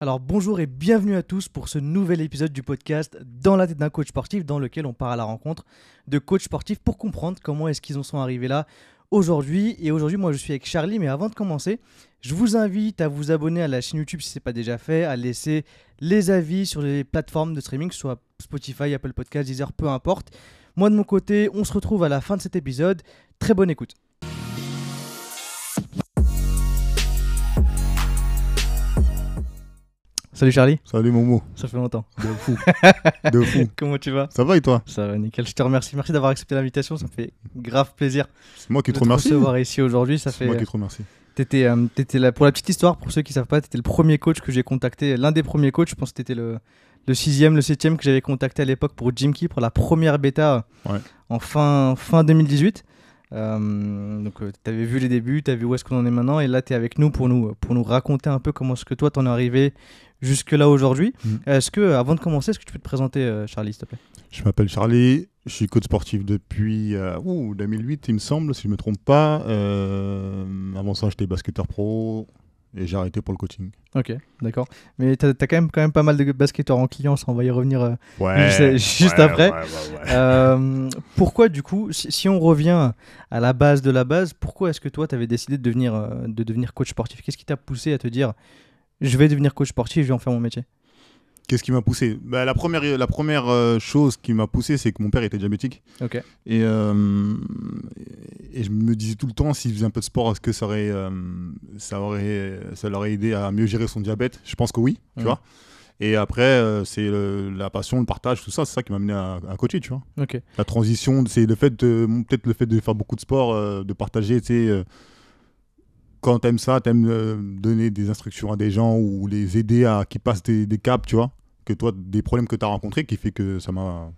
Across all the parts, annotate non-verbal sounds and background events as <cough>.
Alors bonjour et bienvenue à tous pour ce nouvel épisode du podcast Dans la tête d'un coach sportif dans lequel on part à la rencontre de coachs sportifs pour comprendre comment est-ce qu'ils en sont arrivés là aujourd'hui. Et aujourd'hui moi je suis avec Charlie mais avant de commencer je vous invite à vous abonner à la chaîne YouTube si ce n'est pas déjà fait, à laisser les avis sur les plateformes de streaming, soit Spotify, Apple Podcasts, Deezer, peu importe. Moi de mon côté on se retrouve à la fin de cet épisode. Très bonne écoute. Salut Charlie, Salut Momo, ça fait longtemps. de fou. <laughs> de fou. Comment tu vas? Ça va et toi? Ça va nickel, je te remercie. Merci d'avoir accepté l'invitation, ça me fait grave plaisir C'est moi qui de te remercie. recevoir ici aujourd'hui. Ça C'est fait. moi qui te remercie. T'étais, euh, t'étais là pour la petite histoire, pour ceux qui savent pas, t'étais le premier coach que j'ai contacté, l'un des premiers coachs. Je pense que t'étais le le sixième, le septième que j'avais contacté à l'époque pour Jim Key pour la première bêta euh, Ouais. en fin fin 2018. Euh, donc tu t'avais vu les débuts, t'as vu où est-ce qu'on en est maintenant, et là t'es avec nous pour nous pour nous raconter un peu comment est-ce que toi t'en es arrivé jusque là aujourd'hui. Mhm. Est-ce que avant de commencer, est-ce que tu peux te présenter, euh, Charlie, s'il te plaît? Je m'appelle Charlie, je suis coach sportif depuis euh, ouh, 2008 il me semble, si je me trompe pas. Euh, avant ça j'étais basketteur pro et j'ai arrêté pour le coaching. Ok, d'accord. Mais t'as as quand même, quand même pas mal de basketteurs en clients, ça, on va y revenir euh, Ouais. Juste- juste ouais, après. ouais. Euh, pourquoi du coup, si, si on revient à la base de la base, pourquoi est-ce que toi tu avais décidé de devenir, euh, de devenir coach sportif? Qu'est-ce qui t'a poussé à te dire je vais devenir coach sportif, je vais en faire mon métier? Qu'est-ce qui m'a poussé bah, La première, la première euh, chose qui m'a poussé, c'est que mon père était diabétique. Ok. Et, euh, et je me disais tout le temps, s'il faisait un peu de sport, est-ce que ça aurait, euh, ça aurait, ça l'aurait aidé à mieux gérer son diabète? Je pense que oui, tu vois. Et après, euh, c'est la passion, le partage, tout ça, c'est ça qui m'a amené à, à coacher, tu vois. Ok. La transition, c'est le fait de, peut-être le fait de faire beaucoup de sport, de partager, tu sais. quand t'aimes ça, t'aimes euh, donner des instructions à des gens ou les aider à qui passent des, des caps, tu vois. Que toi, des problèmes que tu as rencontrés qui fait que ça m'a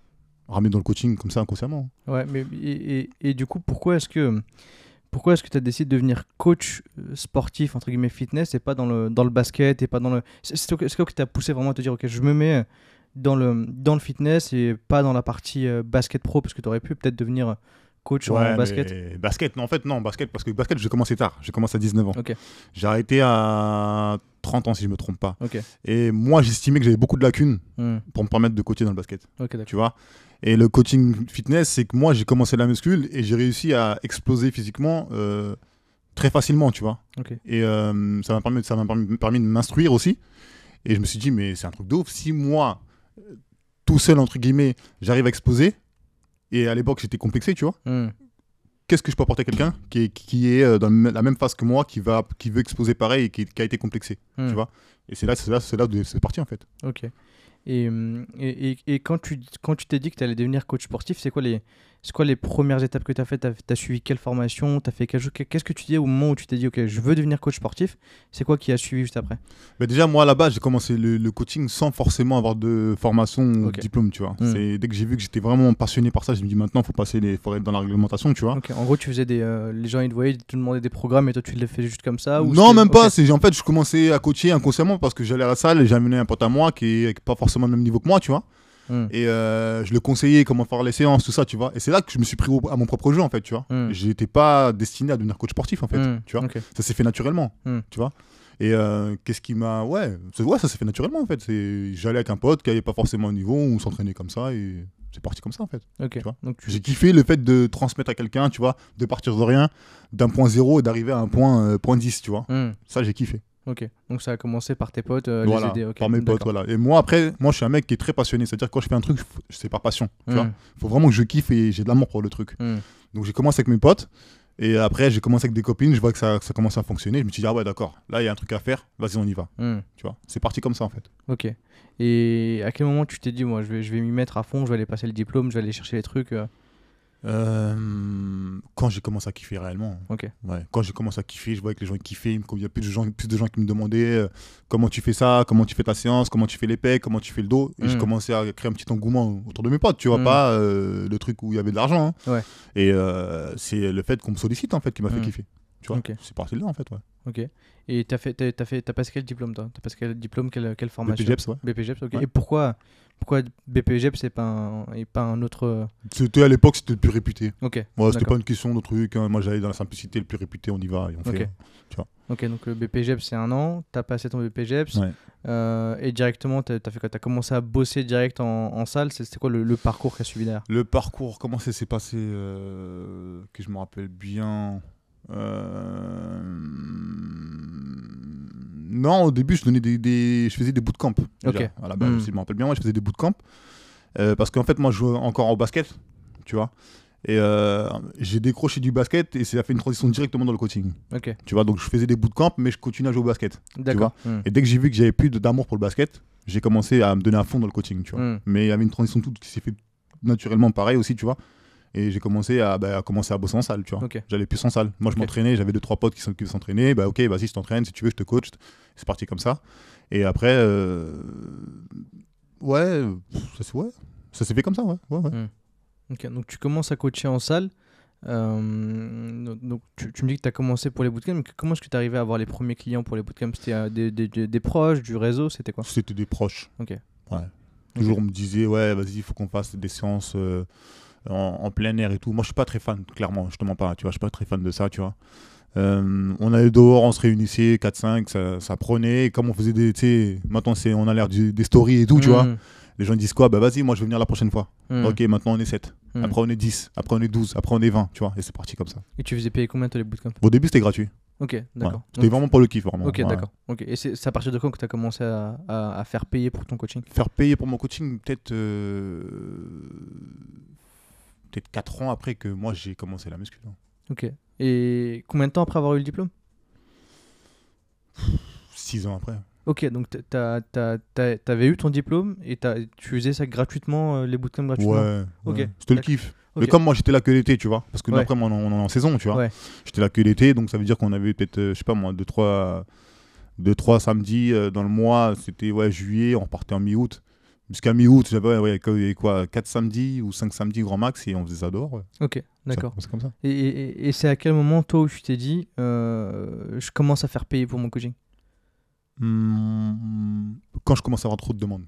ramené dans le coaching comme ça inconsciemment. Ouais, mais et, et- et du coup, pourquoi est-ce que pourquoi est-ce que tu as décidé de devenir coach euh, sportif entre guillemets fitness et pas dans le dans le basket et pas dans le c'est quoi qui t'a poussé vraiment à te dire ok je me mets dans le dans le fitness et pas dans la partie euh, basket pro parce que tu aurais pu peut-être devenir coach en basket? Basket, non, en fait, non, basket, parce que basket, j'ai commencé tard. J'ai commencé à 19 ans. Ok. J'ai arrêté à 30 ans, si je me trompe pas. Et moi, j'estimais que j'avais beaucoup de lacunes Hmm. pour me permettre de coacher dans le basket. Tu vois Et le coaching fitness, c'est que moi, j'ai commencé la muscule et j'ai réussi à exploser physiquement euh, très facilement, tu vois. Et euh, ça m'a permis, ça m'a permis, permis de m'instruire aussi. Et je me suis dit, mais c'est un truc de ouf. Si moi, euh, tout seul, entre guillemets, j'arrive à exploser, et à l'époque, j'étais complexé, tu vois Hmm. Qu'est-ce que je peux apporter à quelqu'un qui est, qui est euh, dans la même phase que moi, qui, va, qui veut exploser pareil et qui, qui a été complexé, Hmm. tu vois? Et c'est là, c'est là, c'est là où c'est parti en fait. Ok. Et, hum, et, et, et quand tu quand tu t'es dit que tu allais devenir coach sportif, c'est quoi les c'est quoi les premières étapes que tu as faites? Tu as, suivi quelle formation? T'as fait Qu'est-ce que tu dis au moment où tu t'es dit OK, je veux devenir coach sportif? C'est quoi qui a suivi juste après? Mais déjà, moi, à la base, j'ai commencé le, le coaching sans forcément avoir de formation ou de diplôme, tu vois. C'est Dès que j'ai vu que j'étais vraiment passionné par ça, je me dis maintenant, il faut passer les, faut être dans la réglementation, tu vois. En gros, tu faisais des euh, les gens ils te voyaient, ils te demandaient des programmes et toi tu les fais juste comme ça ou non, même pas. ok. C'est En fait, je commençais à coacher inconsciemment parce que j'allais à la salle et j'amenais un pote à moi qui est pas forcément le même niveau que moi, tu vois. Hmm. Et euh, je le conseillais comment faire les séances, tout ça, tu vois. Et c'est là que je me suis pris à mon propre jeu, en fait, tu vois. Hmm. J'étais pas destiné à devenir coach sportif, en fait, Hmm. tu vois. Ça s'est fait naturellement, tu vois. Et euh, qu'est-ce qui m'a. Ouais, ça s'est fait naturellement, en fait. C'est- J'allais avec un pote qui avait pas forcément un niveau, on s'entraînait comme ça et c'est parti comme ça, en fait. Ok. Tu vois. Donc tu J'ai kiffé le fait de transmettre à quelqu'un, tu vois, de partir de rien, d'un point zéro et d'arriver à un point, euh, point 10, tu vois. Ça, j'ai kiffé. Ok. Donc ça a commencé par tes potes, euh, les voilà, aider. ok, par mes potes, voilà. Et moi, après, moi, je suis un mec qui est très passionné. C'est-à-dire, quand je fais un truc, c'est par passion, tu vois. Hmm. faut vraiment que je kiffe et j'ai de l'amour pour le truc. Hmm. Donc j'ai commencé avec mes potes et après j'ai commencé avec des copines, je vois que ça, ça commence à fonctionner, je me suis dit ah ouais d'accord, là il y a un truc à faire, vas-y on y va, Hmm. tu vois. C'est parti comme ça en fait. Ok. Et à quel moment tu t'es dit, moi, je vais, je vais m'y mettre à fond, je vais aller passer le diplôme, je vais aller chercher les trucs euh, Euh, quand j'ai commencé à kiffer réellement. Ok. Ouais. Quand j'ai commencé à kiffer, je voyais que les gens kiffaient, il y a plus de gens, plus de gens qui me demandaient euh, comment tu fais ça, comment tu fais ta séance, comment tu fais les pecs, comment tu fais le dos. Et Mm. je commençais à créer un petit engouement autour de mes potes, tu vois, Mm. pas euh, le truc où il y avait de l'argent. hein. Ouais. Et c'est le fait qu'on me sollicite en fait qui m'a fait Mm. kiffer. Tu vois, c'est parti de là en fait. Ouais. Ok. Et t'as fait, t'as, t'as fait, t'as passé quel diplôme toi? T'as passé quel diplôme, quelle, quelle formation? BPGEPS, ouais. BPGEPS, ok. Ouais. Et pourquoi, Pourquoi BPGEP, c'est pas un, et pas un autre. euh, C'était à l'époque, c'était le plus réputé. Ok. Ouais, c'était pas une question de truc. hein. Moi, j'allais dans la simplicité, le plus réputé, on y va et on Ok. fait. Ok, donc le BPGEP, c'est un an. T'as passé ton BPGEP. Ouais. euh, et directement, t'as as fait quoi? T'as commencé à bosser direct en, en salle? C'était quoi le, le parcours qui a suivi derrière? Le parcours, comment ça s'est passé euh, Que je me rappelle bien. Euh, Non, au début, je donnais des, des- je faisais des bootcamps. Ok. À la base, Mm. si je me rappelle bien, moi, je faisais des bootcamps. Euh, parce qu'en fait, moi, je jouais encore au basket, tu vois. Et euh, j'ai décroché du basket et ça a fait une transition directement dans le coaching. Ok, Tu vois, donc je faisais des bootcamps, mais je continuais à jouer au basket. d'accord. Hmm. Et dès que j'ai vu que j'avais plus d'amour pour le basket, j'ai commencé à me donner à fond dans le coaching, tu vois. Hmm. Mais il y avait une transition toute qui s'est fait naturellement pareil aussi, tu vois. Et j'ai commencé à, bah, à commencer à bosser en salle, tu vois. J'allais plus en salle. Moi, je m'entraînais, j'avais deux, trois potes qui s'en- qui s'entraînaient. Bah, ok, vas-y, je t'entraîne, si tu veux, je te coach. C'est parti comme ça. Et après, euh, ouais, ça s'est ouais, ça s'est fait comme ça, ouais. ouais, ouais. Ok, donc tu commences à coacher en salle. Euh, donc- tu, tu me dis que tu as commencé pour les bootcamps. mais Comment est-ce que tu arrivé à avoir les premiers clients pour les bootcamps? C'était euh, des, des- des- proches, du réseau C'était quoi? C'était des proches. Ok. Ouais. Toujours on me disait, ouais, vas-y, il faut qu'on fasse des séances en, en plein air et tout. Moi, je suis pas très fan, clairement, je te mens pas, tu vois, je suis pas très fan de ça, tu vois. Euh, on allait dehors, on se réunissait, 4-5, ça, ça prenait. Et comme on faisait des, tu sais, maintenant c'est, on a l'air des stories et tout, tu vois. Hmm. Les gens disent quoi? Bah vas-y, moi je vais venir la prochaine fois. Hmm. Ok, maintenant on est 7. Hmm. Après on est 10. Après on est 12. Après on est 20, tu vois. Et c'est parti comme ça. Et tu faisais payer combien toi les bootcamps Au début c'était gratuit. Ok, Ouais. d'accord. C'était vraiment pour le kiff, vraiment. Ok, Ouais. d'accord. Ok. Et c'est c'est à partir de quand que tu as commencé à, à- à faire payer pour ton coaching? Faire payer pour mon coaching, peut-être. euh, Peut-être 4 ans après que moi j'ai commencé la muscu. hein. Ok. Et combien de temps après avoir eu le diplôme? 6 ans après. Ok, donc t'avais eu ton diplôme et t'as- tu faisais ça gratuitement, euh, les bootcamps gratuitement? Ouais. Ok, ouais. C'était le kiff. Mais comme moi j'étais là que l'été, tu vois. Parce que nous, Ouais. après, moi, on, est en saison, tu vois. Ouais. J'étais là que l'été, donc ça veut dire qu'on avait peut-être, euh, je sais pas moi, 2-3 deux, trois samedis euh, dans le mois. C'était ouais, juillet, on repartait en mi-août. Jusqu'à mi-août, j'avais ouais, quoi, quoi, 4 samedis ou 5 samedis grand max et on faisait ça dehors. ouais. Ok, d'accord. C'est comme ça. Et, et- et c'est à quel moment, toi, où tu t'es dit, euh, je commence à faire payer pour mon coaching? Hmm, quand je commence à avoir trop de demandes.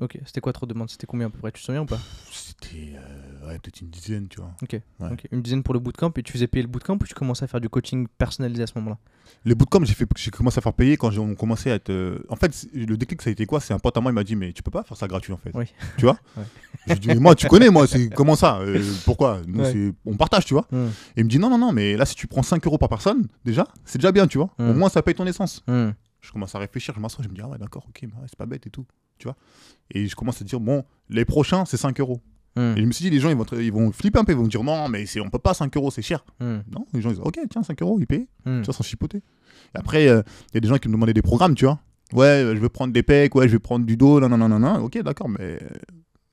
Ok, c'était quoi trop de demandes? C'était combien à peu près? Tu te souviens ou pas? C'était euh, ouais, peut-être une dizaine, tu vois. Ok. Ouais. Ok, Une dizaine pour le bootcamp et tu faisais payer le bootcamp ou tu commençais à faire du coaching personnalisé à ce moment-là? Les bootcamps, j'ai fait, j'ai commencé à faire payer quand on commençait à être. euh, En fait, le déclic, ça a été quoi? C'est un pote à moi, il m'a dit, mais tu peux pas faire ça gratuit en fait. Oui. Tu vois? <laughs> Ouais. Je lui dis, mais moi, tu connais, moi, c'est <laughs> comment ça? Euh, Pourquoi? Nous, Ouais. c'est- on partage, tu vois. Hmm. Et il me dit, non, non, non, mais là, si tu prends 5 euros par personne, déjà, c'est déjà bien, tu vois. Au Mm. moins, ça paye ton essence. Hmm. Je commence à réfléchir, je m'assois, je me dis, ah ouais, d'accord, ok, bah c'est pas bête et tout. Tu vois? Et je commence à dire, bon, les prochains, c'est 5 euros. Hmm. Et je me suis dit, les gens, ils vont, ils vont flipper un peu, ils vont me dire, non, mais on peut pas 5 euros, c'est cher. Hmm. Non, les gens, ils disent, ok, tiens, 5 euros, ils payent. Tu vois, sans chipoter. Et après, euh, il y a des gens qui me demandaient des programmes, tu vois. Ouais, euh, je veux prendre des pecs, ouais, je vais prendre du dos, non, non, non, non, non. Ok, d'accord, mais euh,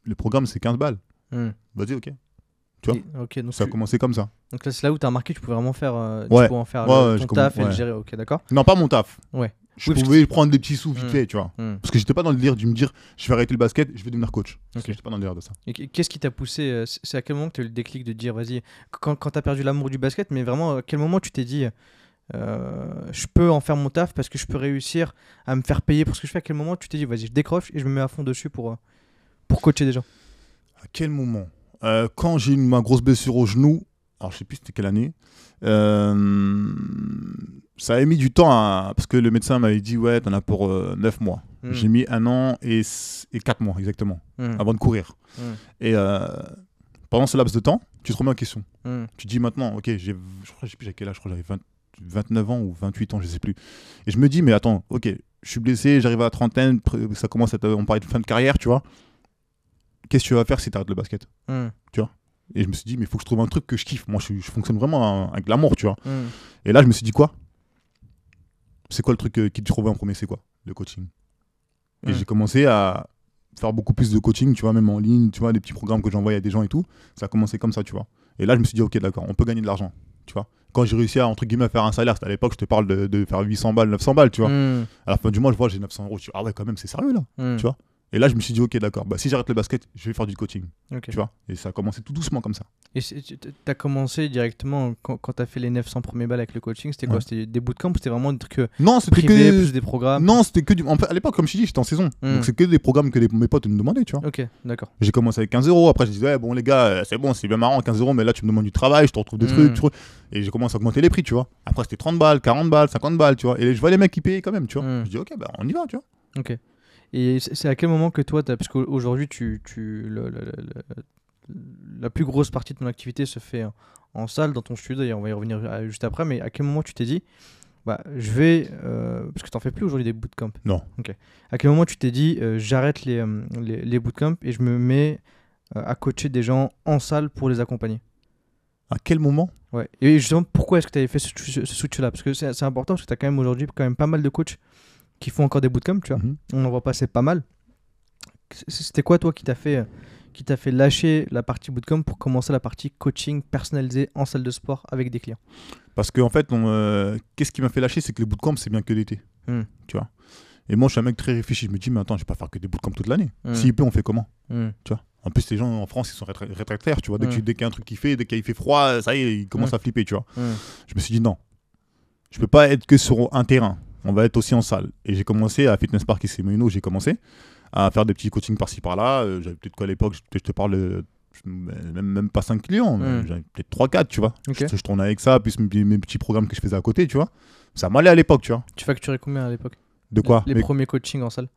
le programme, c'est 15 balles. Vas-y, ok. Tu vois donc, Ça a tu- commencé comme ça. donc là, c'est là où tu as remarqué que tu pouvais vraiment faire, euh, Ouais. tu pouvais en faire Ouais, le- ouais, ton taf et le gérer. Ok, d'accord Non, pas mon taf. Ouais. Je Oui, pouvais prendre des petits sous vite Mm. fait, tu vois. Hmm. Parce que j'étais pas dans le délire de me dire, je vais arrêter le basket, je vais devenir coach. Parce Ok. que j'étais pas dans le délire de ça. Et qu'est-ce qui t'a poussé euh, C'est à quel moment que tu as eu le déclic de dire, vas-y, quand, quand tu as perdu l'amour du basket, mais vraiment, à quel moment tu t'es dit, euh, je peux en faire mon taf parce que je peux réussir à me faire payer pour ce que je fais? À quel moment tu t'es dit, vas-y, je décroche et je me mets à fond dessus pour, euh, pour coacher des gens? À quel moment? Euh, Quand j'ai eu ma grosse blessure au genou, alors je sais plus c'était quelle année, euh, ça a mis du temps à- parce que le médecin m'avait dit, ouais, t'en as pour 9 mois. Hmm. J'ai mis un an et, et 4 mois exactement Hmm. avant de courir. Hmm. Et euh, pendant ce laps de temps, tu te remets en question. Tu te dis maintenant, ok, j'ai, je crois, je sais plus à quel âge, je crois j'avais 20 29 ans ou 28 ans, je sais plus. Et je me dis, mais attends, ok, je suis blessé, j'arrive à la trentaine, ça commence à on parlait de fin de carrière, tu vois. Qu'est-ce que tu vas faire si tu arrêtes le basket? Hmm. Et je me suis dit, mais il faut que je trouve un truc que je kiffe. Moi, je, je fonctionne vraiment avec l'amour, tu vois. Hmm. Et là, je me suis dit, quoi? C'est quoi le truc euh, qui te trouvait en premier? C'est quoi? Le coaching. Et Mm. j'ai commencé à faire beaucoup plus de coaching, tu vois, même en ligne, tu vois, des petits programmes que j'envoyais à des gens et tout. Ça a commencé comme ça, tu vois. Et là, je me suis dit, ok, d'accord, on peut gagner de l'argent, tu vois. Quand j'ai réussi à, entre guillemets, à faire un salaire, c'était à l'époque, je te parle de, de faire 800 balles, 900 balles, tu vois. Hmm. À la fin du mois, je vois, j'ai 900 euros. Je dis, ah ouais, quand même, c'est sérieux là. Tu vois Et là, je me suis dit, ok, d'accord, bah, si j'arrête le basket, je vais faire du coaching. Tu vois? Et ça a commencé tout doucement comme ça. Et tu as commencé directement quand, quand tu as fait les 900 premiers balles avec le coaching, c'était quoi? Ouais. C'était des bootcamps c'était vraiment des trucs euh, Non, c'était privés, que. plus des programmes? Non, c'était que du. en fait, à l'époque, comme je te dis, j'étais en saison. Hmm. Donc c'est que des programmes que les- mes potes me demandaient, tu vois. Ok, d'accord. J'ai commencé avec 15 euros. Après, je disais, ouais, bon, les gars, euh, c'est bon, c'est bien marrant, 15 euros, mais là, tu me demandes du travail, je te retrouve des Mm. trucs. Et j'ai commencé à augmenter les prix, tu vois. Après, c'était 30 balles, 40 balles, 50 balles, tu vois. Et je vois les mecs qui payaient quand même, tu vois. Mm. Je dis, ok, bah, on y va, tu vois. Ok. Et c'est à quel moment que toi, parce qu'aujourd'hui, tu, tu, le- le- le- le- la plus grosse partie de ton activité se fait en, salle, dans ton studio, d'ailleurs, on va y revenir euh, juste après, mais à quel moment tu t'es dit, bah, je vais, euh, parce que t'en fais plus aujourd'hui des bootcamps. Non. Ok. À quel moment tu t'es dit, euh, j'arrête les, euh, les, les bootcamps et je me mets à coacher des gens en salle pour les accompagner? À quel moment? Ouais. Et justement, pourquoi est-ce que tu avais fait ce, ce- ce switch-là? Parce que c'est c'est important, parce que tu as quand même aujourd'hui quand même pas mal de coachs qui font encore des bootcamps, tu vois. Mhm. On en voit passer pas mal. C'était quoi, toi, qui t'a fait, euh, qui t'a fait lâcher la partie bootcamp pour commencer la partie coaching personnalisé en salle de sport avec des clients? Parce qu'en fait, on, euh, qu'est-ce qui m'a fait lâcher C'est que les bootcamps, c'est bien que l'été. Hmm. Tu vois. Et moi, je suis un mec très réfléchi. Je me dis, mais attends, je vais pas faire que des bootcamps toute l'année. Hmm. S'il pleut, on fait comment? Hmm. En plus, les gens en France, ils sont rétra- rétractaires, tu vois. Dès tu- qu'il y a un truc qui fait, dès qu'il fait froid, ça y est, ils commencent Mm. à flipper, tu vois. Je me suis dit, non. Je peux pas être que sur un terrain. On va être aussi en salle. Et j'ai commencé à Fitness Park ici, Moino, j'ai commencé à faire des petits coachings par-ci par-là. Euh, J'avais peut-être quoi à l'époque, je, te parle, de- même, même pas 5 clients, mais Mm. j'avais peut-être 3-4, tu vois. Ok. Je, je tournais avec ça, plus mes, mes petits programmes que je faisais à côté, tu vois. Ça m'allait à l'époque, tu vois. Tu facturais combien à l'époque? De quoi? Les Mais premiers coachings en salle?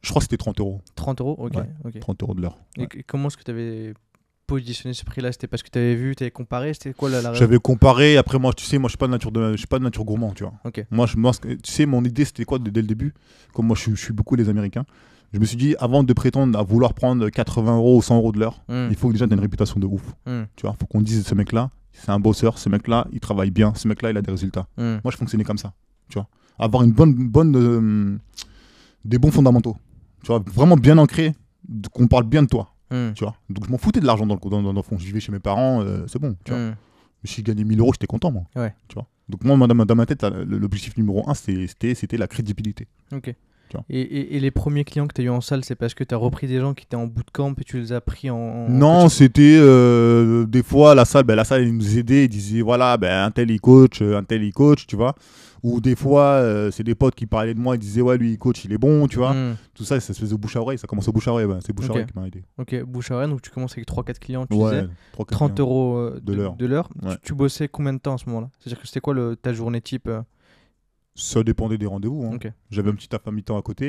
Je crois que c'était 30 euros. 30 euros? Ok. Ouais. ok. 30 euros de l'heure. Et Ouais. comment est-ce que tu avais positionné ce prix-là C'était parce que tu avais vu, tu avais comparé C'était quoi la, la J'avais comparé, après moi, tu sais, moi je suis pas de nature, de, je suis pas de nature gourmand, tu vois. Ok. Moi, je, moi, tu sais, mon idée c'était quoi dès le début? Comme moi je, suis- je suis beaucoup les Américains, je me suis dit, avant de prétendre à vouloir prendre 80 euros ou 100 euros de l'heure, Hmm. il faut que déjà tu aies une réputation de ouf. Hmm. Tu vois, faut qu'on dise ce mec-là, c'est un bosseur, ce mec-là, il travaille bien, ce mec-là, il a des résultats. Hmm. Moi, je fonctionnais comme ça, tu vois. Avoir une bonne, bonne, euh, des bons fondamentaux, tu vois, vraiment bien ancré, qu'on parle bien de toi, Hmm. tu vois. Donc, je m'en foutais de l'argent dans le, dans, dans le fond. Je vivais chez mes parents, euh, c'est bon, tu vois. Hmm. Si je gagnais 1000 euros, j'étais content, moi. Ouais. Tu vois. Donc, moi, dans ma, dans ma tête, l'objectif numéro un, c'était la crédibilité. Ok. Et, et- et les premiers clients que tu as eu en salle, c'est parce que tu as repris des gens qui étaient en bootcamp et tu les as pris en. en Non, c'était euh, des fois la salle, ben, la salle, ils nous aidaient, ils disaient voilà, ben, un tel il coach, euh, un tel il coach, tu vois. Ou des fois, euh, c'est des potes qui parlaient de moi, ils disaient ouais, lui il coach, il est bon, tu vois. Hmm. Tout ça, ça se faisait bouche à oreille, ça commence au bouche à oreille, ben, c'est bouche à oreille qui m'a aidé. Ok, bouche à oreille, donc tu commences avec 3-4 clients, tu Ouais, disais. 3, 30 euros euh, De l'heure. De l'heure. Ouais. Tu, tu bossais combien de temps à ce moment-là? C'est-à-dire que c'était quoi le, ta journée type euh? Ça dépendait des rendez-vous. hein. J'avais un petit à mi-temps à côté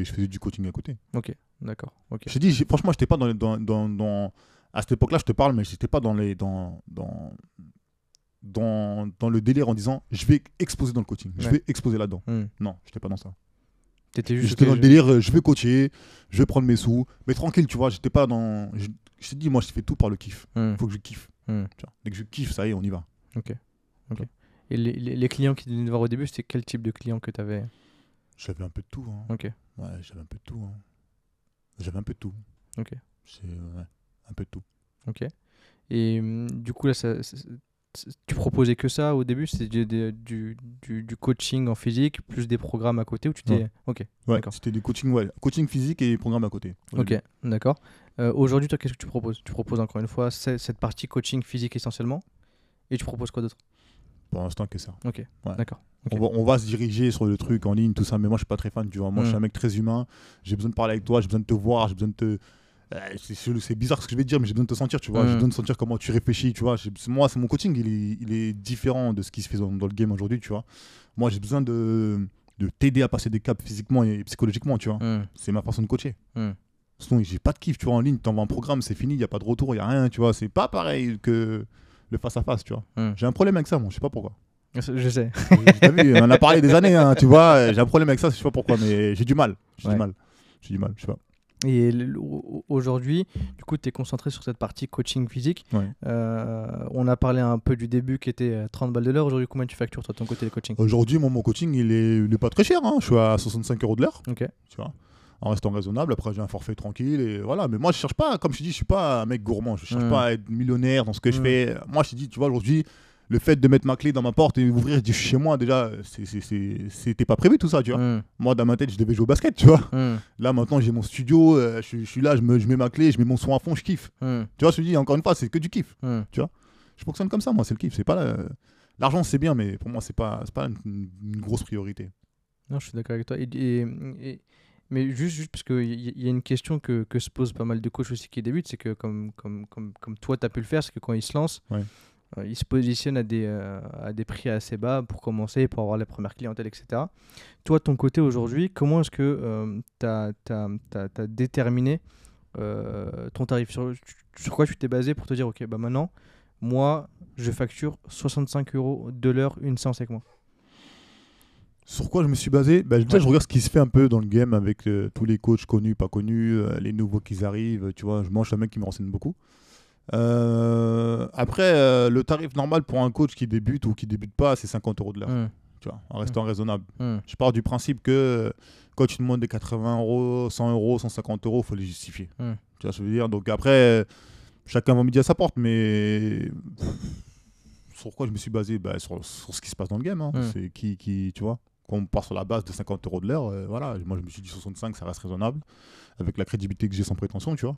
et je faisais du coaching à côté. d'accord. Ok. Je te dis, j'ai- franchement, j'étais pas dans, les- dans, dans, dans- À cette époque-là, je te parle, mais j'étais pas dans, les, dans, dans, dans, dans le délire en disant je vais exploser dans le coaching, je Ouais. vais exploser là-dedans. Hmm. Non, j'étais pas dans ça. Juste. J'étais ok, dans le délire, euh, je vais coacher, je vais prendre mes sous, mais tranquille, tu vois, j'étais pas dans. Je, je te dis, moi, je fais tout par le kiff. Il faut que je kiffe. Vois. Dès que je kiffe, ça y est, on y va. Et les, les- les clients qui venaient voir au début, c'était quel type de client que tu avais J'avais un peu de tout. hein. Ok. Ouais, j'avais un peu de tout. hein. J'avais un peu de tout. Ok. C'est, ouais, un peu de tout. Ok. Et hum, du coup, là, ça- tu proposais que ça au début C'était du, du, du- coaching en physique, plus des programmes à côté ou tu t'es. Ok. Ouais, c'était du coaching, ouais, coaching physique et programme à côté. Ok, d'accord. Euh, Aujourd'hui, toi, qu'est-ce que tu proposes? Tu proposes encore une fois ce- cette partie coaching physique essentiellement? Et tu proposes quoi d'autre? Pour l'instant, que ça. Ok, Ouais. d'accord. On, va, on va se diriger sur le truc en ligne, tout ça, mais moi, je suis pas très fan, tu vois. Moi, je suis Mm. un mec très humain. J'ai besoin de parler avec toi, j'ai besoin de te voir, j'ai besoin de te. Euh, c'est- bizarre ce que je vais te dire, mais j'ai besoin de te sentir, tu vois. J'ai Mm. besoin de sentir comment tu réfléchis, tu vois. Moi, c'est mon coaching, il est, il est différent de ce qui se fait dans, dans le game aujourd'hui, tu vois. Moi, j'ai besoin de, de t'aider à passer des caps physiquement et psychologiquement, tu vois. Hmm, C'est ma façon de coacher. hmm. Sinon, j'ai pas de kiff, tu vois, en ligne, t'envoies un programme, c'est fini, il y a pas de retour, il y a rien, tu vois. C'est pas pareil que le face à face, tu vois. Mm. J'ai un problème avec ça, moi, je sais pas pourquoi. Je sais. T'as vu, on en a parlé des années, hein, tu vois. J'ai un problème avec ça, je sais pas pourquoi, mais j'ai du mal. J'ai Ouais. du mal. J'ai du mal, je sais pas. Et aujourd'hui, du coup, tu es concentré sur cette partie coaching physique. Ouais. Euh, on a parlé un peu du début qui était euh, 30 balles de l'heure. Aujourd'hui, combien tu factures toi de ton côté le coaching? Aujourd'hui, mon, mon coaching, il est, il est pas très cher. hein. Je suis à 65 euros de l'heure, Ok. tu vois. En restant raisonnable, après j'ai un forfait tranquille et voilà. Mais moi, je cherche pas, comme je te dis, je suis pas un mec gourmand. Je cherche pas à être millionnaire dans ce que je fais. Moi, je te dis, tu vois, aujourd'hui, le fait de mettre ma clé dans ma porte et ouvrir, je dis, je suis chez moi, déjà, c'était pas prévu tout ça, tu vois. Mm, Moi, dans ma tête, je devais jouer au basket, tu vois. mm, Là, maintenant, j'ai mon studio, euh, je, je suis là, je, me, je mets ma clé, je mets mon son à fond, je kiffe. mm, Tu vois, je te dis, encore une fois, c'est que du kiff. mm. Je fonctionne comme ça, moi, c'est le kiff. C'est pas la- L'argent, c'est bien, mais pour moi, c'est pas, pas une, une grosse priorité. Non, je suis d'accord avec toi. Et, et- et- mais juste, juste parce qu'il y, y a une question que, que se posent pas mal de coachs aussi qui débutent, c'est que comme, comme, comme, comme toi, tu as pu le faire, c'est que quand ils se lancent, Ouais. Euh, ils se positionnent à des, euh, à des prix assez bas pour commencer, pour avoir les premières clientèles, etc. Toi, ton côté aujourd'hui, comment est-ce que tu as, déterminé euh, ton tarif sur, sur quoi tu t'es basé pour te dire, ok, bah maintenant, moi, je facture 65 euros de l'heure une séance avec moi? Sur quoi je me suis basé? Bah, Déjà, Ouais. je regarde ce qui se fait un peu dans le game avec euh, tous les coachs connus, pas connus, euh, les nouveaux qui arrivent. Tu vois, je mange un mec qui me renseigne beaucoup. Euh, après, euh, le tarif normal pour un coach qui débute ou qui débute pas, c'est 50 euros de l'heure. Hum, Tu vois, en restant raisonnable. hum, Je pars du principe que euh, quand tu demandes des 80 euros, 100 euros, 150 euros, il faut les justifier. Hmm. Tu vois je veux dire? Donc après, chacun va midi à sa porte, mais sur quoi je me suis basé? Bah, sur, sur ce qui se passe dans le game. hein. Hmm. C'est qui, qui, tu vois? Quand on part sur la base de 50 euros de l'heure, euh, voilà, moi je me suis dit 65, ça reste raisonnable, avec la crédibilité que j'ai sans prétention, tu vois.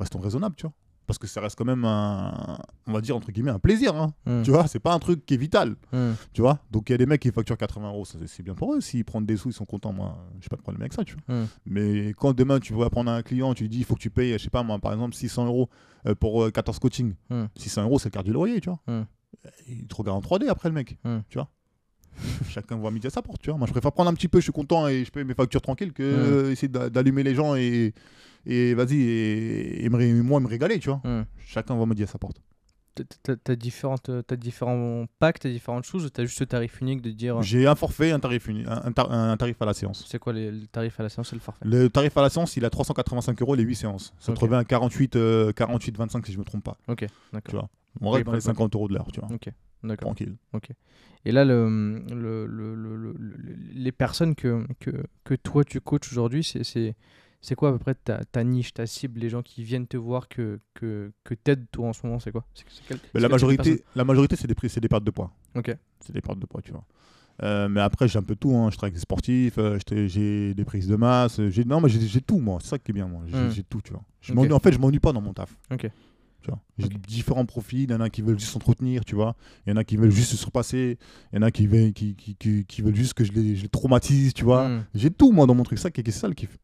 Restons raisonnables, tu vois. Parce que ça reste quand même un, on va dire entre guillemets, un plaisir, hein. hum, Tu vois, c'est pas un truc qui est vital. hum. Tu vois Donc il y a des mecs qui facturent 80 euros, c'est bien pour eux. S'ils prennent des sous, ils sont contents. Moi, j'ai pas de problème avec ça, tu vois. Hmm. Mais quand demain tu vas prendre un client, tu lui dis il faut que tu payes, je sais pas moi, par exemple 600 euros euh, pour euh, 14 coachings. Hmm. 600 euros, c'est le quart du loyer, tu vois. Hmm. Il te regarde en 3D après le mec, Hmm. tu vois. <laughs> Chacun voit midi à sa porte, tu vois. Moi, je préfère prendre un petit peu, je suis content et je paye mes factures tranquilles que Hmm. euh, essayer d'a- d'allumer les gens et, et vas-y, et, et me moi me régaler, tu vois. Hum. Chacun voit midi à sa porte. T'as- différentes, t'as différents packs, t'as différentes choses, ou t'as juste le tarif unique de dire euh, J'ai un forfait, un tarif, un, un tar- un tarif à la séance. c'est quoi les, le tarif à la séance et le forfait? Le tarif à la séance, il a 385 euros les 8 séances. Ça te Ok. revient à 48, euh, 48, 25 si je me trompe pas. Ok, Tu d'accord. vois. On reste dans les 50 euros de l'heure, tu vois. Ok, d'accord. Tranquille. Et là, le- le- le- les personnes que, que, que toi tu coaches aujourd'hui, c'est- c'est quoi à peu près ta, ta niche, ta cible, les gens qui viennent te voir que, que, que t'aides toi en ce moment, c'est quoi? Quel- Mais c'est la quel de majorité, la majorité c'est des, des pertes de poids. Ok, C'est des pertes de poids, tu vois. Euh, mais après, j'ai un peu tout. Hein. Je travaille avec des sportifs, euh, j'ai des prises de masse. Non, mais j'ai, tout, moi. C'est ça qui est bien, moi. J'ai, j'ai tout, tu vois. Je Ok. m'ennuie- En fait, je m'ennuie pas dans mon taf. ok. Tu vois. J'ai Ok. différents profils. Il y en a qui veulent juste s'entretenir, tu vois. Il y en a qui veulent juste se surpasser. Il y en a qui veulent, qui, qui, qui, qui veulent juste que je les, je les traumatise, tu vois. Hmm. J'ai tout, moi, dans mon truc. Ça, c'est ça le kiff.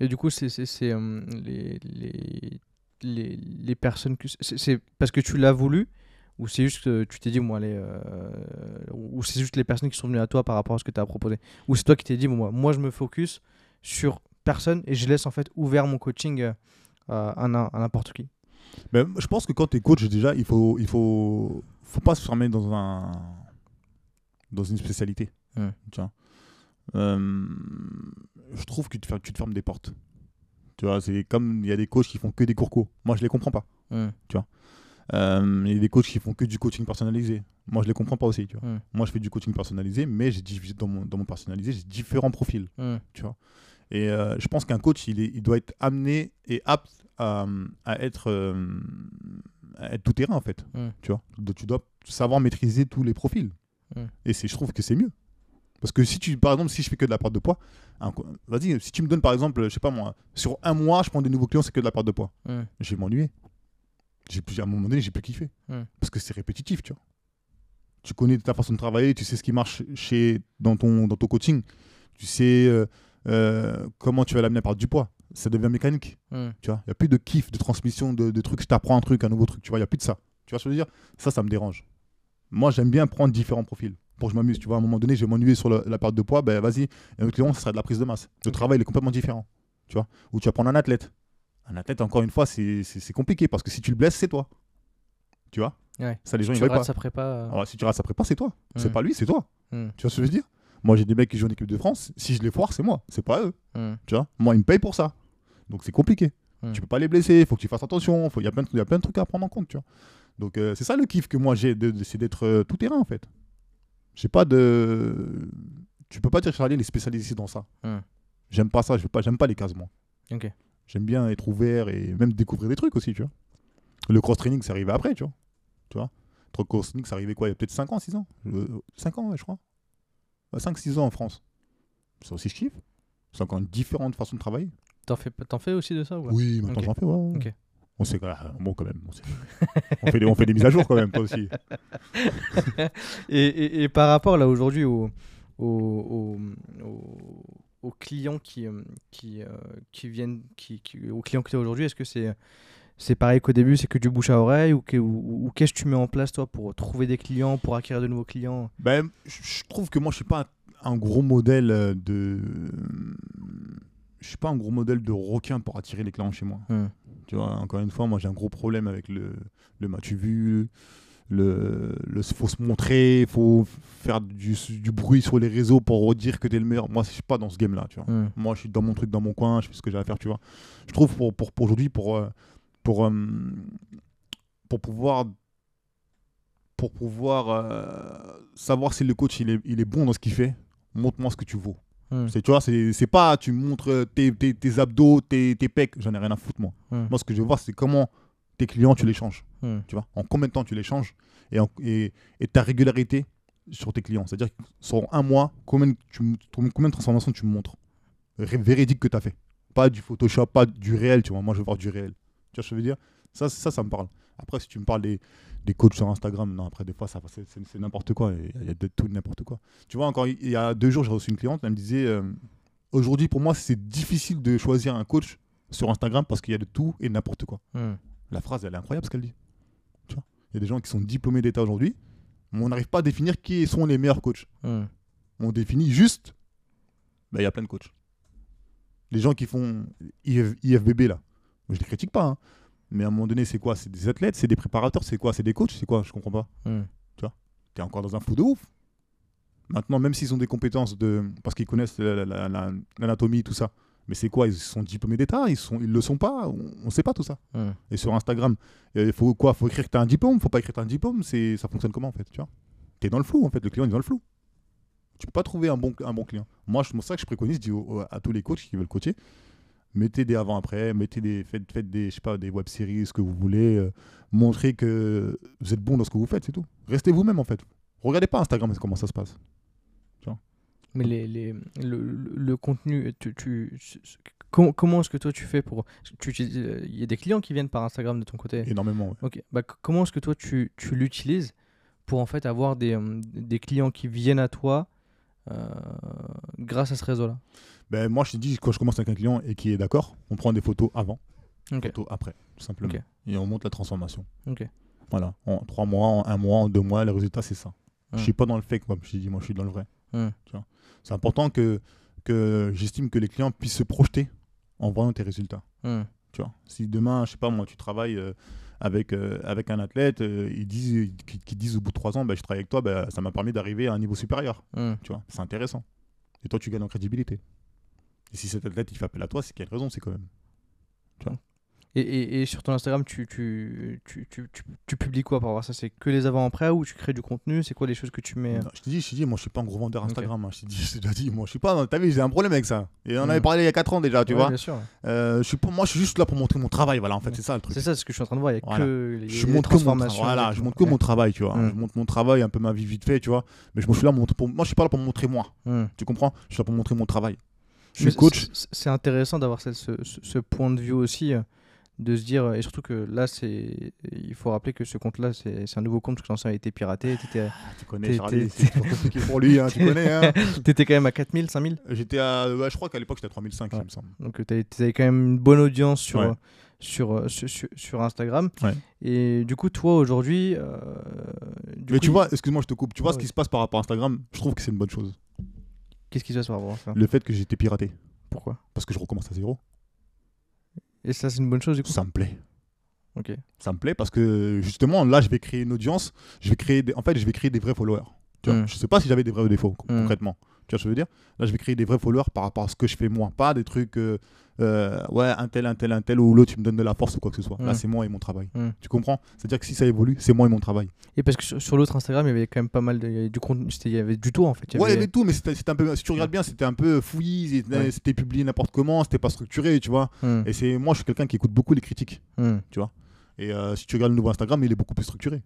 Et du coup, c'est euh, les, les, les, les personnes que. C'est parce que tu l'as voulu ou c'est juste que tu t'es dit, moi, allez. euh, ou c'est juste les personnes qui sont venues à toi par rapport à ce que tu as proposé? Ou c'est toi qui t'es dit, bon, moi, moi, je me focus sur personne et je laisse en fait ouvert mon coaching euh, à, à n'im- à n'importe qui. Mais je pense que quand tu es coach, déjà, il faut, il faut, faut pas se fermer dans, un, dans une spécialité. Vois? Euh, je trouve que tu te, fer- tu te fermes des portes. Tu vois, c'est comme il y a des coachs qui font que des cours co. Moi, je les comprends pas. Hmm. Euh, Il y a des coachs qui font que du coaching personnalisé. Moi, je les comprends pas aussi. Tu vois. Moi, je fais du coaching personnalisé, mais j'ai dans mon, dans mon personnalisé, j'ai différents profils. Tu vois. Et euh, je pense qu'un coach, il, est, il doit être amené et apte à, à être, euh, à être tout terrain, en fait. Tu vois. Tu dois savoir maîtriser tous les profils. Et c'est, je trouve que c'est mieux. Parce que si tu, par exemple, si je fais que de la perte de poids, vas-y, si tu me donnes, par exemple, je sais pas moi, sur un mois, je prends des nouveaux clients, c'est que de la perte de poids. Je vais m'ennuyer. J'ai plus- à un moment donné, j'ai plus kiffé. Parce que c'est répétitif, tu vois. Tu connais ta façon de travailler, tu sais ce qui marche chez, dans, ton, dans ton coaching. Tu sais euh, euh, comment tu vas l'amener à perdre du poids. Ça devient mécanique, tu vois. Il n'y a plus de kiff, de transmission, de, de trucs. Je t'apprends un truc, un nouveau truc, tu vois. Il n'y a plus de ça. Tu vois ce que je veux dire? Ça, ça me dérange. Moi, j'aime bien prendre différents profils pour que je m'amuse. Tu vois, à un moment donné, je vais m'ennuyer sur le- la perte de poids. Ben, vas-y, un autre client, ça sera de la prise de masse. Le travail il est complètement différent. Tu vois Ou tu vas prendre un athlète. Un athlète, encore une fois, c'est c'est- c'est compliqué parce que si tu le blesses, c'est toi. Tu vois? Ouais. Ça, les gens, Tu ils rates pas. sa prépa. euh, Alors, si tu rates sa prépa, c'est toi. C'est Mm. pas lui, c'est toi. Hmm. Tu vois ce que je veux dire? Moi, j'ai des mecs qui jouent en équipe de France. Si je les foire, c'est moi. C'est pas eux. Hmm. Tu vois? Moi, ils me payent pour ça. Donc, c'est compliqué. Mm. Tu peux pas les blesser. Il faut que tu fasses attention. Il y, a plein de- y a plein de trucs à prendre en compte. Tu vois Donc, euh, c'est ça le kiff que moi j'ai. c'est d'être euh, tout terrain, en fait. J'ai pas de. Tu peux pas dire, Charlie, les spécialisés dans ça. Mm. J'aime pas ça. Je veux pas, j'aime pas les cases, moi. Ok. J'aime bien être ouvert et même découvrir des trucs aussi, tu vois. Le cross-training, c'est arrivé après, tu vois. Tu vois Trocosonic, ça arrivait quoi Il y a peut-être 5 ans, 6 ans? 5 ans, ouais, je crois. 5-6 ans en France. Ça aussi, je kiffe. C'est encore une différente façon de travailler. T'en fais, t'en fais aussi de ça Oui, maintenant j'en fais, ouais. ouais. On sait ah, bon quand même. On, sait- on fait des, on fait des mises à jour quand même, toi aussi. <laughs> Et, et- et par rapport là aujourd'hui aux, aux- aux- aux clients qui, euh, qui, euh, qui viennent, qui, qui- aux clients que tu as aujourd'hui, est-ce que c'est c'est pareil qu'au début, c'est que du bouche à oreille ou, que- ou- ou qu'est-ce que tu mets en place toi pour trouver des clients, pour acquérir de nouveaux clients? Ben, je trouve que moi, je suis pas un, un gros modèle euh, de. Je suis pas un gros modèle de requin pour attirer les clients chez moi. Tu vois, encore une fois, moi, j'ai un gros problème avec le, le m'as-tu vu, le, le faut se montrer, faut faire du, du bruit sur les réseaux pour dire que t'es le meilleur. Moi, je suis pas dans ce game-là, tu vois. Moi, je suis dans mon truc, dans mon coin, je fais ce que j'ai à faire, tu vois. Je trouve pour, pour, pour aujourd'hui, pour, euh, pour, euh, pour pouvoir, pour pouvoir euh, savoir si le coach il est, il est bon dans ce qu'il fait, montre-moi ce que tu vaux. Hmm. C'est, tu vois, c'est, c'est pas tu montres tes, tes, tes abdos, tes, tes pecs, j'en ai rien à foutre, moi. Hmm. Moi, ce que je veux voir, c'est comment tes clients, tu les changes. Hmm. Tu vois, en combien de temps tu les changes et, en- et, et ta régularité sur tes clients. C'est-à-dire sur un mois, combien, tu, combien de transformations tu montres Véridique que tu as fait? Pas du Photoshop, pas du réel, tu vois. Moi, je veux voir du réel. Tu vois ce que je veux dire? Ça, ça, ça me parle. Après, si tu me parles des, des coachs sur Instagram, non, après, des fois, ça, c'est, c'est- c'est n'importe quoi. Il y a de tout et n'importe quoi. Tu vois, encore il y a deux jours, j'ai reçu une cliente, elle me disait euh, Aujourd'hui, pour moi, c'est difficile de choisir un coach sur Instagram parce qu'il y a de tout et n'importe quoi. Hmm. La phrase, elle est incroyable ce qu'elle dit. Tu vois Il y a des gens qui sont diplômés d'État aujourd'hui, mais on n'arrive pas à définir qui sont les meilleurs coachs. Hmm. On définit juste, bah, il y a plein de coachs. Les gens qui font IF- IFBB là, je les critique pas, hein. Mais à un moment donné, c'est quoi? C'est des athlètes, c'est des préparateurs, c'est quoi? C'est des coachs, c'est quoi? Je comprends pas. Hmm. T'es encore dans un flou de ouf. Maintenant, même s'ils ont des compétences de, parce qu'ils connaissent la- la- la- l'anatomie, tout ça, mais c'est quoi? Ils sont diplômés d'État Ils sont, ils le sont pas On ne sait pas tout ça. Hmm. Et sur Instagram, il faut quoi? Faut écrire que tu as un diplôme, faut pas écrire que tu as un diplôme, c'est ça fonctionne comment en fait, tu vois? Tu es dans le flou en fait, le client est dans le flou. Tu peux pas trouver un bon, un bon client. Moi, c'est pour ça que je préconise, dis à tous les coachs qui veulent coacher, mettez des avant-après, mettez des faites, faites des je sais pas des web séries, ce que vous voulez, euh, montrez que vous êtes bon dans ce que vous faites, c'est tout. Restez vous-même en fait. Regardez pas Instagram comment ça se passe. Mais les, les, le, le- le contenu, tu, tu, comment, comment est-ce que toi tu fais pour. utilises- euh, Il y a des clients qui viennent par Instagram de ton côté? Énormément. ouais. Ok. Bah, comment est-ce que toi tu, tu l'utilises pour en fait avoir des, euh, des clients qui viennent à toi euh, grâce à ce réseau-là? Ben, moi, je te dis, quand je commence avec un client et qui est d'accord, on prend des photos avant, photos après, tout simplement. Et on montre la transformation. Voilà, en trois mois, en un mois, en deux mois, le résultat c'est ça. Je Hmm. suis pas dans le fake, moi, je dit, moi je suis dans le vrai. Vois. C'est important que, que j'estime que les clients puissent se projeter en voyant tes résultats. Tu vois. Si demain, je sais pas moi, tu travailles euh, avec, euh, avec un athlète, euh, ils disent, qui, qui disent au bout de trois ans, ben, je travaille avec toi, ben, ça m'a permis d'arriver à un niveau supérieur. Tu vois, c'est intéressant. Et toi, tu gagnes en crédibilité. Et si cet athlète il fait appel à toi, c'est qu'il y a une raison, c'est quand même. Et, et, et sur ton Instagram, tu, tu, publies quoi par rapport à ça? C'est que les avant-après ou tu crées du contenu? C'est quoi les choses que tu mets euh? Non, je te dis, je te dis, moi je suis pas un gros vendeur Instagram. hein. Je t'ai dit, je t'ai dit, moi je suis pas. T'as vu, j'ai un problème avec ça. Et on Mm. avait parlé il y a 4 ans déjà, tu Ouais, vois. Bien sûr. Euh, je suis pas, moi je suis juste là pour montrer mon travail, voilà, en fait, Ouais. c'est ça le truc. C'est ça ce que je suis en train de voir. Il y a Voilà. que les, Je les montre que mon, tra- transformations. voilà, je montre que Ouais. mon travail, tu vois. Mm. Je montre mon travail, un peu ma vie vite fait, tu vois. Mais je, moi, je suis là pour, pour- moi je suis pas là pour montrer moi, tu comprends? Je suis là pour montrer mon travail. Je suis coach. c'est- intéressant d'avoir ce, ce, ce point de vue aussi, euh, de se dire, et surtout que là, c'est, il faut rappeler que ce compte-là, c'est un nouveau compte parce que l'ancien a été piraté. T'étais, Tu connais Charlie, c'est compliqué pour lui, hein, tu connais. Hein. <laughs> t'étais quand même à 4000, 5000 J'étais à, ouais, je crois qu'à l'époque j'étais à 3005, Ouais. il me semble. Donc tu avais quand même une bonne audience sur, Ouais. euh, sur, euh, sur, Instagram. Ouais. Et du coup, toi aujourd'hui. euh, Mais coup, tu vois, excuse-moi, je te coupe. Tu vois Ouais, ce qui se passe par rapport à Instagram? Je trouve que c'est une bonne chose. Qu'est-ce qui se passe par rapport à ça Le fait que j'ai été piraté, Pourquoi? Parce que je recommence à zéro, Et ça, c'est une bonne chose du coup? Ça me plaît. Ok. ça me plaît parce que justement là je vais créer une audience je vais créer des... en fait je vais créer des vrais followers tu vois Mm. je sais pas si j'avais des vrais défauts con- Mm. concrètement tu vois ce que je veux dire? Là je vais créer des vrais followers par rapport à ce que je fais moi pas des trucs euh, euh, ouais un tel un tel un tel ou l'autre tu me donnes de la force ou quoi que ce soit. Là c'est moi et mon travail. Tu comprends? C'est à dire que si ça évolue c'est moi et mon travail. Et parce que sur, sur l'autre Instagram, il y avait quand même pas mal de, il y avait du contenu, il y avait du tout en fait. Il y ouais il y avait- tout mais c'était un peu si tu regardes bien c'était un peu fouillis c'était Ouais. publié n'importe comment c'était pas structuré tu vois. Et c'est moi je suis quelqu'un qui écoute beaucoup les critiques hmm. et euh, si tu regardes le nouveau Instagram il est beaucoup plus structuré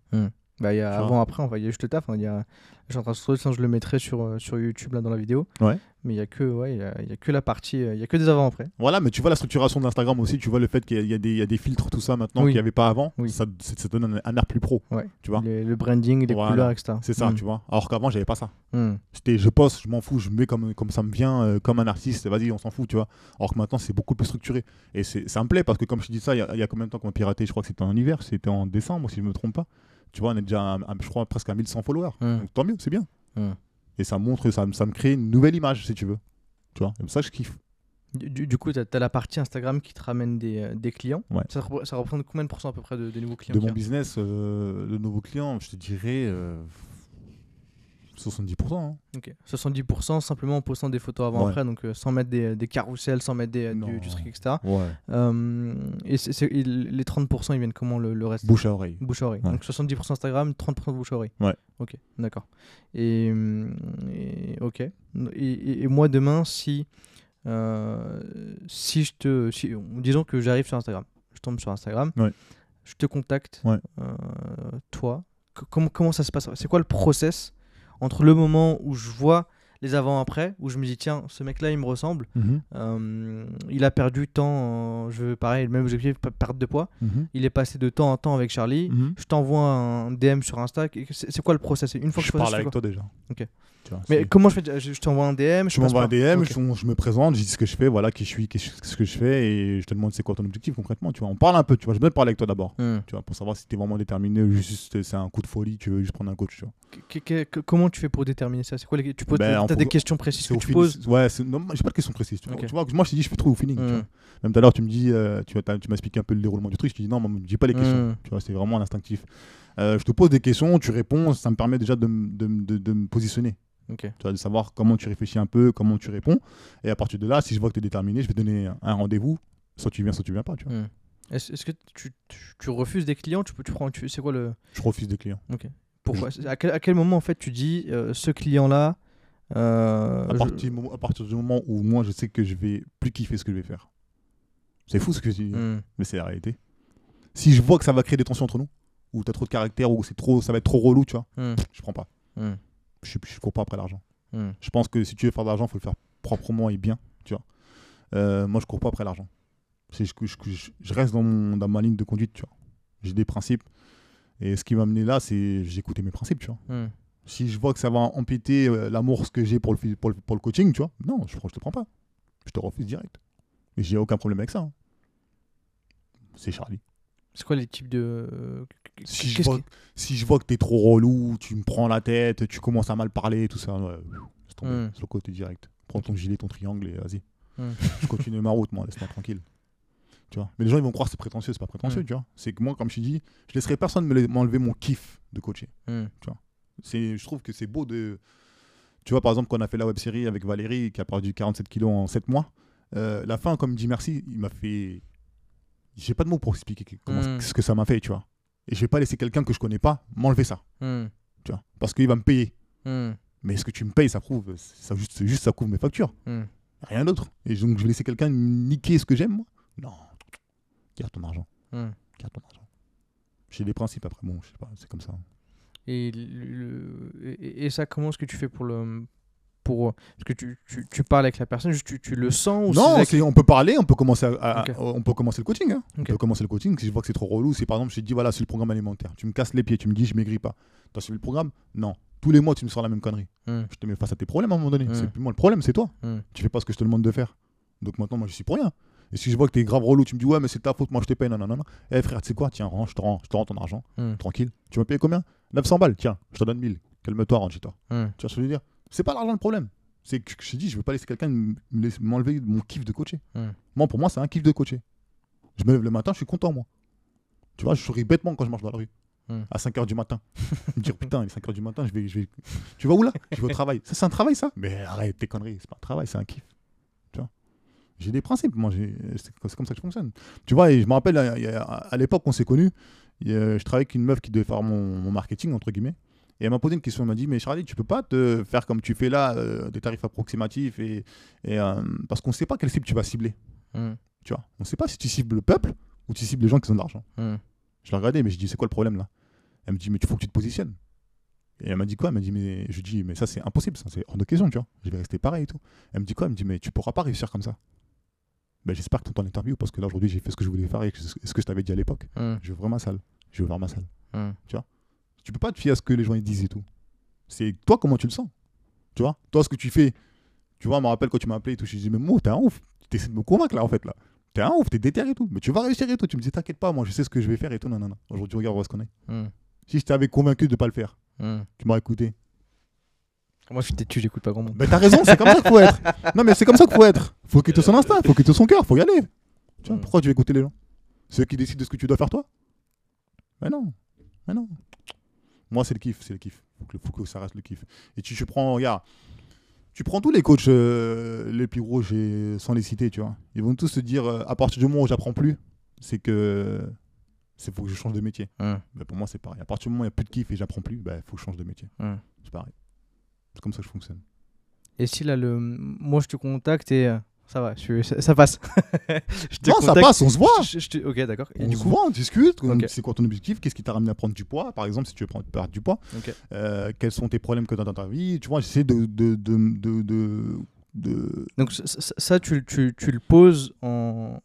Bah, il y a avant, après, va y aller juste le taf. hein. Il y a... Je suis en train de scroller, sinon je le mettrai sur, euh, sur YouTube là, dans la vidéo. Ouais. Mais il y a que, ouais, il y a, il y a que la partie, euh, il y a que des avant après. Voilà, mais tu vois la structuration d'Instagram aussi, tu vois le fait qu'il y a- il y, a des- il a filtres, tout ça maintenant Oui. qu'il n'y avait pas avant, Oui. ça, ça donne un, un air plus pro, Ouais. tu vois. Les- le branding, les Voilà. couleurs, etc. C'est ça, Mm. tu vois. Alors qu'avant, j'avais pas ça. Mm. C'était je poste, je m'en fous, je mets comme, comme ça me vient, euh, comme un artiste, vas-y, on s'en fout, tu vois. Alors que maintenant, c'est beaucoup plus structuré. Et ça me plaît parce que, comme je te dis ça, il y, a- il a combien de temps qu'on a piraté Je crois que c'était en hiver, c'était en décembre, si je me trompe pas. Tu vois, on est déjà, à- à- je crois, presque à 1100 followers. Donc tant mieux, c'est bien. Et ça montre, ça, me- ça me crée une nouvelle image, si tu veux. Tu vois, ça, je kiffe. Du, coup, tu as, la partie Instagram qui te ramène des, euh, des clients. Ouais. Ça, repré- ça représente combien de pourcents à peu près de, des nouveaux clients De mon business, euh, de nouveaux clients, je te dirais euh, 70%. hein. Ok. 70% simplement en postant des photos avant-après, donc euh, sans mettre des, des carousels, sans mettre des, du, du truc, etc. Ouais. Euh, et et les 30%, ils viennent comment le, le reste? Bouche à oreille. Bouche à oreille. Ouais. Donc 70% Instagram, 30% bouche à oreille. Ouais. Ok, d'accord. Et, et- ok. Et, et- et moi demain, si euh, si je te, si, disons que j'arrive sur Instagram, je tombe sur Instagram, je te contacte, euh, toi. C- comment comment ça se passe? C'est quoi le process entre le moment où je vois les avant-après, où je me dis tiens, ce mec-là, il me ressemble. Mhm. euh, il a perdu tant, euh, je veux pareil, le même objectif, perte de poids. Mhm. Il est passé de temps en temps avec Charlie. Mhm. Je t'envoie un DM sur Insta. C'est quoi le process? Une fois que Je parle je fais avec toi déjà. Ok. Tu vois, Mais comment je fais Je, je t'envoie un DM. Tu passe m'envoies un DM, je, je me présente, je dis ce que je fais, voilà qui je suis, qu'est-ce ce que je fais, et je te demande c'est quoi ton objectif concrètement. Tu vois, on parle un peu, tu vois, je vais te parler avec toi d'abord, Hmm. tu vois, pour savoir si tu es vraiment déterminé, ou juste c'est un coup de folie, tu veux juste prendre un coach, tu vois. Comment tu fais pour déterminer ça? C'est quoi les... Tu poses Ben, en as des questions précises que tu poses? Ouais, non, j'ai pas de questions précises. Tu, vois. Ok. Tu vois, moi je te dis, je fais trop au feeling. tu Hmm. vois. Même tout à l'heure, tu me dis, euh, tu, as- tu m'as expliqué un peu le déroulement du truc, je te dis non, j'ai pas les questions. Hmm. Tu vois, c'est vraiment un instinctif. Euh, je te pose des questions, tu réponds, ça me permet déjà de, m- de, m- de- de me positionner. Tu vois, de savoir comment tu réfléchis un peu, comment tu réponds. Et à partir de là, si je vois que tu es déterminé, je vais donner un- rendez-vous. Soit tu viens, soit tu viens pas. Tu vois. Hmm. Est-ce que tu, tu- tu refuses des clients? Tu, peux, tu prends, tu, C'est quoi le. Je refuse des clients. Pourquoi à quel, à quel moment en fait tu dis euh, ce client-là. euh, À partir, du moment, à partir du moment où moi, je sais que je vais plus kiffer ce que je vais faire. C'est fou ce que je dis, Hmm. mais c'est la réalité. Si je vois que ça va créer des tensions entre nous, ou tu as trop de caractère, ou c'est trop, ça va être trop relou, tu vois, Hmm. je prends pas. Je, je cours pas après l'argent. Hmm. Je pense que si tu veux faire de l'argent, il faut le faire proprement et bien, tu vois. Euh, moi, je cours pas après l'argent. Je, je- je- je reste dans, mon- dans ma ligne de conduite, tu vois. J'ai des principes. Et ce qui m'a amené là, c'est j'ai écouté mes principes, tu vois. Hmm. Si je vois que ça va empiéter euh, l'amour que j'ai pour le, pour, le, pour le coaching, tu vois, non, je, je te prends pas. Je te refuse direct. Et j'ai aucun problème avec ça. hein. C'est Charlie. C'est quoi les types de. euh, Si je, vois, qui- si je vois que t'es trop relou, tu me prends la tête, tu commences à mal parler, tout ça, ouais, laisse tomber. Mm. C'est le côté direct. Prends ton gilet, ton triangle et vas-y. Mm. <laughs> Je continue ma route, moi, laisse-moi tranquille. Tu vois? Mais les gens, ils vont croire que c'est prétentieux, c'est pas prétentieux, Mm. tu vois? C'est que moi, comme je te dis, je laisserai personne me le- m'enlever mon kiff de coacher. Hmm. C'est, je trouve que c'est beau de. Tu vois, par exemple, quand on a fait la web série avec Valérie, qui a perdu 47 kilos en 7 mois, euh, la fin, comme il dit merci, il m'a fait. J'ai pas de mots pour expliquer que- comment, Mm. ce que ça m'a fait, tu vois. Et je vais pas laisser quelqu'un que je connais pas m'enlever ça, Hmm. tu vois. Parce qu'il va me payer. Hmm. Mais ce que tu me payes, ça prouve. Ça, juste, juste ça couvre mes factures. Hmm. Rien d'autre. Et donc, je vais laisser quelqu'un niquer ce que j'aime, moi? Non. Garde ton argent. Hmm. Garde ton argent. J'ai des principes après. Bon, je sais pas, c'est comme ça. Et, le- et, et ça, comment est-ce que tu fais pour le. Pour, est-ce que tu, tu, tu parles avec la personne, tu, tu le sens ou Non, on peut parler, on peut commencer, à- on peut commencer le coaching. hein. On peut commencer le coaching. Si je vois que c'est trop relou, si par exemple je te dis voilà, c'est le programme alimentaire, tu me casses les pieds, tu me dis je maigris pas. T'as suivi le programme? Non. Tous les mois, tu me sors la même connerie. Hmm. Je te mets face à tes problèmes à un moment donné. Mm. C'est plus moi le problème, c'est toi. Hmm. Tu fais pas ce que je te demande de faire. Donc maintenant, moi, je suis pour rien. Et si je vois que t'es grave relou, tu me dis ouais, mais c'est ta faute, moi je te paye. Non, non, non, non. Eh frère, tu sais quoi? Tiens, rends, je te rends, je te rends ton argent. Hmm. Tranquille. Tu m'as payé combien? 900 balles. Tiens, je te donne 1000. Calme-toi, rentre chez toi. Hmm. Tu vois ce que je veux dire? C'est pas l'argent le problème. C'est que je dis, je veux pas laisser quelqu'un m'enlever mon kiff de coacher. Moi, pour moi, c'est un kiff de coacher. Je me lève le matin, je suis content, moi. Tu vois, je souris bêtement quand je marche dans la rue. À 5h du matin. me dire, putain, il est 5h du matin, je vais, je vais. Tu vas où là? Je vais au travail. Ça, c'est un travail, ça? Mais arrête tes conneries. C'est pas un travail, c'est un kiff. Tu vois? J'ai des principes, moi. C'est comme ça que je fonctionne. Tu vois, et je me rappelle, à l'époque, on s'est connus. Je travaillais avec une meuf qui devait faire mon, mon marketing, entre guillemets. Et elle m'a posé une question. Elle m'a dit Mais Charlie, tu peux pas te faire comme tu fais là, euh, des tarifs approximatifs et, et, euh, Parce qu'on sait pas quelle cible tu vas cibler. Hmm. Tu vois, on sait pas si tu cibles le peuple ou tu cibles les gens qui ont de l'argent. Hmm. Je l'ai regardé, mais je dis c'est quoi le problème là? Elle me dit, mais il faut que tu te positionnes. Et elle m'a dit quoi? Elle m'a dit, mais je dis, mais ça c'est impossible, ça c'est hors de question, tu vois. Je vais rester pareil et tout. Elle me dit quoi? Elle me dit, mais tu pourras pas réussir comme ça. Ben, J'espère que tu entends l'interview parce que là aujourd'hui j'ai fait ce que je voulais faire et ce que je t'avais dit à l'époque. Hum, Je vais ouvrir ma salle. Je vais ouvrir ma salle. hum. Tu peux pas te fier à ce que les gens ils disent et tout. C'est toi comment tu le sens? Tu vois? Toi ce que tu fais. Tu vois, je me rappelle quand tu m'as appelé et tout, je me dis, mais moi, t'es un ouf. Tu essaies de me convaincre là en fait là. T'es un ouf, t'es déter et tout. Mais tu vas réussir et tout. Tu me dis, t'inquiète pas, moi je sais ce que je vais faire et tout. Non, non, non. Aujourd'hui, regarde où est-ce qu'on est. Hum, Si je t'avais convaincu de pas le faire, hum. tu m'aurais écouté. Moi, je suis têtu, j'écoute pas grand monde. Mais t'as raison, c'est comme ça qu'il faut être. Non, mais c'est comme ça qu'il faut être. Faut quitter son instinct, faut quitter son cœur, faut y aller. Tu vois, Mm. pourquoi tu veux écouter les gens? Ceux qui décident de ce que tu dois faire toi? Mais non. Mais non. Moi, c'est le kiff, c'est le kiff. Faut que, faut que ça reste le kiff. Et tu, tu prends, regarde, tu prends tous les coachs euh, les plus gros, sans les citer, tu vois. Ils vont tous se dire, euh, à partir du moment où j'apprends plus, c'est que c'est faut que je change de métier. Hum, Mais pour moi, c'est pareil. À partir du moment où il n'y a plus de kiff et j'apprends plus, il faut que je change de métier. C'est pareil. C'est comme ça que je fonctionne. Et si là, le... moi, je te contacte et euh, ça va, je suis- ça, passe. <laughs> je te Non, ça passe, on se voit. Je- je te- Ok, d'accord. On du se coup, voit, on discute. C'est quoi ton objectif? Qu'est-ce qui t'a ramené à prendre du poids? Par exemple, si tu veux prendre, perdre du poids, euh, quels sont tes problèmes que tu as dans ta vie? Tu vois, j'essaie de. de, de, de, donc ça, tu, tu, tu le poses en,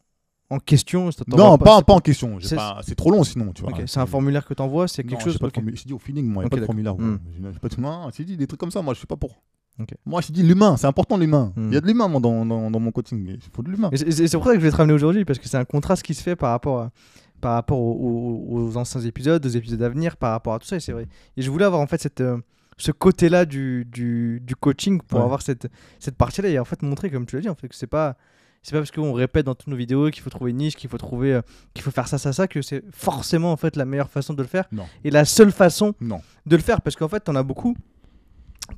en question Non, pas, pas en question. C'est- trop long sinon. Tu vois. Ok, c'est un formulaire que tu envoies, c'est quelque chose pas de dit au feeling, moi, il n'y a pas de formulaire. j'ai pas de non, dit des trucs comme ça, moi, je suis pas pour. Moi, j'ai dit l'humain, c'est important l'humain. Hmm. Il y a de l'humain dans, dans, dans mon coaching. Il faut de l'humain. C'est- pour ça que je vais te ramener aujourd'hui, parce que c'est un contraste qui se fait par rapport, à- par rapport aux, aux- aux anciens épisodes, aux épisodes à venir, par rapport à tout ça, et c'est vrai. Et je voulais avoir en fait cette, euh, ce côté-là du, du, du coaching pour Ouais. avoir cette, cette partie-là, et en fait montrer, comme tu l'as dit, en fait, que c'est pas... C'est pas parce qu'on répète dans toutes nos vidéos qu'il faut trouver une niche, qu'il faut trouver, euh, qu'il faut faire ça, ça, ça, que c'est forcément en fait la meilleure façon de le faire Non. et la seule façon Non. de le faire parce qu'en fait, t'en as beaucoup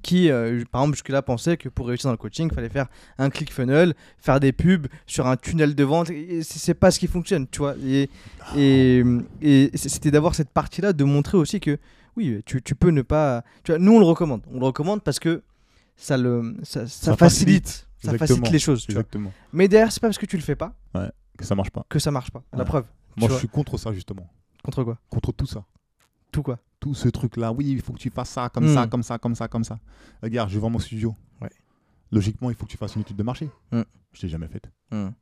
qui, euh, par exemple, jusque-là pensaient que pour réussir dans le coaching, il fallait faire un click funnel, faire des pubs sur un tunnel de vente. C'est pas ce qui fonctionne, tu vois. Et, et, et c- c'était d'avoir cette partie-là, de montrer aussi que oui, tu, tu peux ne pas. Tu vois, nous, on le recommande. On le recommande parce que ça, le, ça, ça Ça facilite. facilite. Ça facilite les choses, tu vois. Exactement. Mais derrière, c'est pas parce que tu le fais pas Que ça marche pas. que ça marche pas. La preuve. Moi, je vois. suis contre ça, justement. Contre quoi? Contre tout ça. Tout quoi? Tout ce truc-là. Oui, il faut que tu fasses ça, comme ça, Mm. comme ça, comme ça, comme ça. Regarde, je vends mon studio. Ouais. Logiquement, il faut que tu fasses une étude de marché. Mm. Je l'ai jamais faite. Hum,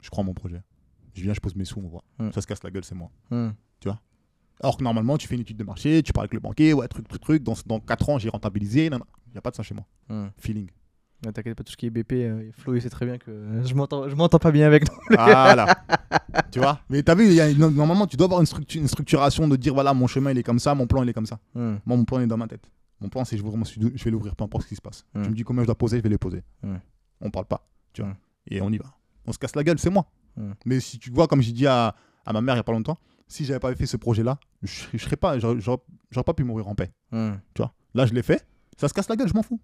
Je crois en mon projet. Je viens, je pose mes sous, on voit. Mm. Ça se casse la gueule, c'est moi. hum, Alors que normalement, tu fais une étude de marché, tu parles avec le banquier, ouais, truc, truc, truc. Dans, dans 4 ans, j'ai rentabilisé. Il n'y a pas de ça chez moi. Feeling. Ne T'inquiète pas, tout ce qui est BP, euh, Flo, il sait très bien que euh, je m'entends je m'entends pas bien avec. non. Voilà. <laughs> tu vois? Mais t'as vu, il y a une- normalement, tu dois avoir une, structu- une structuration de dire voilà, mon chemin, il est comme ça, mon plan, il est comme ça. Hum, Moi, mon plan il est dans ma tête. Mon plan, c'est je je vais l'ouvrir, peu importe ce qui se passe. Mm. Tu me dis combien je dois poser, je vais les poser. Mm. On parle pas, tu vois. Et on y va. On se casse la gueule, c'est moi. Mais si tu vois, comme j'ai dit à, à ma mère il y a pas longtemps, si j'avais pas fait ce projet-là, je, je serais pas, j'aurais j'aurais- j'aurais pas pu mourir en paix. Tu vois? Là, je l'ai fait. Ça se casse la gueule, je m'en fous.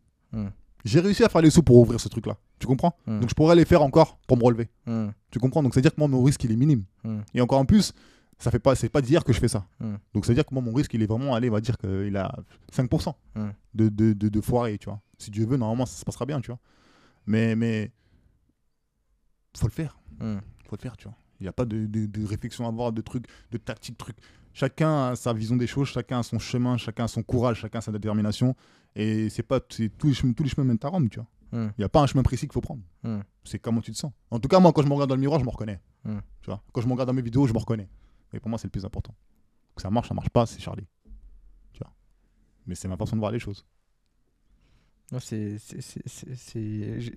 J'ai réussi à faire les sous pour ouvrir ce truc-là. Tu comprends Mm. Donc je pourrais les faire encore pour me relever. hum, Tu comprends Donc c'est à dire que moi mon risque il est minime. Mm. Et encore en plus, ça fait pas, c'est pas d'hier que je fais ça. Donc c'est à dire que moi mon risque il est vraiment, allez, on va dire qu'il a 5% Mm. de, de, de, de foirer, tu vois. Si Dieu veut, normalement ça se passera bien, tu vois. Mais mais faut le faire, faut le faire, tu vois. Il n'y a pas de, de, de réflexion à avoir, de trucs, de tactique, trucs. Chacun a sa vision des choses, chacun a son chemin, chacun a son courage, chacun a sa détermination. Et c'est pas, tous les chemins, tous les chemins mènent à Rome, tu vois. Mm. Il n'y a pas un chemin précis qu'il faut prendre. Mm. C'est comment tu te sens. En tout cas, moi, quand je me regarde dans le miroir, je me reconnais. Mm. Tu vois quand je me regarde dans mes vidéos, je me reconnais. Et pour moi, c'est le plus important. Que ça marche, ça marche pas, c'est Charlie. Tu vois Mais c'est ma façon de voir les choses. Non, c'est, c'est, c'est, c'est- c'est- j-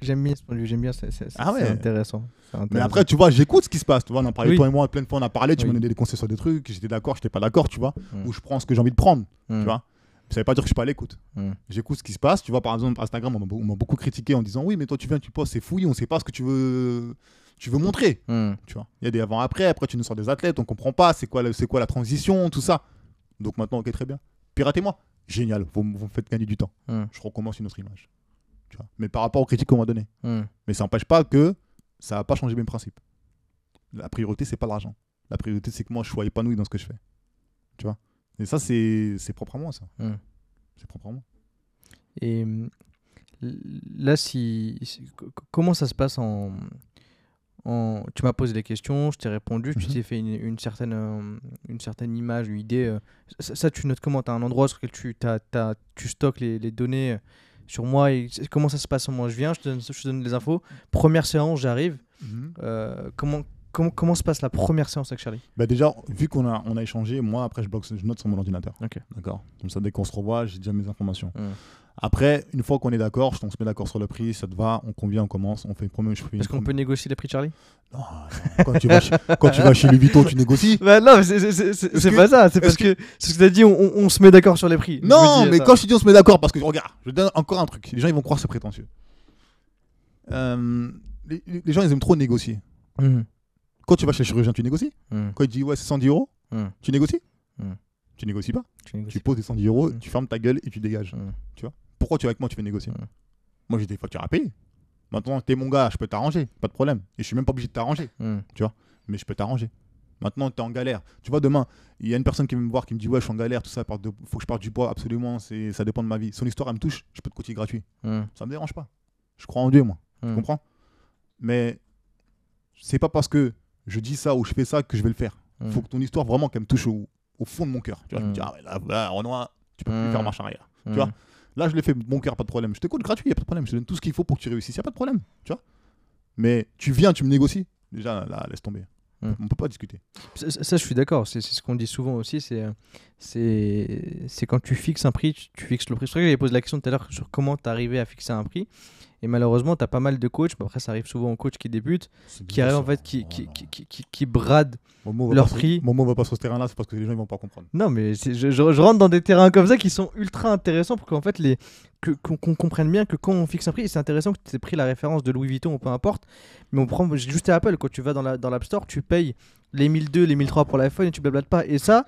J'aime bien ce point de vue, j'aime bien, c'est, Ah ouais. intéressant. Mais après, tu vois, j'écoute ce qui se passe. Tu vois, on en parlait, Oui. toi et moi, plein de fois, on a parlé, tu Oui. m'as donné des conseils sur des trucs, j'étais d'accord, j'étais pas d'accord, tu vois. Mm. Ou je prends ce que j'ai envie de prendre, tu vois. Ça veut pas dire que je suis pas à l'écoute. hum, J'écoute ce qui se passe. Tu vois, par exemple, Instagram, on m'a beaucoup critiqué en disant Oui, mais toi, tu viens, tu postes, c'est fouillis, on sait pas ce que tu veux, tu veux montrer. hum, Tu vois, il y a des avant-après, après, tu nous sors des athlètes, on comprend pas, c'est quoi, quoi la transition, tout ça. Donc maintenant, ok, très bien. Piratez-moi. Génial, vous, me faites gagner du temps. hum, Je recommence une autre image. Tu vois. Mais par rapport aux critiques qu'on m'a données. hum. Mais ça n'empêche pas que ça va pas changer mes principes. La priorité, c'est pas l'argent. La priorité, c'est que moi, je sois épanoui dans ce que je fais. Tu vois. Et ça, c'est propre à moi, ça. hum. C'est propre à moi. Et hum, là, si, si- co- co- comment ça se passe en, en- tu m'as posé des questions, je t'ai répondu, tu Mhm. t'es fait une, une certaine, euh, une certaine image, une idée. euh. Ça, ça, tu notes comment? Tu as un endroit sur lequel tu, t'as- tu stockes les, les données euh, sur moi et comment ça se passe? Moi, je viens, je te donne, je te donne les infos. Première séance, j'arrive. Euh, comment, comment, comment se passe la première séance avec Charlie? Bah déjà, vu qu'on a, on a échangé, moi après je bloque, je note sur mon ordinateur. Ok. D'accord? Comme ça, dès qu'on se revoit, j'ai déjà mes informations. Mm. Après, une fois qu'on est d'accord, on se met d'accord sur le prix, ça te va, on convient, on commence, on fait une première. Est-ce qu'on peut négocier les prix de Charlie? Non, non, quand, tu vas chez, quand tu vas chez Louis Vuitton, tu négocies. Bah non, mais c'est- que- pas ça. C'est parce que, c'est ce que t'as dit, on, se met d'accord sur les prix. Non, dis, mais ça. quand je dis on se met d'accord, parce que regarde, je donne encore un truc. Les gens ils vont croire que c'est prétentieux. Euh, les, les gens ils aiment trop négocier. Mhm. Quand tu vas chez le chirurgien, tu négocies. Mhm. Quand il dit ouais, c'est 110 euros, Mhm. tu négocies. Mhm. Tu négocies pas. Tu négocies. Tu poses les 110 euros, tu fermes ta gueule et tu dégages. Mhm. Pourquoi tu es avec moi, tu fais négocier. Moi j'ai des factures à payer. Maintenant, t'es mon gars, je peux t'arranger, pas de problème. Et je suis même pas obligé de t'arranger, Mhm. mais je peux t'arranger. Maintenant, t'es en galère. Tu vois, demain, il y a une personne qui vient me voir qui me dit Ouais, je suis en galère, tout ça, de- faut que je parte du poids, absolument, c'est- ça dépend de ma vie. Son histoire, elle me touche, je peux te coacher gratuit. Ça me dérange pas. Je crois en Dieu, moi. Tu comprends? Mais c'est pas parce que je dis ça ou je fais ça que je vais le faire. Mhm. Faut que ton histoire vraiment qu'elle me touche au, au fond de mon cœur. Tu vois, je me Mhm. dis, ah ouais, là, là, Renoir, tu peux plus faire marche arrière. Mhm. vois Là, je l'ai fait de mon cœur, pas de problème. Je t'écoute gratuit, y a pas de problème. Je te donne tout ce qu'il faut pour que tu réussisses, y a pas de problème. Tu vois Mais tu viens, tu me négocies. Déjà, là, laisse tomber. Mhm. On peut pas discuter. Ça, je suis d'accord. C'est ce qu'on dit souvent aussi. C'est quand tu fixes un prix, tu, tu fixes le prix. C'est vrai que j'avais posé la question tout à l'heure sur comment tu arrivé à fixer un prix. Et malheureusement, tu as pas mal de coachs. mais Après, ça arrive souvent aux coachs qui débutent, qui arrivent en fait, qui, qui, qui, qui, qui- qui bradent. Leur prix. Momo va pas sur ce terrain-là, c'est parce que les gens ils vont pas comprendre. Non, mais c'est- je, je- je rentre dans des terrains comme ça qui sont ultra intéressants pour qu'en fait les que- qu'on qu'on comprenne bien que quand on fixe un prix, et c'est intéressant que tu aies pris la référence de Louis Vuitton ou peu importe, mais on prend juste à Apple, quand tu vas dans la- dans l'App Store, tu payes les 1002, les 1003 pour l'iPhone et tu blablates pas. Et ça,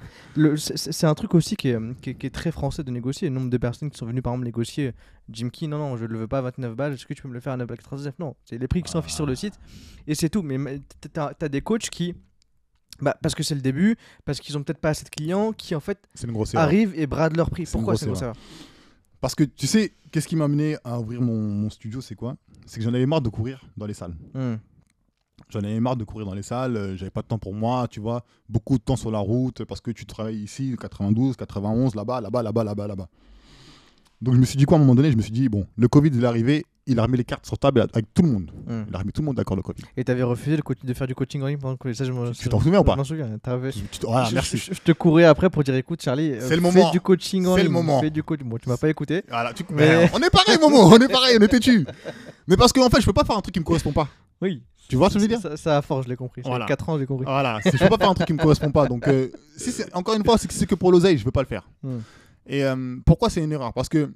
c'est un truc aussi qui est, qui est- qui est très français de négocier. Le nombre de personnes qui sont venues par exemple négocier Jim Key, non, non, je le veux pas à 29 balles, est-ce que tu peux me le faire à 9,99 Non, c'est les prix qui sont affichés sur le site et c'est tout. Mais t'as as des coachs qui. Bah, parce que c'est le début, parce qu'ils ont peut-être pas assez de clients qui en fait une grosse arrivent et bradent leur prix. C'est une Pourquoi grosse c'est comme ça Parce que tu sais, qu'est-ce qui m'a amené à ouvrir mon, mon studio, c'est quoi? C'est que j'en avais marre de courir dans les salles. Hmm. J'en avais marre de courir dans les salles, euh, j'avais pas de temps pour moi, tu vois, beaucoup de temps sur la route parce que tu travailles ici, 92, 91, là-bas, là-bas, là-bas, là-bas, là-bas. Donc je me suis dit quoi à un moment donné? Je me suis dit, bon, le Covid il est arrivé, il a remis les cartes sur table avec tout le monde. Hmm. Il a remis tout le monde d'accord le Covid. Et t'avais refusé de, faire du coaching en ligne pendant le Covid. Ça, je Tu t'en souviens ou pas? Je m'en souviens. Tu- voilà, je, merci. je- je te courais après pour dire écoute, Charlie, euh, C'est le fais moment. du coaching en C'est le ligne. moment. Fais du coaching. Bon, tu m'as pas écouté. Voilà, tu- Mais- Mais <laughs> on est pareil, Momo, on est pareil, on est têtu. <laughs> Mais parce qu'en fait, je peux pas faire un truc qui me correspond pas. Oui. Tu vois ce que je veux dire Ça, ça à force, je l'ai compris. Voilà. Voilà. 4 ans, j'ai compris. Voilà, <laughs> je peux pas faire un truc qui me correspond pas. Donc, euh, si encore une fois, c'est que c'est que pour l'oseille, je veux pas le faire. Hmm. Et euh, pourquoi c'est une erreur? Parce que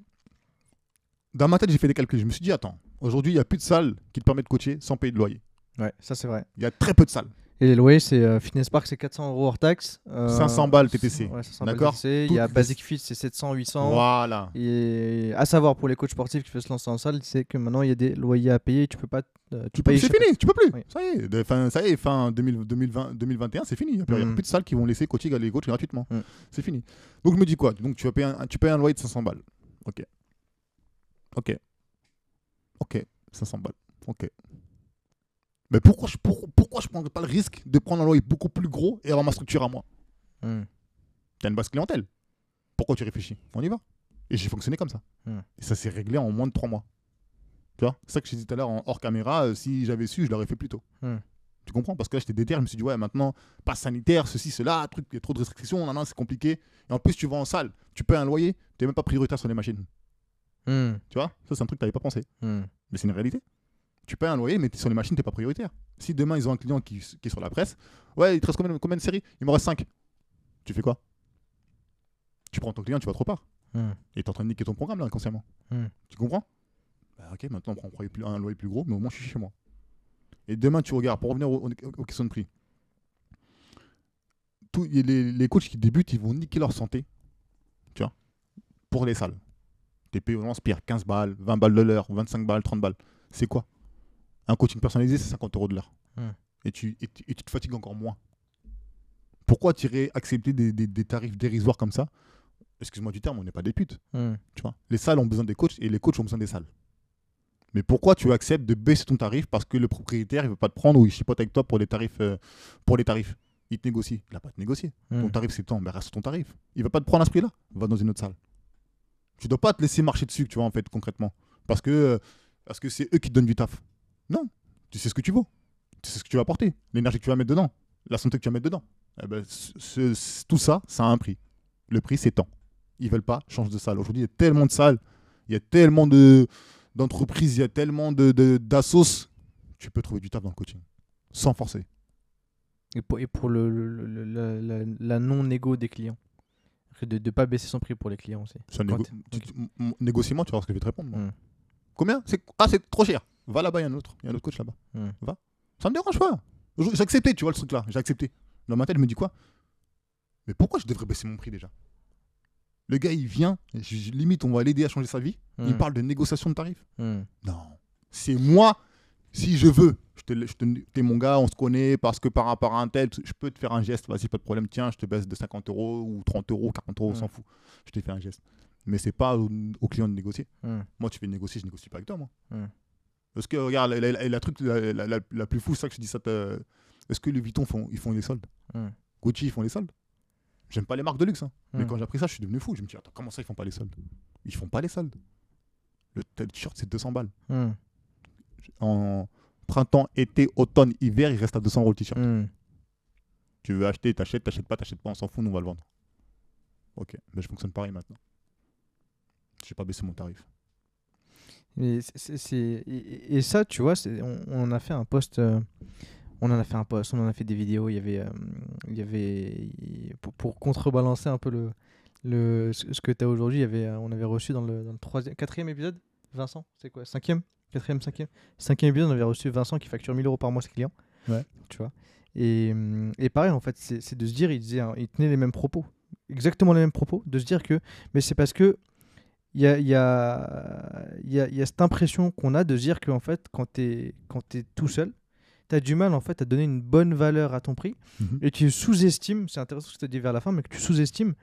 dans ma tête, j'ai fait des calculs. Je me suis dit, attends, aujourd'hui, il n'y a plus de salles qui te permettent de coacher sans payer de loyer. Ouais, ça c'est vrai. Il y a très peu de salles. Et les loyers, c'est euh, Fitness Park, c'est 400 euros hors taxe. euh, 500 balles TTC. Ouais, 500 balles D'accord. Il y a Basic Fit, c'est 700, 800. Voilà. Et à savoir pour les coachs sportifs qui veulent se lancer en salle, c'est que maintenant il y a des loyers à payer. Tu peux pas. euh, tu peux- C'est fini, tu peux plus. Oui. Ça y est, de- fin, ça y est, fin 2000 2020, 2021, c'est fini. Il n'y a, plus- Mm. plus de salles qui vont laisser coacher les coachs gratuitement. Mm. C'est fini. Donc je me dis quoi? Donc tu vas payer un, tu payes un loyer de 500 balles. Ok. Ok. Ok. 500 balles. Ok. Mais pourquoi je pour- pourquoi je prendrais pas le risque de prendre un loyer beaucoup plus gros et avoir ma structure à moi Hmm. T'as une base clientèle. Pourquoi tu réfléchis On y va. Et j'ai fonctionné comme ça. Mm. Et ça s'est réglé en moins de 3 mois. Tu vois C'est ça que je disais tout à l'heure hors caméra. euh, si j'avais su, je l'aurais fait plus tôt. Mm. Tu comprends? Parce que là, j'étais déter. Je me suis dit, ouais, maintenant, pas sanitaire, ceci, cela, truc, il y a trop de restrictions, non, non, c'est compliqué. Et en plus, tu vas en salle, tu payes un loyer, tu n'es même pas prioritaire sur les machines. Hmm. Tu vois? Ça, c'est un truc que tu n'avais pas pensé. Hmm. Mais c'est une réalité. Tu payes un loyer, mais sur les machines, tu n'es pas prioritaire. Si demain, ils ont un client qui, qui est sur la presse, ouais, il te reste combien, combien de séries? Il me reste 5. Tu fais quoi? Tu prends ton client, tu vas trop part. Hmm. Et tu es en train de niquer ton programme là inconsciemment. Hmm. Tu comprends? Bah, Ok, maintenant on prend un loyer, plus, gros, mais au moins je suis chez moi. Et demain tu regardes, pour revenir aux, questions de prix, les, les coachs qui débutent, ils vont niquer leur santé. Tu vois Pour les salles. T'es payé vraiment pire, 15 balles, 20 balles de l'heure, 25 balles, 30 balles. C'est quoi? Un coaching personnalisé, c'est 50 euros de l'heure. Hmm. Et, tu, et, tu, et tu te fatigues encore moins. Pourquoi tu irais accepter des, des- des tarifs dérisoires comme ça? Excuse-moi du terme, on n'est pas des putes. Hmm. Tu vois? Les salles ont besoin des coachs et les coachs ont besoin des salles. Mais pourquoi tu acceptes de baisser ton tarif parce que le propriétaire il veut pas te prendre ou il chipote avec toi pour les tarifs euh, pour les tarifs? Il te négocie. Il va pas te négocier. Hmm. Ton tarif c'est tant, ben reste ton tarif. Il va pas te prendre à ce prix-là. Va dans une autre salle. Tu dois pas te laisser marcher dessus, tu vois en fait concrètement, parce que euh, parce que c'est eux qui te donnent du taf. Non, tu sais ce que tu vaux. Tu sais ce que tu vas apporter, l'énergie que tu vas mettre dedans, la santé que tu vas mettre dedans. Eh ben, ce- ce- tout ça, ça a un prix. Le prix c'est temps. Ils veulent pas, change de salle. Aujourd'hui, il y a tellement de salles, il y a tellement de d'entreprises, il y a tellement de de- d'assos. Tu peux trouver du taf dans le coaching, sans forcer. Et pour, et pour le, le- le- la, la- la non-négo des clients. De ne pas baisser son prix pour les clients aussi. Négo- t'es- tu- ok. tu- vas voir ce que je vais te répondre. moi. Hmm. Combien? C'est... Ah, c'est trop cher. Va là-bas, il y a un autre. Il y a un autre coach là-bas. Hmm. Va. Ça me dérange pas. J'ai accepté, tu vois, le truc là. J'ai accepté. Dans ma tête, je me dis quoi? Mais pourquoi je devrais baisser mon prix déjà? Le gars, il vient, je- limite, on va l'aider à changer sa vie. Il Hmm. parle de négociation de tarifs. Hmm. Non. C'est moi, si je veux. Je te, je te- t'es mon gars, on se connaît parce que par rapport à un tel, je peux te faire un geste. Vas-y, pas de problème. Tiens, je te baisse de 50 euros ou 30 euros, 40 euros, on s'en fout. Je t'ai fait un geste. Mais c'est pas au, au client de négocier. Moi, tu fais négocier, je négocie pas avec toi, moi. Parce que, regarde, la, la- la truc la, la- plus fou, c'est ça que je dis ça. Est-ce que le Vuitton, font, ils font les soldes? Hmm. Gucci, ils font les soldes? J'aime pas les marques de luxe. hein. Mais Hmm. quand j'ai appris ça, je suis devenu fou. Je me dis, attends, comment ça, ils font pas les soldes? Ils font pas les soldes. Le t-shirt, c'est 200 balles. Hmm. En printemps, été, automne, hiver, il reste à 200 euros le t-shirt. Tu veux acheter, t'achètes, t'achètes pas, t'achètes pas, on s'en fout, nous on va le vendre. Ok, mais je fonctionne pareil maintenant. J'ai pas baissé mon tarif. Et, et ça, tu vois, on, a fait un post. euh, on en a fait un post, on en a fait des vidéos. Il y avait, euh, il y avait pour, pour contrebalancer un peu le, le ce que tu as aujourd'hui. Il y avait, euh, on avait reçu dans le, dans le troisième, quatrième épisode, Vincent, c'est quoi, cinquième, quatrième, cinquième, cinquième épisode, on avait reçu Vincent qui facture 1000 euros par mois ses clients. Ouais. Tu vois. Et, et pareil, en fait, c'est c'est de se dire, il disait, hein, il tenait les mêmes propos, exactement les mêmes propos, de se dire que, mais c'est parce que il y a, y, a, y, a, y a cette impression qu'on a de dire qu'en fait, quand tu es, es tout seul, tu as du mal en fait à donner une bonne valeur à ton prix Mhm. et tu sous-estimes, c'est intéressant ce que tu as dit vers la fin, mais que tu sous-estimes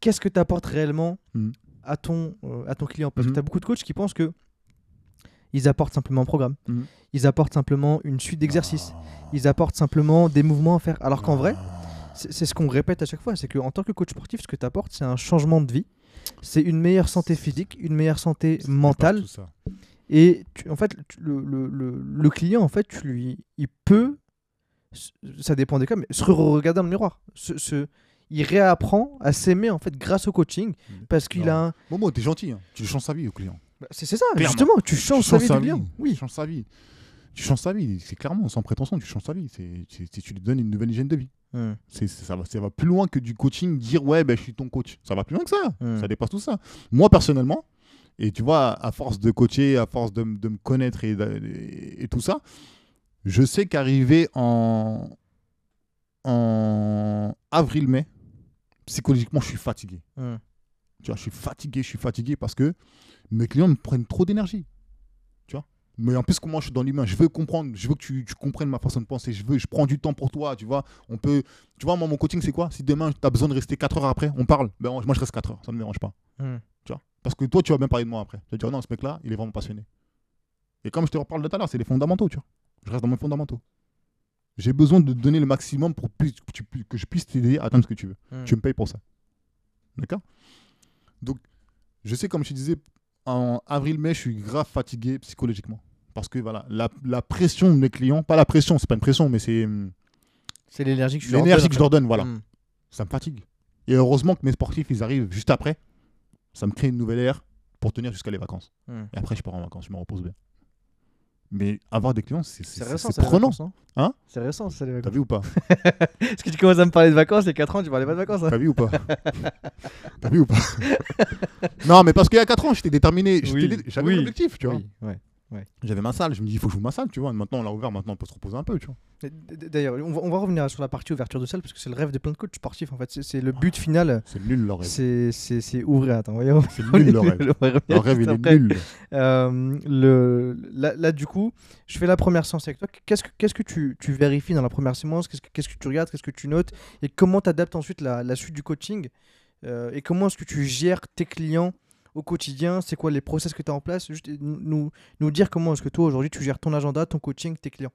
qu'est-ce que tu apportes réellement Mhm. à, ton, euh, à ton client. Parce que Mhm. tu as beaucoup de coachs qui pensent que ils apportent simplement un programme, ils apportent simplement une suite d'exercices, Non. ils apportent simplement des mouvements à faire. Alors qu'en vrai, c'est c'est ce qu'on répète à chaque fois, c'est qu'en tant que coach sportif, ce que tu apportes, c'est un changement de vie, c'est une meilleure santé physique, une meilleure santé mentale, tout ça. et tu- en fait, tu- le, le- le- le client, en fait, tu lui, il peut, ça dépend des cas, mais se regarder dans le miroir. Se, se- il réapprend à s'aimer en fait grâce au coaching parce qu'il a un. Momo, t'es gentil. hein. Tu changes sa vie au client. Bah, c'est ça, Clairement. justement, tu changes sa vie du Tu client. Oui. changes sa vie. Tu changes sa vie. C'est clairement, sans prétention, tu changes sa vie. C'est- tu lui donnes une nouvelle hygiène de vie. Hmm. C'est, ça, va, ça va plus loin que du coaching, dire ouais, ben, je suis ton coach. Ça va plus loin que ça. Hmm. Ça dépasse tout ça. Moi, personnellement, et tu vois, à force de coacher, à force de, me connaître et- et tout ça, je sais qu'arriver en, en avril-mai, psychologiquement, je suis fatigué. Hmm. Tu vois, je suis fatigué, je suis fatigué parce que mes clients me prennent trop d'énergie. Mais en plus, comment je suis dans l'humain, je veux comprendre, je veux que tu, tu comprennes ma façon de penser, je veux, je prends du temps pour toi, tu vois. On peut, tu vois, moi, mon coaching, c'est quoi? Si demain, tu as besoin de rester 4 heures après, on parle, ben, moi, je reste 4 heures, ça ne me dérange pas. Hmm. Tu vois? Parce que toi, tu vas bien parler de moi après. Tu vas dire, non, ce mec-là, il est vraiment passionné. Et comme je te reparle de tout à l'heure, c'est les fondamentaux, tu vois. Je reste dans mes fondamentaux. J'ai besoin de donner le maximum pour plus- que, je puisse t'aider à atteindre ce que tu veux. Hmm. Tu me payes pour ça. D'accord? Donc, je sais, comme je te disais, en avril-mai, je suis grave fatigué psychologiquement. Parce que voilà, la, la pression de mes clients, pas la pression, c'est pas une pression, mais c'est hum, C'est l'énergie que je leur l'énergie donne, que je leur donne, voilà. Hmm. Ça me fatigue. Et heureusement que mes sportifs, ils arrivent juste après. Ça me crée une nouvelle ère pour tenir jusqu'à les vacances. Hmm. Et après, je pars en vacances, je me repose bien. Mais avoir des clients, c'est C'est c'est- récent, c'est prenant. vacances, Hein C'est récent, ça, les T'as vacances. vu ou pas? <laughs> Parce que tu commences à me parler de vacances, il y a 4 ans, tu parlais pas de vacances. hein. T'as vu ou pas? T'as vu ou pas? <laughs> Non, mais parce qu'il y a 4 ans, j'étais déterminé. j'étais Oui, dé- J'avais oui. un objectif, tu vois. Oui, ouais. J'avais ma salle, je me dis, il faut que je joue ma salle, tu vois. Maintenant, on l'a ouvert, maintenant, on peut se reposer un peu, tu vois. D'ailleurs, on va, on va revenir sur la partie ouverture de salle parce que c'est le rêve de plein de coachs sportifs en fait. C'est- le but final. C'est nul leur rêve. C'est ouvrir. Attends, voyons. C'est nul leur <laughs> rêve. Leur rêve, il est nul. Euh, le, là, là, du coup, je fais la première séance avec toi. Qu'est-ce que, qu'est-ce que tu, tu vérifies dans la première séance? Qu'est-ce que, qu'est-ce que tu regardes? Qu'est-ce que tu notes? Et comment tu adaptes ensuite la, la suite du coaching? Euh, Et comment est-ce que tu gères tes clients au quotidien C'est quoi les process que tu as en place? Juste nous, nous- nous dire comment est-ce que toi aujourd'hui tu gères ton agenda, ton coaching, tes clients.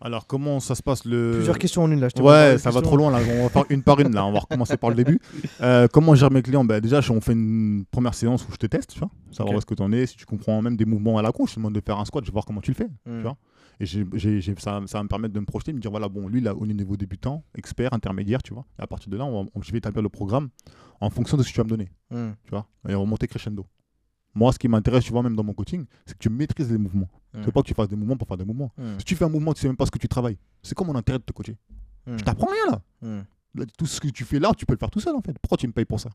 Alors, comment ça se passe le. Plusieurs questions en une là. je Ouais, ça va trop loin là. On va faire une par une là. On va recommencer par le début. Euh, comment gère mes clients? Bah, Déjà, on fait une première séance où je te teste, tu vois, savoir où est-ce que tu en es, si tu comprends même des mouvements à la con. Je te demande de faire un squat, je vais voir comment tu le fais. Hmm. vois. Et ça, ça va me permettre de me projeter, de me dire voilà, bon, lui, là, au niveau débutant, expert, intermédiaire, tu vois. Et à partir de là, on va- on- je vais établir le programme en fonction de ce que tu vas me donner, Hmm. tu vois. Et remonter crescendo. Moi, ce qui m'intéresse, tu vois, même dans mon coaching, c'est que tu maîtrises les mouvements. Hmm. C'est pas que tu fasses des mouvements pour faire des mouvements. Hmm. Si tu fais un mouvement, tu sais même pas ce que tu travailles. C'est quoi mon intérêt de te coacher Hmm. Je t'apprends rien là. Hmm. Là, tout ce que tu fais là, tu peux le faire tout seul en fait. Pourquoi tu me payes pour ça?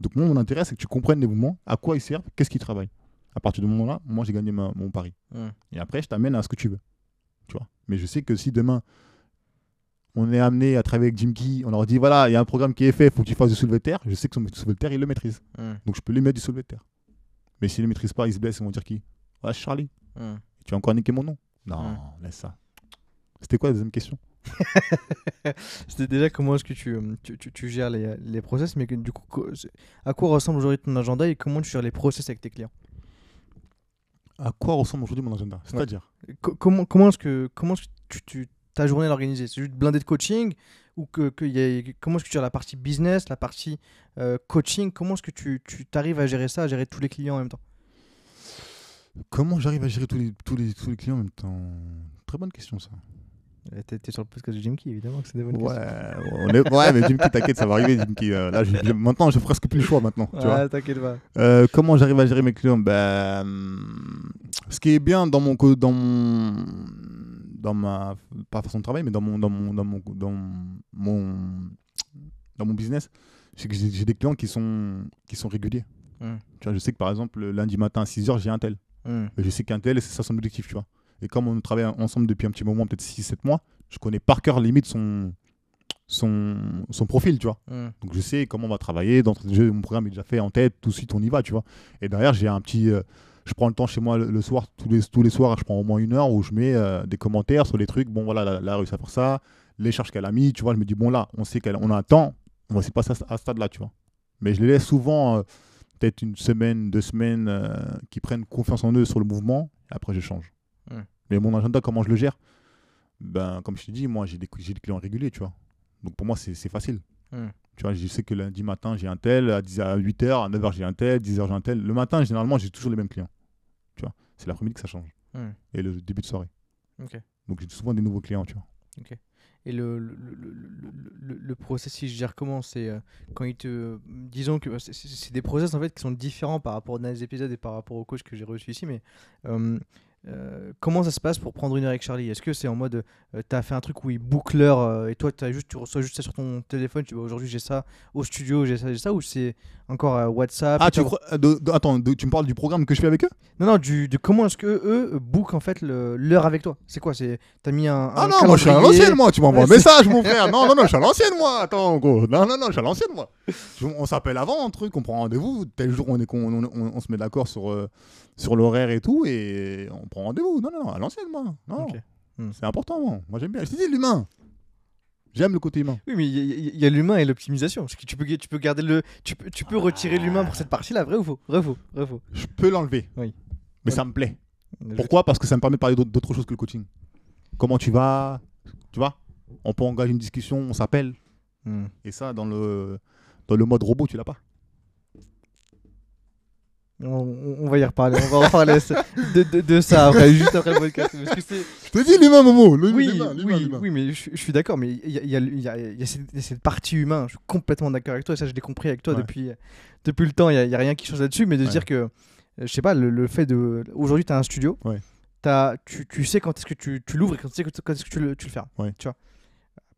Donc moi, mon intérêt, c'est que tu comprennes les mouvements, à quoi ils servent, qu'est-ce qu'ils travaillent. À partir de ce moment-là, moi, j'ai gagné ma- mon pari. Hmm. Et après, je t'amène à ce que tu veux. Tu vois Mais je sais que si demain, on est amené à travailler avec Jim Key, on leur dit voilà, il y a un programme qui est fait, il faut que tu fasses du soulevé de terre, je sais que son soulevé de terre, il le maîtrise. Hmm. Donc je peux lui mettre du soulevé de terre. Mais s'il ne le maîtrise pas, il se blesse, ils vont dire qui? Ouais, Charlie, Hmm. tu vas encore niquer mon nom. Non, Hmm. laisse ça. C'était quoi la deuxième question? <laughs> C'était déjà comment est-ce que tu, euh, tu, tu- tu gères les, les process, mais que, du coup, à quoi ressemble aujourd'hui ton agenda et comment tu gères les process avec tes clients? À quoi ressemble aujourd'hui mon agenda? C'est-à-dire? Co- comment comment est-ce que, comment est-ce que tu, tu- ta journée est organisée C'est juste blindé de coaching ou que, que y a- comment est-ce que tu gères la partie business, la partie euh, coaching? Comment est-ce que tu tu t'arrives à gérer ça, à gérer tous les clients en même temps? Comment j'arrive à gérer tous les, tous, les, tous les clients en même temps? Très bonne question ça. T'es sur le podcast de Jim Key, évidemment que c'est des bonnes Ouais, questions. on est- ouais mais Jim Key, <laughs> t'inquiète, ça va arriver. Jim Key, euh, là, j'ai- maintenant, j'ai presque plus le choix maintenant. Tu Ouais, t'inquiète pas. Euh, comment j'arrive à gérer mes clients? Ben, hum, Ce qui est bien dans mon, co- dans mon, dans ma, pas façon de travail, mais dans mon, dans mon, dans mon, dans mon, dans mon business, c'est que j'ai des clients qui sont, qui sont réguliers. Hmm. Tu vois, je sais que par exemple, le lundi matin à 6h, j'ai un tel. Hmm. Je sais qu'un tel, c'est ça son objectif, tu vois. Et comme on travaille ensemble depuis un petit moment, peut-être 6-7 mois, je connais par cœur limite son, son, son profil, tu vois. Hmm. Donc je sais comment on va travailler. Dans mon programme est déjà fait en tête. Tout de suite, on y va, tu vois. Et derrière, j'ai un petit. euh, je prends le temps chez moi le, le soir, tous les, tous les soirs, je prends au moins une heure où je mets euh, des commentaires sur les trucs. Bon, voilà, là, là, elle a réussi à faire ça. Les charges qu'elle a mis, tu vois. Je me dis, bon, là, on sait qu'on a un temps. On va essayer de passer à, ce- à ce stade-là, tu vois. Mais je les laisse souvent, euh, peut-être une semaine, deux semaines, euh, qui prennent confiance en eux sur le mouvement. Et après, je change. Ouais. Mais mon agenda, comment je le gère? Ben, comme je t'ai dit, moi, j'ai des, clients réguliers, tu vois. Donc pour moi, c'est facile. Tu vois, je sais que lundi matin, j'ai un tel, à, 10, à 8h, à 9h, j'ai un tel, 10h, j'ai un tel. Le matin, généralement, j'ai toujours les mêmes clients. Tu vois, c'est l'après-midi que ça change. Hmm. Et le début de soirée. Donc j'ai souvent des nouveaux clients, tu vois. Et le, le, le, process, je gère comment C'est euh, quand ils te. Disons que c'est- c'est des process en fait qui sont différents par rapport aux derniers épisodes et par rapport au coach que j'ai reçu ici, mais euh, euh, comment ça se passe pour prendre une heure avec Charlie? Est-ce que c'est en mode euh, t'as fait un truc où il boucle l'heure euh, et toi as juste, tu reçois juste ça sur ton téléphone, tu vois aujourd'hui j'ai ça au studio, j'ai ça, j'ai ça, ou c'est encore euh, WhatsApp Ah, tu crois. euh, de- de- attends, de- tu me parles du programme que je fais avec eux? Non, non, du, de comment est-ce que eux bookent en fait l'heure avec toi? C'est quoi C'est T'as mis un. Ah non, moi je suis à l'ancienne, moi. Tu m'envoies un message, mon frère. Non, non, non, je suis à l'ancienne, moi. Attends, gros. Non, non, non, je suis à l'ancienne, moi. Je- on s'appelle avant, un truc, on prend rendez-vous. Tel jour, on, est, on, on- on se met d'accord sur, euh, sur l'horaire et tout, et on prend rendez-vous. Non, non, non, à l'ancienne, moi. Non. Hmm. C'est important, moi. Moi, j'aime bien. Je dis, l'humain. J'aime le côté humain. Oui, mais il y, a- il y a l'humain et l'optimisation. Parce que tu peux, tu peux garder le. Tu peux, tu peux retirer l'humain pour cette partie-là, vrai ou faux? Vrai ou faux? Vrai ou faux? Je peux l'enlever. Oui. Mais Ouais. ça me plaît. Pourquoi? Parce que ça me permet de parler d'autre d'autre chose que le coaching. Comment tu vas? Tu vois? On peut engager une discussion, on s'appelle. Hmm. Et ça, dans le, dans le mode robot, tu l'as pas. On, va y reparler. On va reparler de, de, de ça après, juste après le podcast. Parce que c'est. Je te dis l'humain, Momo. le- Oui, l'humain, l'humain, oui, l'humain. oui, mais je, je suis d'accord. Mais il y a, il y a- il y a- il y a cette, partie humain. Je suis complètement d'accord avec toi. Et ça, je l'ai compris avec toi Ouais. depuis, depuis le temps. Il n'y a, rien qui change là-dessus. Mais de Ouais. dire que, euh, je sais pas, le, le fait de. Aujourd'hui, tu as un studio. Ouais. T'as- tu, tu sais quand est-ce que tu, tu l'ouvres et quand, tu sais quand est-ce que tu le, tu le fermes. Tu vois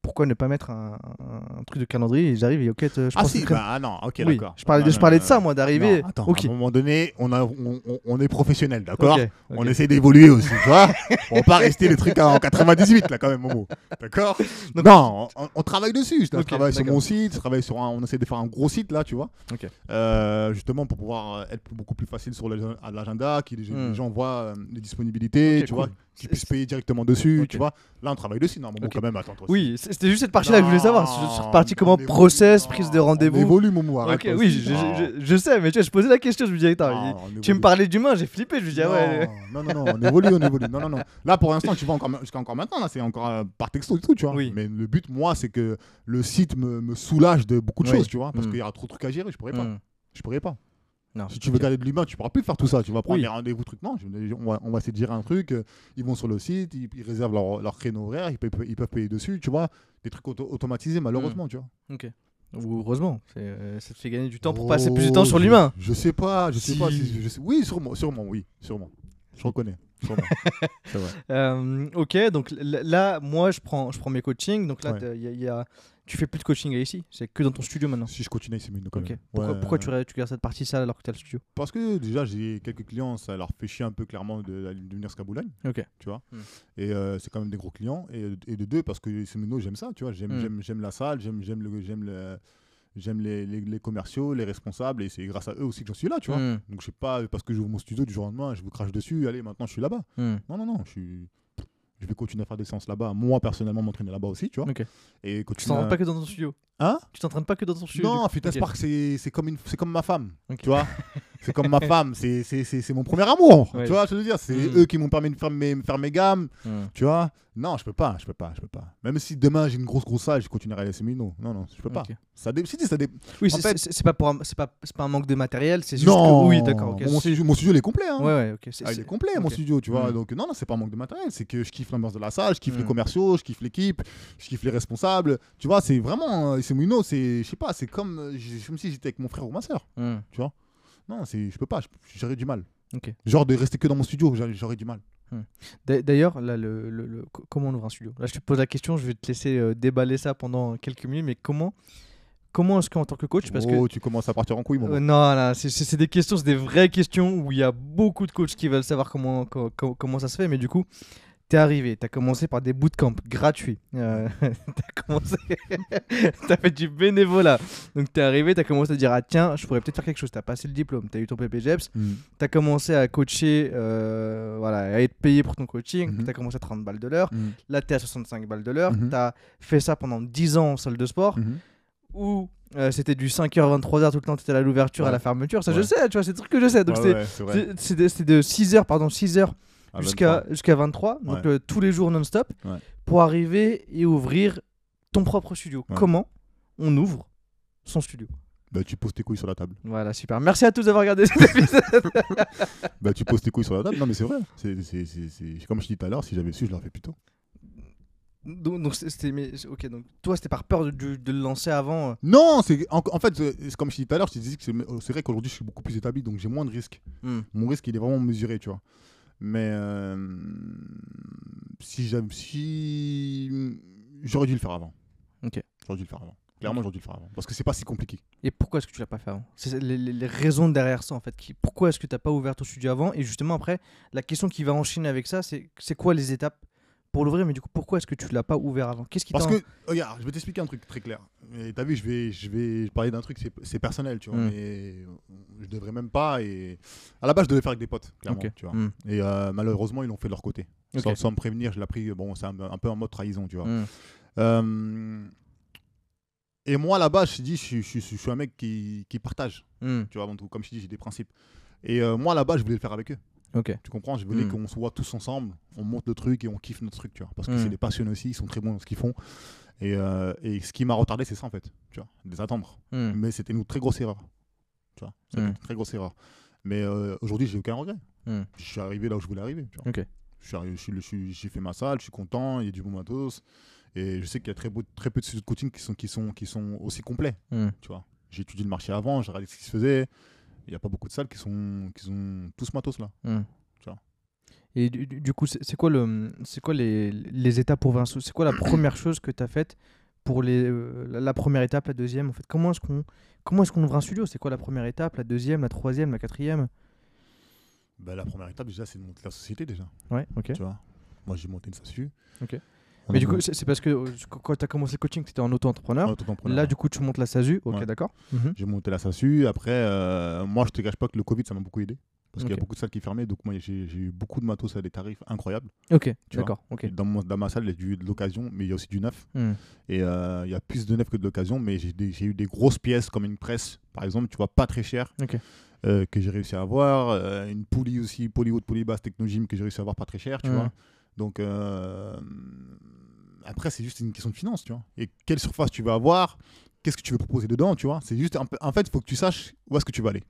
pourquoi ne pas mettre un, un- un truc de calendrier et j'arrive et ok, te- je Ah pense si, que- bah ah non, ok, <laughs> oui, d'accord. je parlais, de, je parlais de ça, moi, d'arriver. non, Attends, ok. à un moment donné, on, a, on, on- est professionnel, d'accord. On essaie d'évoluer aussi, tu vois On va pas rester les trucs en 98, là, quand même, Momo. D'accord Non, on, on travaille dessus. Je travaille sur mon site, je travaille sur un, on essaie de faire un gros site, là, tu vois. Euh, Justement, pour pouvoir euh, être beaucoup plus facile sur l'agenda, que les, Hmm. les gens voient euh, les disponibilités, tu cool. vois qu'ils puissent payer directement dessus, tu vois. Là, on travaille dessus, non, mais bon, Ok. quand même, attends, toi. Oui, c'était juste cette partie-là que je voulais savoir. Cette partie, comment process, prise de rendez-vous. évolue, Momo, arrête. Ok, oui, je, Non. je- je sais, mais tu vois, je posais la question, je me disais, attends, il- tu me parlais d'humain, j'ai flippé, je me disais, ah ouais. Non, non, non, on évolue, on évolue. Non, non, non. Là, pour l'instant, tu vois encore, jusqu'à encore maintenant, là, c'est encore euh, par texto et tout, tu vois. Oui. Mais le but, moi, c'est que le site me, me soulage de beaucoup de Oui. choses, tu vois. Parce Mm. qu'il y aura trop de trucs à gérer, je pourrais pas. Hmm. Je pourrais pas. Non. Si tu veux garder de l'humain, tu pourras plus faire tout ça. Tu vas prendre Oui. les rendez-vous, trucs. Non, on va, on va essayer de gérer un truc. euh, Ils vont sur le site, ils, ils réservent leur, leur créneau horaire, ils peuvent, ils peuvent payer dessus, tu vois. Des trucs auto- automatisés, malheureusement, tu vois. Ok. Ou heureusement, euh, ça te fait gagner du temps pour passer plus de temps Oh, sur l'humain. Je sais pas, je sais pas. Si. je sais- Oui, sûrement, sûrement, oui, sûrement. Je reconnais. sûrement. <laughs> c'est vrai. Euh, ok, donc là, moi, je prends, je prends mes coachings. Donc là, Ouais. t'as- il y a- il y a- tu fais plus de coaching ici, c'est que dans ton studio maintenant. Si je continue, c'est mieux quand Ok. même. Pourquoi, Ouais. pourquoi tu, tu gardes cette partie ça alors que tu as le studio Parce que déjà, j'ai quelques clients, ça leur fait chier un peu clairement de, de venir jusqu'à Boulogne, Ok. tu vois. Hmm. Et euh, c'est quand même des gros clients. Et, et de deux, parce que c'est Mino, j'aime ça, tu vois. J'aime j'aime- j'aime la salle, j'aime j'aime le, j'aime le, j'aime les, les, les commerciaux, les responsables, et c'est grâce à eux aussi que j'en suis là, tu vois. Hmm. Donc je sais pas parce que j'ouvre mon studio du jour au lendemain, je vous crache dessus, allez, maintenant je suis là-bas. Hmm. Non, non, non, je suis. Je vais continuer à faire des séances là-bas. Moi, personnellement, m'entraîner là-bas aussi, tu vois. Ok. Et Tu t'entraînes pas que dans ton studio Hein? Tu t'entraînes pas que dans ton studio Non, Fitness Ok. Park, c'est comme, une- comme ma femme. Tu vois <laughs> C'est comme ma femme. C'est- C'est c'est- c'est mon premier amour. Ouais. Tu vois, je veux dire, c'est Mm. eux qui m'ont permis de faire mes, faire mes gammes. Hmm. Tu vois? Non, je peux pas, je peux pas, je peux pas. Même si demain j'ai une grosse grosse salle, je continuerai à laisser Mino. Non, non, je peux pas. Ok. Ça dé... si, si, ça dé... Oui, En c'est pas, pour un- c'est pas, c'est pas un manque de matériel, c'est juste Non que. Oui, d'accord. Mon studio, mon studio, il est complet. Hein. Ouais, ouais, ok. c'est- Ah, il est complet, mon studio, tu vois. Mm. Donc, non, non, c'est pas un manque de matériel. C'est que je kiffe l'ambiance de la salle, je kiffe les Mm. commerciaux, je kiffe l'équipe, je kiffe les responsables. Tu vois, c'est vraiment. euh, C'est Mino, c'est. Je sais pas, c'est comme. euh, Comme si j'étais avec mon frère ou ma soeur. Hmm. Non, c'est, je peux pas, j'aurais du mal. Ok. Genre de rester que dans mon studio, j'aurais du mal. D'a- D'ailleurs, là, le, le- le- co- comment on ouvre un studio? Là, je te pose la question, je vais te laisser euh, déballer ça pendant quelques minutes, mais comment, comment est-ce qu'en tant que coach, parce que oh, tu commences à partir en couille, mon Euh, non, non, c'est- des questions, c'est des vraies questions où il y a beaucoup de coachs qui veulent savoir comment, co- co- comment, ça se fait, mais du coup, t'es arrivé, t'as commencé par des bootcamps gratuits, euh, <laughs> t'as commencé, <laughs> t'as fait du bénévolat, donc t'es arrivé, t'as commencé à dire ah tiens, je pourrais peut-être faire quelque chose, t'as passé le diplôme, t'as eu ton PPGEPS, Mm. t'as commencé à coacher, euh, voilà, à être payé pour ton coaching, Mhm. t'as commencé à 30 balles de l'heure, Mm. là t'es à 65 balles de l'heure, Mhm. t'as fait ça pendant 10 ans en salle de sport, Mhm. où euh, c'était du 5h, 23h tout le temps, tu étais à l'ouverture, à la fermeture. Ça, je sais, tu vois, c'est des trucs que je sais. Donc, Ouais, c'est de 6h, pardon, 6h Jusqu'à 23. jusqu'à 23, donc Ouais. euh, tous les jours non-stop, Ouais. pour arriver et ouvrir ton propre studio. Ouais. Comment on ouvre son studio? Bah, tu poses tes couilles sur la table. Voilà, super. Merci à tous d'avoir regardé cet épisode. <laughs> Bah, tu poses tes couilles sur la table. Non, mais c'est vrai. C'est, c'est, c'est, c'est- Comme je dis tout à l'heure, si j'avais su, je l'aurais fait plus tôt. donc, donc, c'était. mais- Ok, donc toi, c'était par peur de, de- de le lancer avant. euh? Non, c'est, en, en fait, comme je dis tout à l'heure, je te disais que c'est, c'est vrai qu'aujourd'hui, je suis beaucoup plus établi, donc j'ai moins de risques. Hmm. Mon risque, il est vraiment mesuré, tu vois. Mais euh, si j'aime, si j'aurais dû le faire avant. Ok. J'aurais dû le faire avant. Clairement, j'aurais dû le faire avant. Parce que c'est pas si compliqué. Et pourquoi est-ce que tu l'as pas fait avant? C'est les, les- les raisons derrière ça en fait. Qui, pourquoi est-ce que tu n'as pas ouvert ton studio avant? Et justement après, la question qui va enchaîner avec ça, c'est c'est quoi les étapes? Pour l'ouvrir Mais du coup, pourquoi est-ce que tu l'as pas ouvert avant? Qu'est-ce qui Parce que, regarde, je vais t'expliquer un truc très clair. Et T'as vu, je vais, je vais parler d'un truc, c'est, personnel, tu vois. Mm. Mais je devrais même pas. Et à la base, je devais faire avec des potes, clairement, tu vois. Hmm. Et euh, malheureusement, ils l'ont fait de leur côté. Sans, sans me prévenir, je l'ai pris. Bon, c'est un, un peu en mode trahison, tu vois. Hmm. Euh, et moi, là-bas, je dis, je, suis- je je suis un mec qui, qui partage. Hmm. Tu vois, avant tout. comme je te dis, j'ai des principes. Et euh, moi, là-bas, je voulais le faire avec eux. Ok. Tu comprends Je voulais Mm. qu'on se voit tous ensemble, on monte le truc et on kiffe notre truc, tu vois. Parce que Mm. c'est des passionnés aussi, ils sont très bons dans ce qu'ils font. Et, euh, et ce qui m'a retardé, c'est ça en fait, tu vois, les attendre. Hmm. Mais c'était une très grosse erreur. Tu vois, c'était Mm. une très grosse erreur. Mais euh, aujourd'hui, j'ai aucun regret. Je suis arrivé là où je voulais arriver. Tu vois. Ok. Je suis arrivé- je suis- je suis- J'ai fait ma salle, je suis content, il y a du bon matos. Et je sais qu'il y a très, beau- très peu de studios de coaching qui sont, qui, sont, qui sont aussi complets. Hmm. Tu vois. J'ai étudié le marché avant, j'ai regardé ce qui se faisait. Il n'y a pas beaucoup de salles qui sont, qui sont tous matos là. Hmm. Et du, coup, c'est quoi, le, quoi les, les étapes pour Vincent? C'est quoi la première chose que tu as faite pour les, euh, la, première étape, la deuxième en fait? Comment est-ce qu'on comment est-ce qu'on ouvre un studio? C'est quoi la première étape, la deuxième, la troisième, la quatrième? Bah, la première étape, déjà, c'est de monter la société déjà. Ouais, ok. Tu vois. Moi, j'ai monté une SASU. Ok. Mais du coup, c'est parce que euh, quand tu as commencé le coaching, tu étais en auto-entrepreneur. Là, du coup, tu montes la SASU. Ok, Ouais. d'accord. Mhm. J'ai monté la SASU. Après, euh, moi, je te cache pas que le Covid, ça m'a beaucoup aidé. Parce qu'il y a beaucoup de salles qui fermaient, donc moi j'ai eu beaucoup de matos à des tarifs incroyables. Ok, d'accord. Ok. Dans, mon- dans ma salle, il y a du- de l'occasion, mais il y a aussi du neuf. Hmm. Et euh, il y a plus de neuf que de l'occasion, mais j'ai eu des grosses pièces comme une presse, par exemple, tu vois, pas très Ok. euh, que j'ai réussi à avoir. euh, une poulie aussi, poulie haute, poulie basse, technogym, que j'ai réussi à avoir pas très cher, tu Mhm. vois. Donc euh, après, c'est juste une question de finance, tu vois. Et quelle surface tu vas avoir Qu'est-ce que tu veux proposer dedans, tu vois C'est juste, un en fait, il faut que tu saches où est-ce que tu vas aller.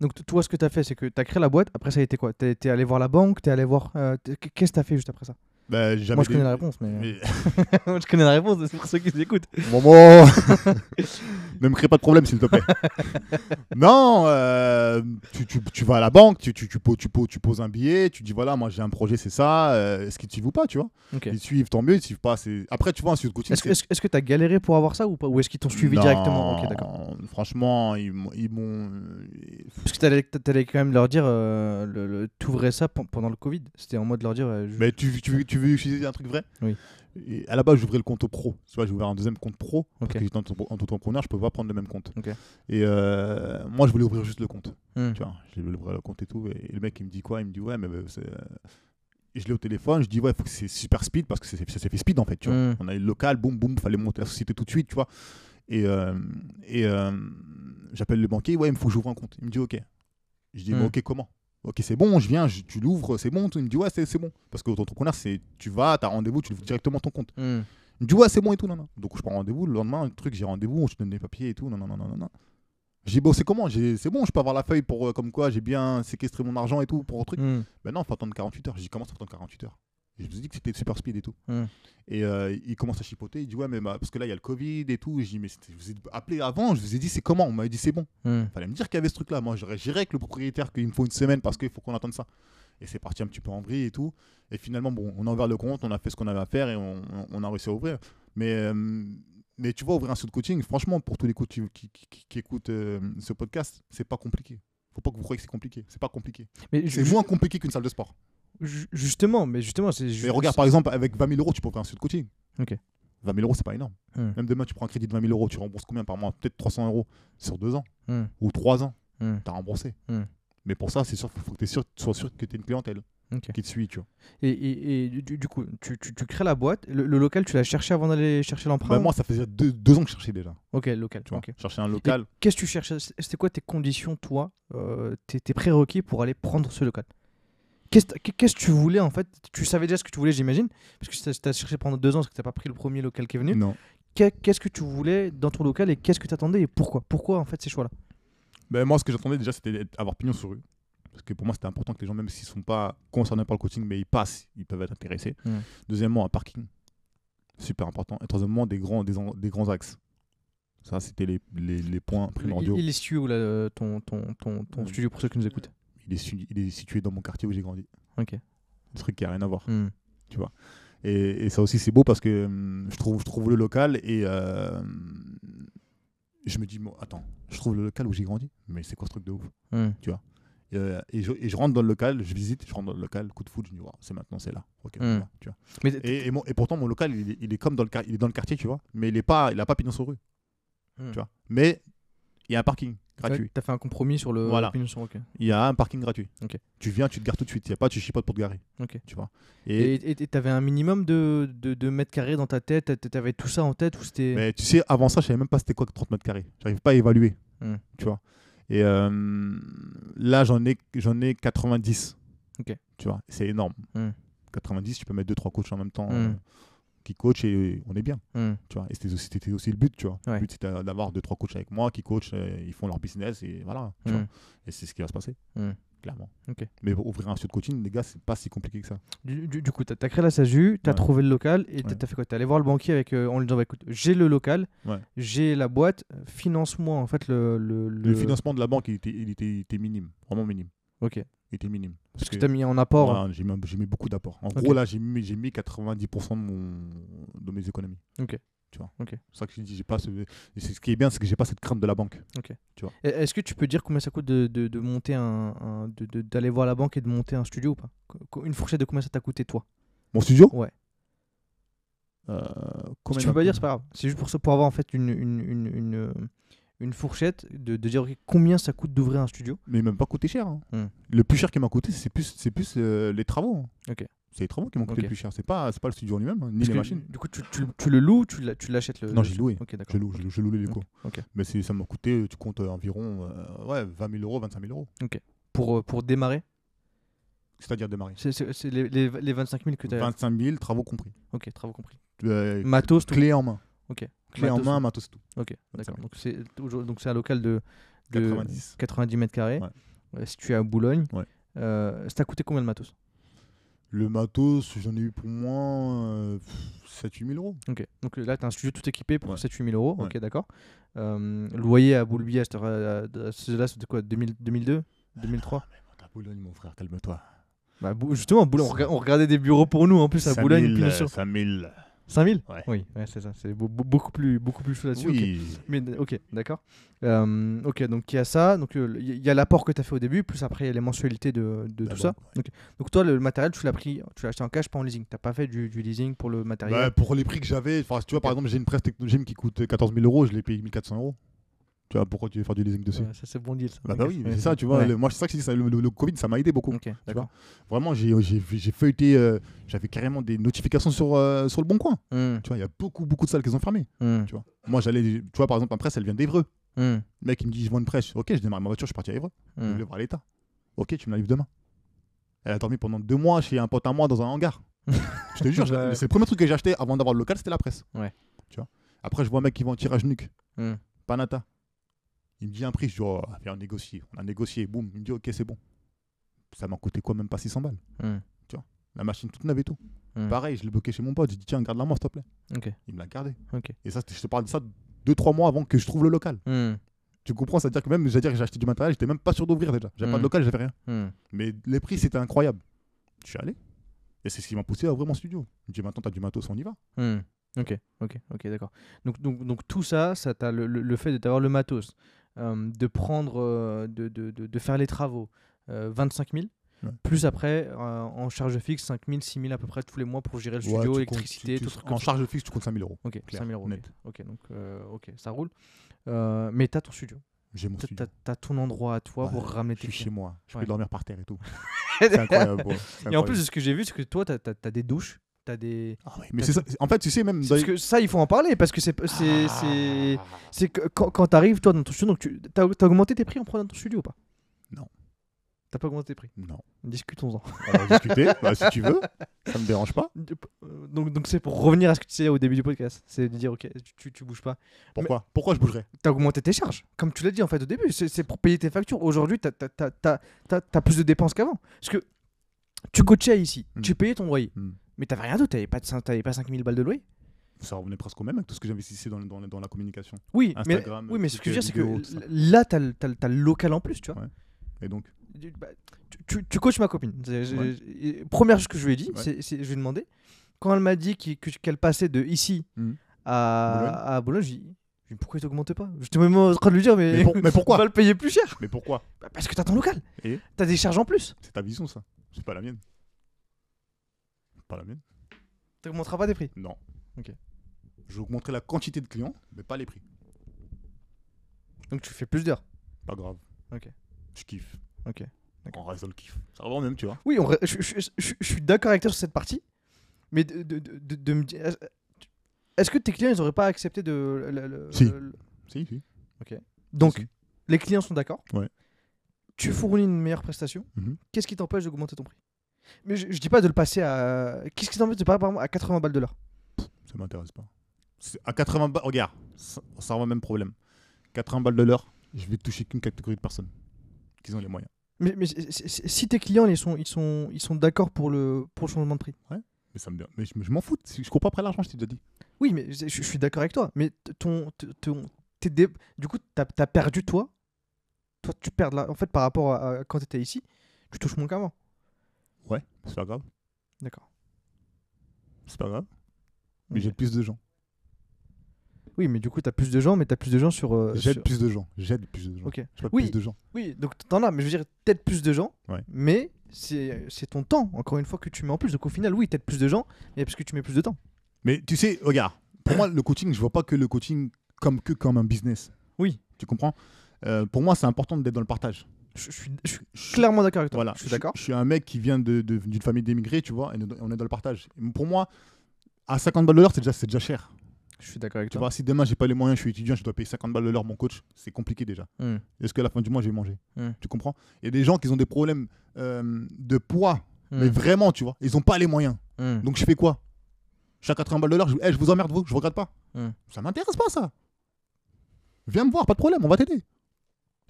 Donc t- toi, ce que tu as fait, c'est que tu as créé la boîte. Après, ça a été quoi? Tu es allé voir la banque Tu allé voir. euh, Qu'est-ce que tu as fait juste après ça? J'avais Moi, je des- connais la réponse, mais. mais- <laughs> Moi, je connais la réponse, c'est pour ceux qui écoutent. Maman <laughs> Ne me crée pas de problème, s'il te plaît. <laughs> non, euh, tu, tu- tu vas à la banque, tu, tu, tu, poses, tu, poses, tu poses un billet, tu dis voilà, moi j'ai un projet, c'est ça, euh, est-ce qu'ils te suivent ou pas, tu vois? Ils te suivent, tant mieux, ils te suivent pas. c'est- Après, tu vois, un studio de coaching. Est-ce que tu as galéré pour avoir ça ou pas? Ou est-ce qu'ils t'ont suivi Non, directement? Ok, d'accord. Franchement, ils m'ont. ils m'ont- Parce que tu allais, quand même leur dire, euh, le, le- t'ouvrais ça pen- pendant le Covid. C'était en mode leur dire. euh, je- Mais tu, tu, veux- utiliser un truc vrai Oui. Et à la base, j'ouvrais le compte pro. Tu vois, j'ai ouvert un deuxième compte pro. Parce que j'étais en- en entrepreneur, je peux pas prendre le même compte. Ok. Et euh, moi, je voulais ouvrir juste le compte. Hmm. Tu vois, je voulais ouvrir le compte et tout. Et le mec, il me dit quoi? Il me dit, ouais, mais c'est. euh, Et je l'ai au téléphone, je dis, ouais, faut que c'est super speed parce que c'est- ça s'est fait speed en fait. Tu vois. Hmm. On a eu le local, boum, boum, fallait monter la société tout de suite, tu vois. Et, euh, et euh, j'appelle le banquier, ouais, il me faut que j'ouvre un compte. Il me dit, ok. Je dis, Hmm. mais ok, comment? Ok, c'est bon, je viens, je- tu l'ouvres, c'est bon. Il me dit, ouais, c'est c'est bon. Parce que l'entrepreneur, c'est tu vas, tu as rendez-vous, tu ouvres directement ton compte. Hmm. Il me dit, ouais, c'est bon et tout, non, non. Donc, je prends rendez-vous. Le lendemain, le truc, j'ai rendez-vous, je te donne les papiers et tout, non, non, non, non, non, bon, c'est comment? J'ai- C'est bon, je peux avoir la feuille pour euh, comme quoi j'ai bien séquestré mon argent et tout pour un truc. Hmm. Ben non, il faut attendre 48 heures. J'ai dit, comment ça faut attendre 48 heures? Je me suis dit que c'était super speed et tout. Hmm. Et euh, il commence à chipoter. Il dit, ouais, mais bah, parce que là, il y a le Covid et tout. Je dis, mais c'était- je vous ai appelé avant, je vous ai dit, c'est comment? On m'avait dit, c'est bon. Hmm. Fallait me dire qu'il y avait ce truc-là. Moi, j'aurais géré avec le propriétaire qu'il me faut une semaine parce qu'il faut qu'on attende ça. Et c'est parti un petit peu en vrille et tout. Et finalement, bon, on a ouvert le compte, on a fait ce qu'on avait à faire et on, a réussi à ouvrir. Mais, euh, mais tu vois, ouvrir un de coaching, franchement, pour tous les coachs qui, qui- qui- qui écoutent euh, ce podcast, c'est pas compliqué. Faut pas que vous croyez que c'est compliqué. C'est pas compliqué. Mais C'est moins compliqué qu'une salle de sport. Ju- justement, mais justement, c'est. Mais regarde, par exemple, avec 20 000 euros, tu peux ouvrir un de coaching. Ok. 20 000 euros, c'est pas énorme. Hmm. Même demain, tu prends un crédit de 20 000 euros, tu rembourses combien par mois? Peut-être 300 euros sur deux ans Hmm. ou trois ans. Hmm. T'as remboursé. Mais pour ça, c'est sûr, faut que tu sûr, sois sûr que tu une clientèle qui te suit, tu vois. Et, et- et du, du coup, tu, tu- tu crées la boîte. Le, le local, tu l'as cherché avant d'aller chercher l'emprunt Bah, moi, ça faisait deux, deux ans que je cherchais déjà. Ok, local. Tu vois. Chercher un local. Qu'est-ce que tu cherchais C'était quoi tes conditions, toi, euh, tes, tes prérequis pour aller prendre ce local? Qu'est-ce que tu voulais en fait? Tu savais déjà ce que tu voulais, j'imagine, parce que tu as cherché pendant deux ans, parce que tu pas pris le premier local qui est venu. Non. Qu'est- Qu'est-ce que tu voulais dans ton local et qu'est-ce que tu attendais et pourquoi? Pourquoi en fait ces choix-là? Ben, moi, ce que j'attendais déjà, c'était avoir pignon sur rue. Parce que pour moi, c'était important que les gens, même s'ils ne sont pas concernés par le coaching, mais ils passent, ils peuvent être intéressés. Deuxièmement, un parking. Super important. Et troisièmement, des grands, des, grands axes. Ça, c'était les, les, les points primordiaux. il, il est où là, euh, ton, ton, ton, ton Mm. studio pour ceux qui nous écoutent? Il est, su- il est situé dans mon quartier où j'ai grandi. Ok. Un truc qui n'a rien à voir. Hmm. Et, et ça aussi, c'est beau parce que hum, je trouve, je trouve le local et euh, je me dis, bon, attends, je trouve le local où j'ai grandi, mais c'est quoi ce truc de ouf? Hmm. et, euh, et, je, et je rentre dans le local, je visite, je rentre dans le local, coup de foot, je me dis, Wow, c'est maintenant, c'est là. Ok, on y va, tu vois. Mais Et, et, mon- et pourtant, mon local, il est, il est comme dans le, il est dans le quartier, tu vois, mais il n'a pas, il a pas pignon sur rue, Hmm. tu vois. Mais il y a un parking gratuit. T'as fait un compromis sur le Voilà. l'opinion sur- ok. Il y a un parking gratuit. Tu viens, tu te gares tout de suite. Il n'y a pas, tu chipotes pour te garer. Ok. Tu vois. Et t'avais un minimum de, de, de mètres carrés dans ta tête? T'a- T'avais tout ça en tête ou c'était Mais tu sais, avant ça, je savais même pas c'était quoi que 30 mètres carrés. J'arrive pas à évaluer. Hmm. Tu vois. Et euh, là, j'en ai, j'en ai 90. Ok. Tu vois. C'est énorme. Hmm. 90, tu peux mettre 2-3 coachs en même temps Hmm. euh, qui coachent et on est bien. Hmm. Tu vois. Et c'était aussi, c'était aussi le but. Tu vois. Ouais. Le but, c'était d'avoir 2-trois coachs avec moi qui coachent, euh, ils font leur business et voilà. tu Hmm. vois. Et c'est ce qui va se passer. Hmm. Clairement. Mais ouvrir un studio de coaching, les gars, c'est pas si compliqué que ça. Du, du- du coup, t'as as créé la SASU, t'as Ouais. trouvé le local et t'as Ouais. t'as fait quoi? T'es allé voir le banquier avec, euh, en lui disant bah, écoute, j'ai le local, j'ai la boîte, euh, finance-moi en fait le. Le, Le, financement de la banque, il était, il était, il était minime. Vraiment minime. Ok. Il était minime. Parce que t'as mis en apport. Ouais, j'ai mis, beaucoup d'apports. En gros, là, j'ai mis, j'ai mis 90% de, mon, de mes économies. Ok. Tu vois. Ok. C'est ça que je dis, j'ai pas ce... ce qui est bien, c'est que j'ai pas cette crainte de la banque. Et Est-ce que tu peux dire combien ça coûte de, de, de monter un, un- d'aller voir la banque et de monter un studio ou pas? Une fourchette de combien ça t'a coûté toi? Mon studio? Ouais. euh, Si tu peux pas dire, c'est pas grave. C'est juste pour ça, pour avoir en fait une, une, une, une, euh, une fourchette de, de dire combien ça coûte d'ouvrir un studio. Mais même pas coûté cher. hein. Hmm. Le plus cher qui m'a coûté, c'est plus, c'est plus euh, les travaux. hein. Ok. C'est les travaux qui m'ont coûté le plus cher. C'est pas, c'est pas le studio en lui-même, hein, ni Parce les machines. Du coup, tu, tu- tu le loues, tu l'as- tu l'achètes le. Non, j'ai loué. Ok, d'accord. Je loue, je, je loue les locaux. ok. Mais c'est- ça m'a coûté, tu comptes euh, environ euh, ouais, 20 000 euros, 25 000 euros. Pour, pour démarrer, C'est-à-dire démarrer. c'est c'est- c'est les, les, les 25 000 que tu as. 25 000, travaux compris. Ok, travaux compris. Matos, tout. clé en main. Ok. Clé en Matos, main, matos tout. Ok, 25 d'accord. 000. Donc c'est toujours- donc c'est un local de, de 90. 90 mètres carrés, Ouais. euh, situé à Boulogne. Ouais. Euh, ça t'a coûté combien de matos? Le matos, j'en ai eu pour moi 7-8 000 euros. Ok. Donc là, tu as un studio tout équipé pour Ouais. 7-8 000 euros. Ok, d'accord. Euh, loyer à Boulby, à là c'était quoi 2000 2002 2003 À Boulogne, mon frère, calme-toi. bah, Justement, Boulogne, on, rega- on regardait des bureaux pour nous en plus à 5 Boulogne. 000, puis bien euh, sûr. 5 000. 5000 Ouais. Oui, ouais, c'est ça. C'est beau- beau- beaucoup plus, beaucoup plus chaud là-dessus. ok. Oui. Mais ok, d'accord. Euh, ok, donc il y a ça. Donc euh, il y, a l'apport que tu as fait au début, plus après il y a les mensualités de, tout ça. ouais. Donc toi, le matériel, tu l'as pris, tu l'as acheté en cash, pas en leasing. T'as pas fait du, du leasing pour le matériel? Bah, pour les prix que j'avais, tu vois, par exemple, j'ai une presse Technogym qui coûte 14 000 euros, je l'ai payé 1400 euros. Tu vois, pourquoi tu veux faire du leasing dessus Ouais, ça c'est bon deal. Ça. Bah, bah oui, mais ça, tu vois. ouais. le- moi, c'est ça que je dis, ça, le, le- le Covid, ça m'a aidé beaucoup. Ok, d'accord. Vraiment, j'ai feuilleté, euh, j'avais carrément des notifications sur, euh, sur le bon coin. Hmm, Tu vois, il y a beaucoup, beaucoup de salles qui ont fermé. hmm, Tu vois. Moi, j'allais, tu vois, par exemple, ma presse, elle vient d'Evreux. hmm, Le mec, il me dit, je vends une presse. Ok, je démarre ma voiture, je suis parti à Evreux. Je voulais voir l'état. Ok, tu me la livres demain. Elle a dormi pendant deux mois chez un pote à moi dans un hangar. <laughs> je te jure, Ouais. c'est le premier truc que j'ai acheté avant d'avoir le local, c'était la presse. Tu vois. Après, je vois un mec qui vend un tirage nuque. Panata. Il me dit un prix, je dis, oh, viens, on négocie. On a négocié, boum. Il me dit, ok, c'est bon. Ça m'a coûté quoi, même pas 600 balles. Hmm, La machine toute neuve et tout. hmm. Pareil, je l'ai bloqué chez mon pote. J'ai dit, tiens, garde-la moi, s'il te plaît. Il me l'a gardé. Et ça, je te parle de ça 2-3 mois avant que je trouve le local. Hmm, Tu comprends C'est-à-dire que même, j'ai acheté du matériel, j'étais même pas sûr d'ouvrir déjà. J'avais pas de local, j'avais rien. Mais les prix, c'était incroyable. Je suis allé. Et c'est ce qui m'a poussé à ouvrir mon studio. Je me dis, maintenant, t'as du matos, on y va. Ok, ok, ok, d'accord. Donc, donc, donc tout ça, ça t'a le, le- le fait d'avoir le matos, de prendre, euh, de, de, de, de faire les travaux, euh, 25 000, Ouais. plus après euh, en charge fixe 5 000, 6 000 à peu près tous les mois pour gérer le Ouais, studio, tu comptes- l'électricité, tu- tout tu- ce truc En charge fixe, tu comptes 5000 euros. Ok, clair, 5 000 euros. net. Ok, ok, donc euh, ok, ça roule. Euh, mais t'as ton studio, J'ai mon studio. t'as ton endroit à toi Ouais, pour ramener Je tes suis chez moi. Je Ouais. peux dormir par terre et tout. <laughs> c'est incroyable. C'est Et en incroyable. plus, ce que j'ai vu, c'est que toi, t'as as, des douches, t'as des. Ah ouais, mais c'est ça. En fait, tu sais, même. C'est dans Parce que ça, il faut en parler parce que c'est c'est Ah. c'est c'est que quand, quand t'arrives toi dans ton studio, donc tu t'as as augmenté tes prix en prenant ton studio ou pas? Non. T'as pas augmenté tes prix? Non. Discutons-en. Discuter. <laughs> bah, si tu veux. Ça me dérange pas. Euh, Donc donc c'est pour revenir à ce que tu disais au début du podcast, c'est de dire ok tu, tu, bouges pas. Pourquoi? Pourquoi je bougerais? T'as augmenté tes charges, comme tu l'as dit en fait au début. C'est c'est pour payer tes factures. Aujourd'hui t'as t'as- t'as- t'as- t'as- t'as plus de dépenses qu'avant. Parce que tu coachais ici, Mm. tu payais ton loyer, Mm. Mais t'avais rien d'autre. T'avais pas pas 5000 balles de loyer. Ça revenait presque au même avec tout ce que j'investissais dans, dans, dans la communication. Oui, Instagram, mais, oui, mais ce que je veux dire, c'est que là, t'as le, local en plus, tu vois. Ouais. Et donc Tu- bah, tu, tu- tu coaches ma copine. Ouais. Première chose que je lui ai dit, Ouais. c'est, c'est- je lui ai demandé, quand elle m'a dit qu'elle passait de ici à Boulogne. à Boulogne, j'ai dit, j'ai dit, pourquoi il t'augmente pas? J'étais même en train de lui dire, mais, Mais pour- mais pourquoi? <laughs> le payer plus cher. Mais pourquoi? Bah, parce que t'as ton local. Et T'as des charges en plus. C'est ta vision, ça. C'est pas la mienne. Pas la mienne T'augmenteras pas tes prix? Non. Ok. Je vais augmenter la quantité de clients, mais pas les prix. Donc tu fais plus d'heures? Pas grave. Ok. Je kiffe. Ok. On reste dans le kiff. Ça revient même, tu vois. Oui, on re- je, je- je- je- je suis d'accord avec toi sur cette partie, mais de, de- de- de- de me dire. Est-ce que tes clients, ils auraient pas accepté de. le- le- Si. le- Si, si. Donc, Si. les clients sont d'accord. Ouais. Tu fournis une meilleure prestation. Mhm. Qu'est-ce qui t'empêche d'augmenter ton prix? Mais je, je dis pas de le passer à. Qu'est-ce qui t'empêche de par exemple à 80 balles de l'heure? Ça m'intéresse pas. À 80 balles, regarde, ça, ça revient au même problème. 80 balles de l'heure, je vais toucher qu'une catégorie de personnes qui ont les moyens. Mais, mais si- tes clients ils sont, ils sont, ils sont d'accord pour le, pour le changement de prix. Mais ça me mais je, je m'en fous. Je cours pas après l'argent, je t'ai déjà dit. Oui, mais je, je suis d'accord avec toi. Mais ton, ton, tes dé- du coup, tu as, perdu toi. Toi, tu perds la... En fait, par rapport à, à quand tu étais ici, tu touches moins qu'avant. Ouais, c'est pas grave. D'accord. C'est pas grave. Mais Ok. j'aide plus de gens. Oui, mais du coup, tu as plus de gens, mais tu as plus de gens sur. euh, J'aide sur- plus de gens. J'aide plus de gens. Ok. Pas Oui. plus de gens. Oui, donc t'en as, mais je veux dire, peut-être plus de gens, Ouais. mais c'est c'est ton temps, encore une fois, que tu mets en plus. Donc au final, oui, peut-être plus de gens, mais parce que tu mets plus de temps. Mais tu sais, regarde, pour moi, le coaching, je vois pas que le coaching comme que comme un business. Oui. Tu comprends? Euh, Pour moi, c'est important d'être dans le partage. Je, suis, je suis Je- clairement d'accord avec toi. Voilà, je suis d'accord. Je suis un mec qui vient de- de- d'une famille d'émigrés, tu vois, et on est dans le partage. Pour moi, à 50 balles de l'heure, c'est déjà, c'est déjà cher. Je suis d'accord avec Tu toi. vois, si demain j'ai pas les moyens, je suis étudiant, je dois payer 50 balles de l'heure mon coach, c'est compliqué déjà. Hmm. Est-ce qu'à la fin du mois, je vais manger Mm. Tu comprends? Il y a des gens qui ont des problèmes euh, de poids, mais Hmm. vraiment, tu vois, ils ont pas les moyens. Hmm. Donc je fais quoi? Je suis à 80 balles de l'heure, je, Eh, je vous emmerde, vous, je vous regarde pas. Mm. Ça m'intéresse pas, ça. Viens me voir, pas de problème, on va t'aider.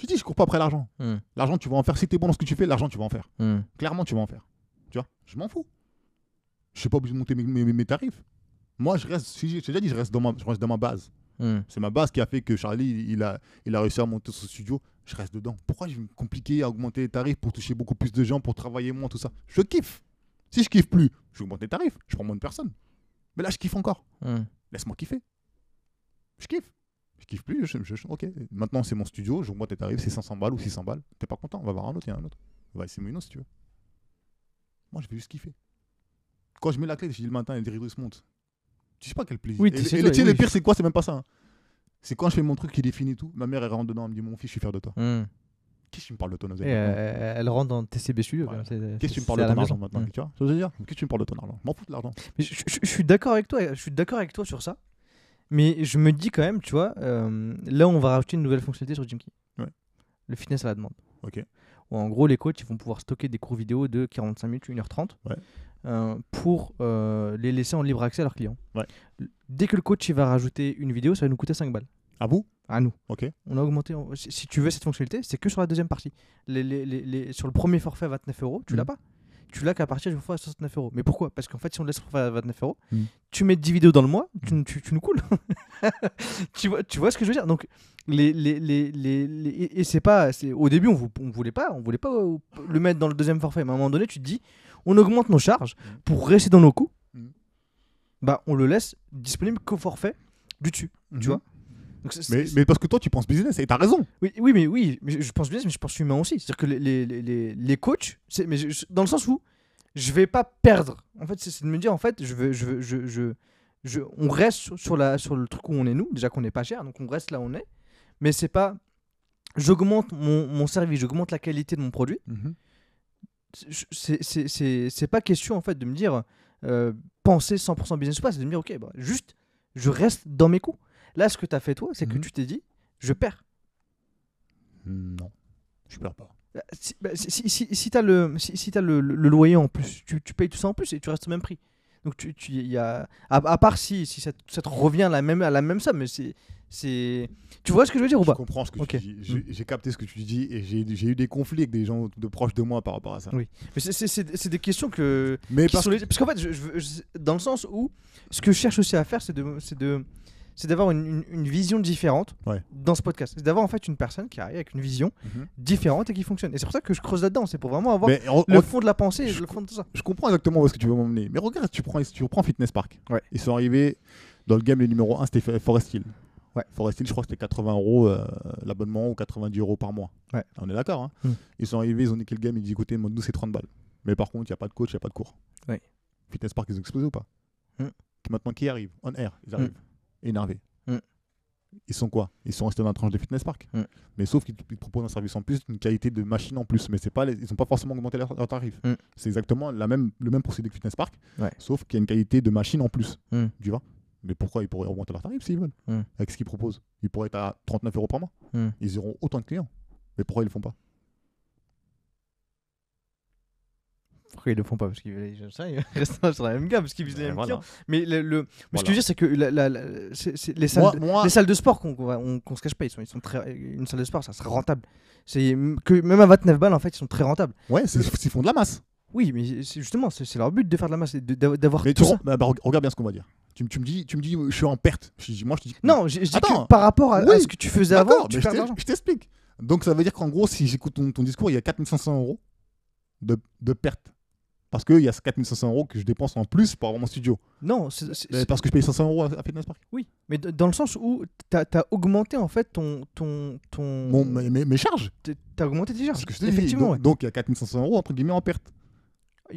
Je dis, je cours pas après l'argent. Hmm. L'argent, tu vas en faire. Si t'es bon dans ce que tu fais, l'argent, tu vas en faire. Hmm. Clairement, tu vas en faire. Tu vois Je m'en fous. Je suis pas obligé de monter mes, mes- mes tarifs. Moi, je reste, si j'ai déjà dit, je reste dans ma, je reste dans ma base. Hmm. C'est ma base qui a fait que Charlie, il a, il a réussi à monter son studio. Je reste dedans. Pourquoi je vais me compliquer à augmenter les tarifs pour toucher beaucoup plus de gens, pour travailler moins, tout ça? Je kiffe. Si je kiffe plus, je augmente les tarifs. Je prends moins de personnes. Mais là, je kiffe encore. Laisse-moi kiffer. Je kiffe. Je kiffe plus. Je, je- je- ok. Maintenant, c'est mon studio. J'augmente les tarifs. C'est 500 balles ou 600 balles. T'es pas content On va voir un autre. Il y a un autre. On va essayer Mouino si tu veux. Moi, je vais juste kiffer. Quand je mets la clé, je dis le matin et les rideaux se montent. Tu sais pas quel plaisir. Oui, et et le, sais, le oui. pire, c'est quoi? C'est même pas ça. hein. C'est quand je fais mon truc qui définit tout. Ma mère, elle rentre dedans. Elle me dit Mon fils, je suis fier de toi. Hmm. Qu'est-ce que tu me parles de ton argent? euh, elle rentre dans TCB Studio. Qu'est-ce que tu me parles de ton argent maintenant. Tu vois je Qu'est-ce que tu me parles de ton argent? Je M'en fous de l'argent. Je, je- je suis d'accord avec toi, je suis d'accord avec toi sur ça. Mais je me dis quand même, tu vois, euh, là on va rajouter une nouvelle fonctionnalité sur Jimkey. Ouais. Le fitness à la demande. Ok. Où en gros les coachs ils vont pouvoir stocker des cours vidéo de 45 minutes, 1h30 Ouais. euh, pour euh, les laisser en libre accès à leurs clients. Ouais. Dès que le coach il va rajouter une vidéo, ça va nous coûter 5 balles. À vous À nous. Ok. On a augmenté. en- Si, si tu veux cette fonctionnalité, c'est que sur la deuxième partie. Les, les- les- les- sur le premier forfait à 29 euros, tu Mhm. l'as pas? Tu l'as qu'à partir du forfait à 69 euros. Mais pourquoi? Parce qu'en fait, si on laisse le forfait à 29 euros, Mhm. tu mets 10 vidéos dans le mois, tu, tu, tu nous coules. <laughs> tu, vois, tu vois ce que je veux dire? Donc, les, les, les, les, et c'est pas. Au début, on, on voulait pas, on voulait pas euh, le mettre dans le deuxième forfait. Mais à un moment donné, tu te dis, on augmente nos charges Mhm. pour rester dans nos coûts. Bah, on le laisse disponible qu'au forfait du dessus. Tu vois? Donc, mais, parce que toi, tu penses business et t'as raison. oui, oui, mais oui, mais je- pense business, mais je pense humain aussi. C'est-à-dire que les, les, les- les, coachs, c'est, mais je- dans le sens où je vais pas perdre. En fait, c'est, de me dire, en fait, je veux, je veux, je, je, je- on reste sur, sur la, sur le truc où on est nous. Déjà qu'on n'est pas cher, donc on reste là où on est. Mais c'est pas, j'augmente mon, mon service, j'augmente la qualité de mon produit. C'est, c'est, c'est, c'est- c'est pas question en fait de me dire euh, penser 100% business ou pas, c'est de me dire, ok, bah, juste, je reste dans mes coûts. Là, ce que tu as fait toi, c'est que Mhm. tu t'es dit, je perds. Non, je perds pas. Bah, Si, bah, si, si, si, si t'as le, si, t'as le, loyer en plus, tu, tu payes tout ça en plus et tu restes au même prix. Donc tu, tu y a, à, à part si, si ça, te- ça te revient à la même, à la même somme, mais c'est, c'est, tu vois ce que je veux dire ou Je pas? comprends ce que tu dis. J'ai capté ce que tu dis et j'ai eu des conflits avec des gens de proches de moi par rapport à ça. Oui. Mais c'est, des questions que, Mais qui parce sont parce qu'en fait, je, je je- dans le sens où ce que je cherche aussi à faire, c'est de, c'est de, c'est d'avoir une, une- une vision différente Ouais. dans ce podcast. C'est d'avoir en fait une personne qui arrive avec une vision Mhm. différente et qui fonctionne. Et c'est pour ça que je creuse là-dedans. C'est pour vraiment avoir le fond de la pensée je- le fond de tout ça. je comprends exactement où est-ce que tu veux m'emmener. Mais regarde, tu prends, tu reprends Fitness Park. Ouais. Ils sont arrivés dans le game, le numéro 1, c'était Forest Hill. Ouais. Forest Hill, je crois que c'était 80 euros euh, l'abonnement ou 90 euros par mois. Ouais. On est d'accord. hein Hmm. Ils sont arrivés, ils ont niqué le game, ils disent écoutez, nous c'est 30 balles. Mais par contre, il n'y a pas de coach, il n'y a pas de cours. Fitness Park, ils ont explosé ou pas Hmm. Maintenant, qui arrive? On air, ils arrivent. Énervés. Hmm. Ils sont quoi? Ils sont restés dans la tranche de Fitness Park. Hmm. Mais sauf qu'ils te proposent un service en plus, une qualité de machine en plus. Mais c'est pas les- ils n'ont pas forcément augmenté leur, leur tarif. Hmm. C'est exactement la même, le même procédé que Fitness Park, Ouais. sauf qu'il y a une qualité de machine en plus. Tu vois? Mais pourquoi ils pourraient augmenter leur tarif s'ils veulent? Avec ce qu'ils proposent Ils pourraient être à 39 euros par mois. Ils auront autant de clients. Mais pourquoi ils le font pas? Pourquoi ils le font pas Parce qu'ils ils <laughs> restent sur la même gamme, parce qu'ils visent les Ben mêmes voilà. clients. Mais, le, le- mais ce Voilà. que je veux dire, c'est que la- la- la- c'est- c'est les, salles Moi, de, moi- les salles de sport qu'on qu'on se cache pas, ils sont, ils sont très, une salle de sport, ça sera rentable. C'est que même à 29 balles, en fait, ils sont très rentables. ouais, c'est- ils font de la masse. Oui, mais c'est justement, c'est leur but de faire de la masse, et d'avoir tout ça. bah, bah, regarde bien ce qu'on va dire. Tu, me- tu me dis, tu me dis, je suis en perte. Je dis, moi, je te dis, Non, je, je dis que par rapport à, ce que tu faisais avant, tu perds je de t'ai- l'argent. je t'explique. Donc ça veut dire qu'en gros, si j'écoute ton, ton discours, il y a 4500 euros de, de perte. Parce qu'il y a 4500 euros que je dépense en plus pour avoir mon studio. Non, c'est- c'est- Mais c'est- parce que je paye 500 euros à, à Fitness Park. oui, mais dans le sens où tu as, augmenté en fait ton. ton, ton Mon, mes, mes- charges. t'es- T'as augmenté tes charges. Que je. Effectivement, Donc, donc il y a 4500 euros entre guillemets en perte.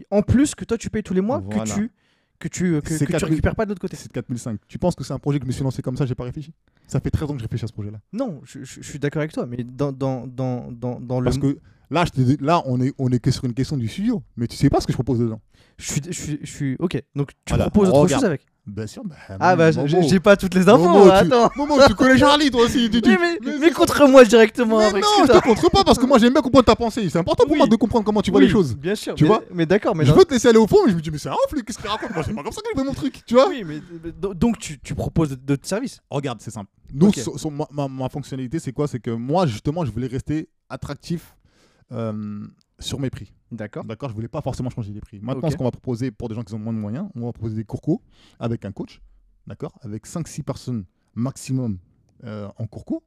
En plus que toi tu payes tous les mois, Voilà. que tu que tu, que, C'est que tu 4000 récupères pas de l'autre côté. C'est de 4005. Tu penses que c'est un projet que je me suis lancé comme ça, j'ai pas réfléchi? Ça fait 13 ans que je réfléchis à ce projet-là. Non, je, je- je suis d'accord avec toi, mais dans, dans, dans, dans, dans le. Parce que là, je te dis- là on, est, on est que sur une question du studio, mais tu sais pas ce que je propose dedans. Je suis, je suis, je suis. Ok, donc tu Voilà, proposes autre regarde. chose avec. Bien sûr. Bah, Ah bah, j'ai pas toutes les infos. Momo, tu- attends. Momo, tu connais Charlie, toi aussi. Tu, tu- Mais, mais, mais mais c'est- contre-moi directement. Mais avec non, je te contre pas parce que moi j'aime bien comprendre ta pensée. C'est important pour Oui. moi de comprendre comment tu vois Oui, les choses. Bien sûr. Tu vois Mais d'accord, mais je veux te laisser aller au fond, mais je me dis, mais c'est un ouf, lui, qu'est-ce qu'il raconte? Moi, c'est pas comme ça que je fais mon truc, tu vois Oui, mais mais do- donc tu, tu proposes d'autres services. Regarde, c'est simple. Nous, ma fonctionnalité, c'est quoi? C'est que moi, justement, je voulais rester attractif euh, sur mes prix. D'accord. D'accord Je voulais pas forcément changer les prix. Maintenant, ce qu'on va proposer pour des gens qui ont moins de moyens, on va proposer des cours co avec un coach, d'accord Avec 5-6 personnes maximum euh, en cours co,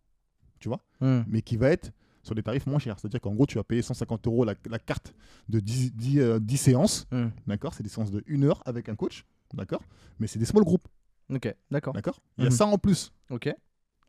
tu vois. Mais qui va être sur des tarifs moins chers. C'est-à-dire qu'en gros, tu vas payer 150 euros la, la carte de 10, 10, euh, 10 séances, d'accord C'est des séances de 1 heure avec un coach, d'accord Mais c'est des small groupes, Ok, d'accord. d'accord? Il y a Mhm. ça en plus. Ok.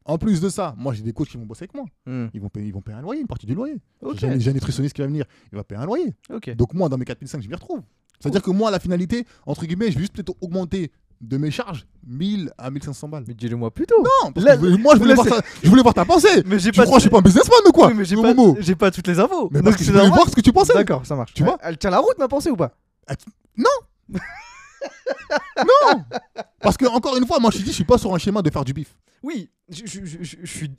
En plus de ça, moi j'ai des coachs qui vont bosser avec moi. Hmm. Ils vont payer, ils vont payer un loyer, une partie du loyer. J'ai un- nutritionniste qui va venir, il va payer un loyer. Donc moi, dans mes 4005, je m'y retrouve. C'est-à-dire que moi, la finalité, entre guillemets, je vais juste peut-être augmenter de mes charges 1000 à 1500 balles. Mais dis-le moi plus tôt. Non, parce Là- que je voulais- moi, je voulais, voir ta, je voulais voir ta pensée. Mais j'ai Tu pas. crois que je suis pas un businessman ou quoi Oui, mais j'ai pas, j'ai pas toutes les infos. Mais Donc parce que je voulais voir ce que tu pensais. D'accord, ça marche. Tu vois Elle tient la route ma pensée ou pas <laughs> Parce que, encore une fois, moi, je te dis, je suis pas sur un schéma de faire du bif. Oui. Je, je, je, je, je suis.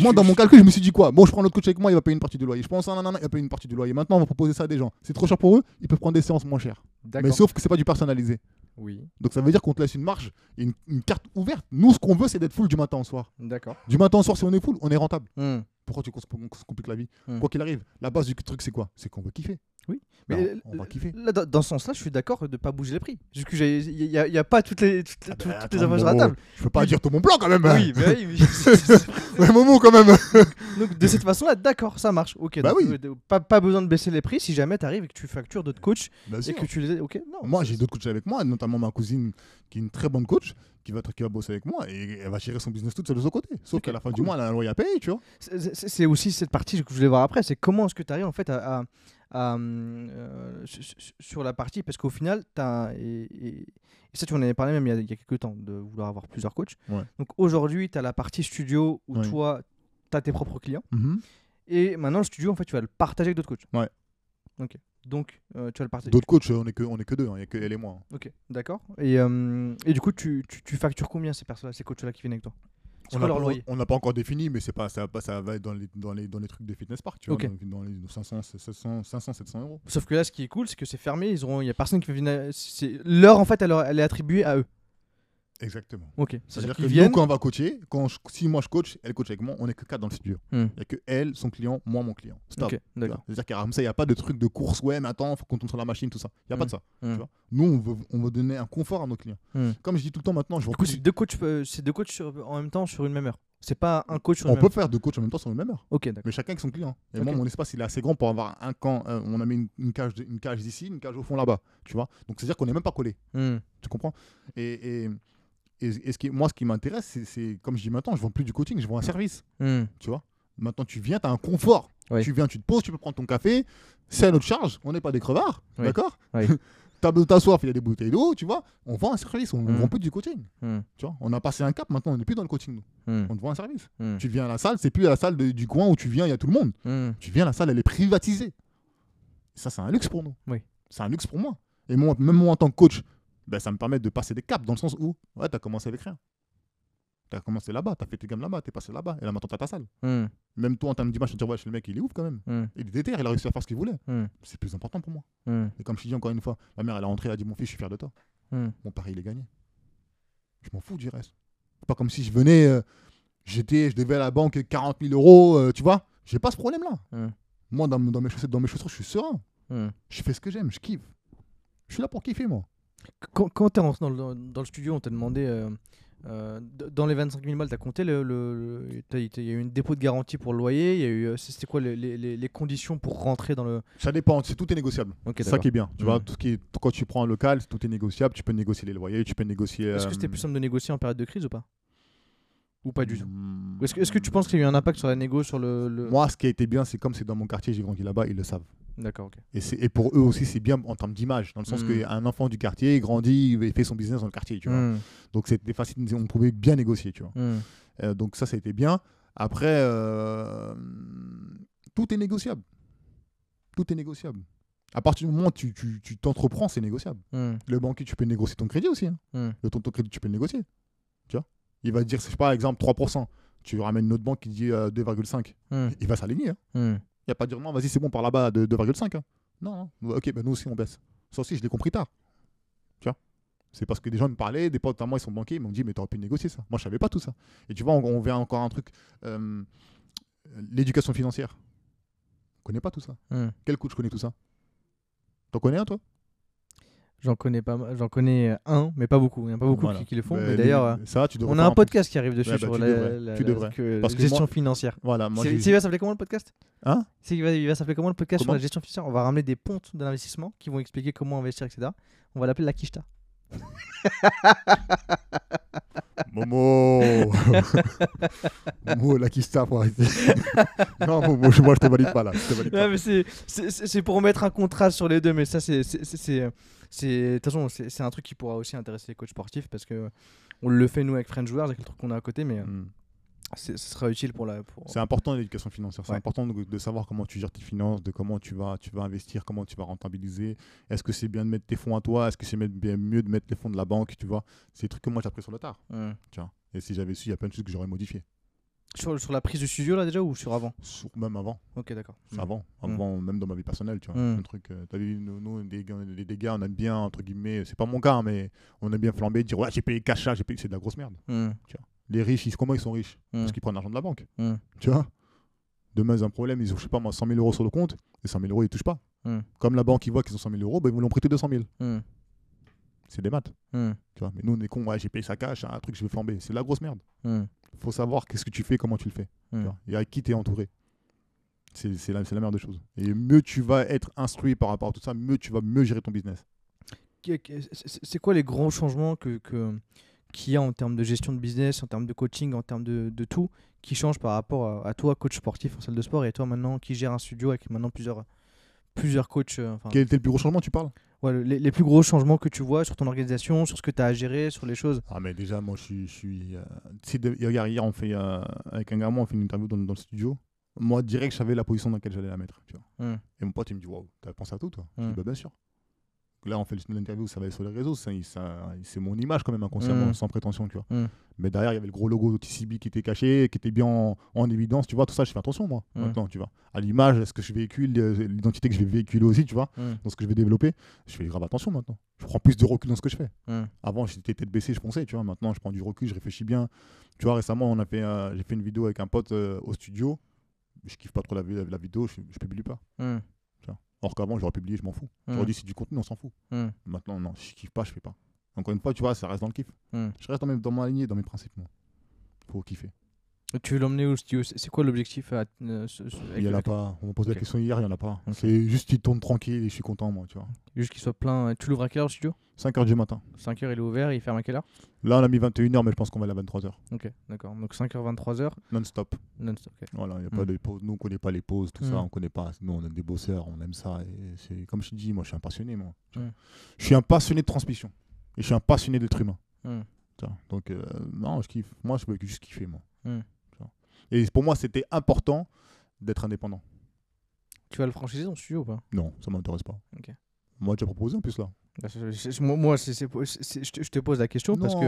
Moi, dans mon calcul, je me suis dit quoi? Bon, je prends l'autre coach avec moi, il va payer une partie du loyer. Je pense, non, non, non, il va payer une partie du loyer. Maintenant, on va proposer ça à des gens. C'est trop cher pour eux, ils peuvent prendre des séances moins chères. Mais sauf que c'est pas du personnalisé. Oui. Donc ça veut dire qu'on te laisse une marge une, une carte ouverte. Nous, ce qu'on veut, c'est d'être full du matin au soir. D'accord. Du matin au soir, si on est full, on est rentable. Hmm. Pourquoi tu compliques la vie? Hmm. Quoi qu'il arrive, la base du truc, c'est quoi? C'est qu'on veut kiffer. Oui. Mais on, on va kiffer. Là, dans, ce sens-là, je suis d'accord de pas bouger les prix. Il y, a- y a pas toutes les, toutes, Ah toutes les infos sur la table. Je peux pas dire tout mon plan quand même. Oui, mais oui. <laughs> Ouais, Momo quand même. <laughs> Donc de cette façon-là, d'accord, ça marche. Ok. Bah donc, oui. euh, Pas, pas besoin de baisser les prix si jamais tu arrives et que tu factures d'autres coachs Bien et sûr. que tu les. Ok. Non. Moi, j'ai d'autres coachs avec moi, notamment ma cousine qui est une très bonne coach, qui va, qui va bosser avec moi et elle va gérer son business toute seule de son côté. Sauf qu'à la fin du mois, elle a un loyer à payer, tu vois. C'est- aussi cette partie que je voulais voir après. C'est comment est-ce que tu arrives en fait à, à- à, euh, su- su- sur la partie parce qu'au final, t'as et, et- et ça tu en avais parlé même il y a, il y a quelques temps de vouloir avoir plusieurs coachs. Ouais. Donc aujourd'hui, tu as la partie studio où Ouais. toi, tu as tes propres clients et maintenant le studio en fait, tu vas le partager avec d'autres coachs. Ouais. Ok. Donc euh, tu vas le partager. D'autres coachs, on est que, on est que deux, hein. il n'y a que elle et moi. Ok, d'accord. Et, euh, et du coup, tu, tu, tu factures combien ces personnes, ces coachs-là qui viennent avec toi? On n'a pas, encore défini, mais c'est pas, ça, ça va être dans les, dans les, dans les trucs des fitness parks, tu vois, dans, dans les 500, 700, 500, 700 euros. Sauf que là, ce qui est cool, c'est que c'est fermé. Ils auront, il y a personne qui va venir. L'heure en fait, elle est attribuée à eux. Exactement. Ok. C'est-à-dire que qu'ils nous, viennent. quand on va coacher, quand je- si moi je coach, elle coach avec moi, on est que quatre dans le studio. Hmm. Il n'y a que elle, son client, moi, mon client. Stop. Ok, Tu vois. d'accord. C'est-à-dire qu'à ça, il n'y a pas de truc de course, ouais, mais attends, faut qu'on tourne sur la machine, tout ça. Il n'y a pas de ça. Mm. Tu vois. Nous, on veut, on veut donner un confort à nos clients. Mm. Comme je dis tout le temps maintenant, je vois Du coup, plus- c'est deux coachs, euh, c'est deux coachs sur- en même temps sur une même heure. C'est pas un coach sur on peut heure. faire deux coachs en même temps sur une même heure. Ok, d'accord. Mais chacun avec son client. Et moi, mon espace, il est assez grand pour avoir un camp. euh, on a mis une, une cage, de- une cage ici, une cage au fond là-bas. Tu vois. Donc, c'est-à-dire qu'on n'est même pas collé. Hmm. Tu comprends? Et, et, et, et ce qui, moi, ce qui m'intéresse, c'est- comme je dis maintenant, je vends plus du coaching, je vends un service. Hmm. Tu vois? Maintenant, tu viens, tu as un confort. Oui. Tu viens, tu te poses, tu peux prendre ton café. C'est à notre charge. On n'est pas des crevards. Oui. D'accord? Oui. <laughs> T'as de t'asseoir, il y a des bouteilles d'eau, tu vois? On vend un service, on ne Mm. vend plus du coaching. Hmm. Tu vois? On a passé un cap, maintenant, on n'est plus dans le coaching. nous. Hmm. On te vend un service. Hmm. Tu viens à la salle, c'est plus à la salle de- du coin où tu viens, il y a tout le monde. Hmm. Tu viens, la salle, elle est privatisée. Ça, c'est un luxe pour nous. Oui. C'est un luxe pour moi. Et moi, même moi, en tant que coach, ben, ça me permet de passer des caps dans le sens où, ouais, tu as commencé avec rien. Tu as commencé là-bas, tu as fait tes gammes là-bas, tu es passé là-bas, et là, maintenant, tu as ta salle. Hmm. Même toi, en termes d'image, tu te dis, ouais, le mec, il est ouf quand même. Hmm. Il est déter, il a réussi à faire ce qu'il voulait. Hmm. C'est plus important pour moi. Et comme je te dis encore une fois, ma mère, elle est rentrée, elle a dit, mon fils, je suis fier de toi. Mon pari, il est gagné. Je m'en fous du reste. C'est pas comme si je venais, euh, j'étais, je devais à la banque 40 000 euros, euh, tu vois. J'ai pas ce problème-là. Moi, dans, dans mes chaussettes, dans mes chaussures, je suis serein. Je fais ce que j'aime, je kiffe. Je suis là pour kiffer, moi. Quand, quand t'es rentré dans le, dans le studio, on t'a demandé. euh, euh, dans les 25 000 balles, t'as compté le. Il y a eu une dépôt de garantie pour le loyer. Il y a eu. euh, C'était quoi les, les- les- les conditions pour rentrer dans le. Ça dépend, c'est tout est négociable. Ok, c'est ça qui est bien. Tu vois, tout ce qui est, quand tu prends un local, tout est négociable. Tu peux négocier les loyers, tu peux négocier. Est-ce que c'était plus simple de négocier en période de crise ou pas? Ou pas du tout? Ou Est-ce que, tu penses qu'il y a eu un impact sur la négo, sur le. le- Moi, ce qui a été bien, c'est comme c'est dans mon quartier, j'ai grandi là-bas, ils le savent. D'accord, ok. Et, c'est- et pour eux aussi, c'est bien en termes d'image, dans le sens Mm. qu'un enfant du quartier, il grandit, il fait son business dans le quartier, tu vois. Mm, Donc c'était facile, on pouvait bien négocier, tu vois. mm. Euh, donc ça, ça a été bien. Après, euh, tout est négociable. Tout est négociable. À partir du moment où tu tu- tu t'entreprends, c'est négociable. Le banquier, tu peux négocier ton crédit aussi. hein. Le ton, ton crédit, tu peux le négocier. Tu vois Il va te dire, je sais pas, exemple 3%. Tu ramènes une autre banque qui dit euh, 2,5. Mm, Il va s'aligner. hein. Il n'y a pas de dire non, vas-y, c'est bon, par là-bas, de 2,5. hein. Non, non. ok, ben nous aussi, on baisse. Ça aussi, je l'ai compris tard. Tu vois? C'est parce que des gens me parlaient, des potes à moi, ils sont banquiers, ils m'ont dit, mais t'aurais pu négocier ça. Moi, je savais pas tout ça. Et tu vois, on, on vient encore un truc. euh, L'éducation financière. On connaît pas tout ça. Mm. Quel coach connaît tout ça? T'en connais un, toi? J'en connais pas, j'en connais un, mais pas beaucoup. Il n'y en a pas beaucoup Voilà. qui, qui le font. Ben, mais d'ailleurs, euh, ça, tu devrais on a un podcast qui arrive dessus Ouais, bah, sur tu la, devrais, la- la- que- Parce gestion moi- financière. Voilà, moi, C'est- va s'appeler comment le podcast? Hein? Il va, va s'appeler comment le podcast sur la gestion financière? On va ramener des pontes de l'investissement qui vont expliquer comment investir, etc. On va l'appeler la quicheta. <laughs> Momo <laughs> Momo, la kista, faut arrêter. <laughs> non, Momo, je- moi, je te valide pas là. Je te valide pas. Ouais, mais c'est- pour mettre un contraste sur les deux, mais ça, c'est. C'est- De toute façon, c'est un truc qui pourra aussi intéresser les coachs sportifs parce que on le fait nous avec French Joueurs, avec le truc qu'on a à côté, mais Mm. ce sera utile pour la. Pour... C'est important l'éducation financière. C'est Ouais. important de, de savoir comment tu gères tes finances, de comment tu vas, tu vas investir, comment tu vas rentabiliser. Est-ce que c'est bien de mettre tes fonds à toi? Est-ce que c'est bien mieux de mettre les fonds de la banque Tu vois, c'est des trucs que moi j'ai appris sur le tard. Tu vois? Et si j'avais su, il y a plein de choses que j'aurais modifiées. Sur, sur la prise du studio là déjà ou sur avant Sur- Même avant. Ok, d'accord. Hmm. Avant, avant même dans ma vie personnelle, tu vois. Mm. Un truc, euh, t'as vu, nous, nous, des gars, les dégâts, on aime bien, entre guillemets, c'est pas mon cas, hein, mais on aime bien flamber, dire, ouais, j'ai payé cash, là, j'ai payé, c'est de la grosse merde. Hmm. Les riches, ils, comment ils sont riches? Parce qu'ils prennent l'argent de la banque, Hmm. tu vois. Demain, ils ont un problème, ils ont, je sais pas moi, 100 000 euros sur le compte, et 100 000 euros, ils touchent pas. Mm. Comme la banque, ils voient qu'ils ont 100 000 euros, ben, ils vont leur prêter 200 000. C'est des maths, Hmm. tu vois. Mais nous, on est cons, ouais, j'ai payé ça cash, un truc, je vais flamber. C'est de la grosse merde. Hmm. faut savoir qu'est-ce que tu fais, comment tu le fais. tu vois, et avec qui tu es entouré. C'est la, c'est la meilleure des choses. Et mieux tu vas être instruit par rapport à tout ça, mieux tu vas mieux gérer ton business. C'est- quoi les grands changements que, que, qu'il y a en termes de gestion de business, en termes de coaching, en termes de, de tout, qui changent par rapport à, à toi, coach sportif en salle de sport, et toi maintenant qui gère un studio avec maintenant plusieurs, plusieurs coachs euh, enfin, Quel était le plus gros changement, tu parles? Ouais, les, les plus gros changements que tu vois sur ton organisation, sur ce que tu as à gérer, sur les choses Ah, mais déjà, moi, je suis. Je suis euh, de- regarde, hier, on fait, euh, avec un gamin, on fait une interview dans, dans le studio. Moi, direct, je savais la position dans laquelle j'allais la mettre. Tu vois. Hmm. Et mon pote, il me dit Waouh, t'as pensé à tout, toi? Je Mm. dis Bah, bien sûr. Là, on fait l'interview, ça va être sur les réseaux. C'est mon image, quand même, inconsciemment, Mm. sans prétention, tu vois. Mm. Mais derrière, il y avait le gros logo TCB qui était caché, qui était bien en, en évidence, tu vois. Tout ça, je fais attention, moi, Mm. maintenant, tu vois. À l'image, est-ce que je véhicule, euh, l'identité que je vais véhiculer aussi, tu vois, Hmm. dans ce que je vais développer. Je fais grave attention maintenant. Je prends plus de recul dans ce que je fais. Hmm. Avant, j'étais tête baissée, je pensais, tu vois. Maintenant, je prends du recul, je réfléchis bien. Tu vois, récemment, on a fait, euh, j'ai fait une vidéo avec un pote euh, au studio. Je kiffe pas trop la vidéo, je, je publie pas. Or qu'avant, j'aurais publié, je m'en fous. Hmm. J'aurais dit, c'est du contenu, on s'en fout. Hmm. Maintenant, non, si je kiffe pas, je fais pas. Encore une fois, tu vois, ça reste dans le kiff. Hmm. Je reste dans, mes, dans ma lignée, dans mes principes, moi. Faut kiffer. Tu veux l'emmener au studio C'est quoi l'objectif à- euh, ce- Il y en a pas. On m'a posé la question hier, il y en a pas. C'est juste qu'il tourne tranquille et je suis content, moi, tu vois. Juste qu'il soit plein. Tu l'ouvres à quelle heure studio? 5h du matin. 5h il est ouvert, il ferme à quelle heure? Là, on a mis 21h, mais je pense qu'on va aller à 23h. Ok, d'accord. Donc 5h, 23h, Non-stop. non-stop. ok. Voilà, y a Mm. pas de pauses. Nous, on connaît pas les pauses, tout ça, Mm. on connaît pas. Nous, on est des bosseurs, on aime ça. Et comme je te dis, moi, je suis un passionné, moi. Tu vois. Mm. Je suis un passionné de transmission. Et je suis un passionné d'être humain. Hmm. Donc, euh, non, je kiffe. Moi, je veux juste kiffer, moi. Et pour moi, c'était important d'être indépendant. Tu vas le franchiser ton studio ou pas? Non, ça m'intéresse pas. Moi, tu as proposé en plus là. Moi, je te- pose la question parce que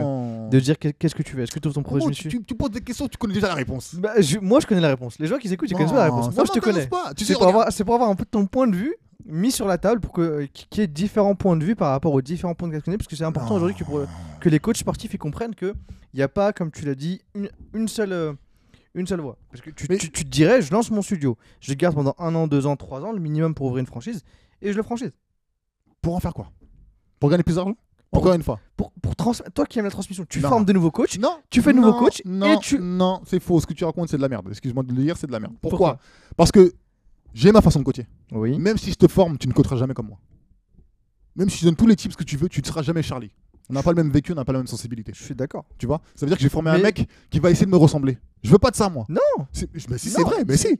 de dire que- qu'est-ce que tu fais? Est-ce que tu ouvres ton projet tu, tu- tu poses des questions, tu connais déjà la réponse. Bah, je- Moi, je connais la réponse. Les gens qui écoutent, ils connaissent pas la réponse. Moi, je te connais. C'est pour, avoir, c'est pour avoir un peu ton point de vue mis sur la table pour que qu'il y ait différents points de vue par rapport aux différents points de connais parce que c'est important aujourd'hui que, pour- que les coachs sportifs ils comprennent que il n'y a pas comme tu l'as dit une, une seule euh, une seule voie parce que tu, Mais- tu- tu te dirais je lance mon studio je garde pendant un an deux ans trois ans le minimum pour ouvrir une franchise et je le franchise Pour en faire quoi? Pour gagner plus d'argent? Encore une fois? pour, pour trans- toi qui aimes la transmission tu Non. formes de nouveaux coachs Non. tu fais de nouveaux coachs non, et tu Non, c'est faux. Ce que tu racontes, c'est de la merde. Excuse-moi de le dire, c'est de la merde. Pourquoi, Pourquoi? Parce que j'ai ma façon de coacher. oui Même si je te forme, tu ne coacheras jamais comme moi. Même si je donne tous les tips que tu veux, tu ne seras jamais Charlie. On n'a pas le même vécu, on n'a pas la même sensibilité. Je suis d'accord. Tu vois? Ça veut dire que j'ai formé un mec qui va essayer de me ressembler. Je veux pas de ça, moi. Non C'est- Mais si, c'est vrai, mais si.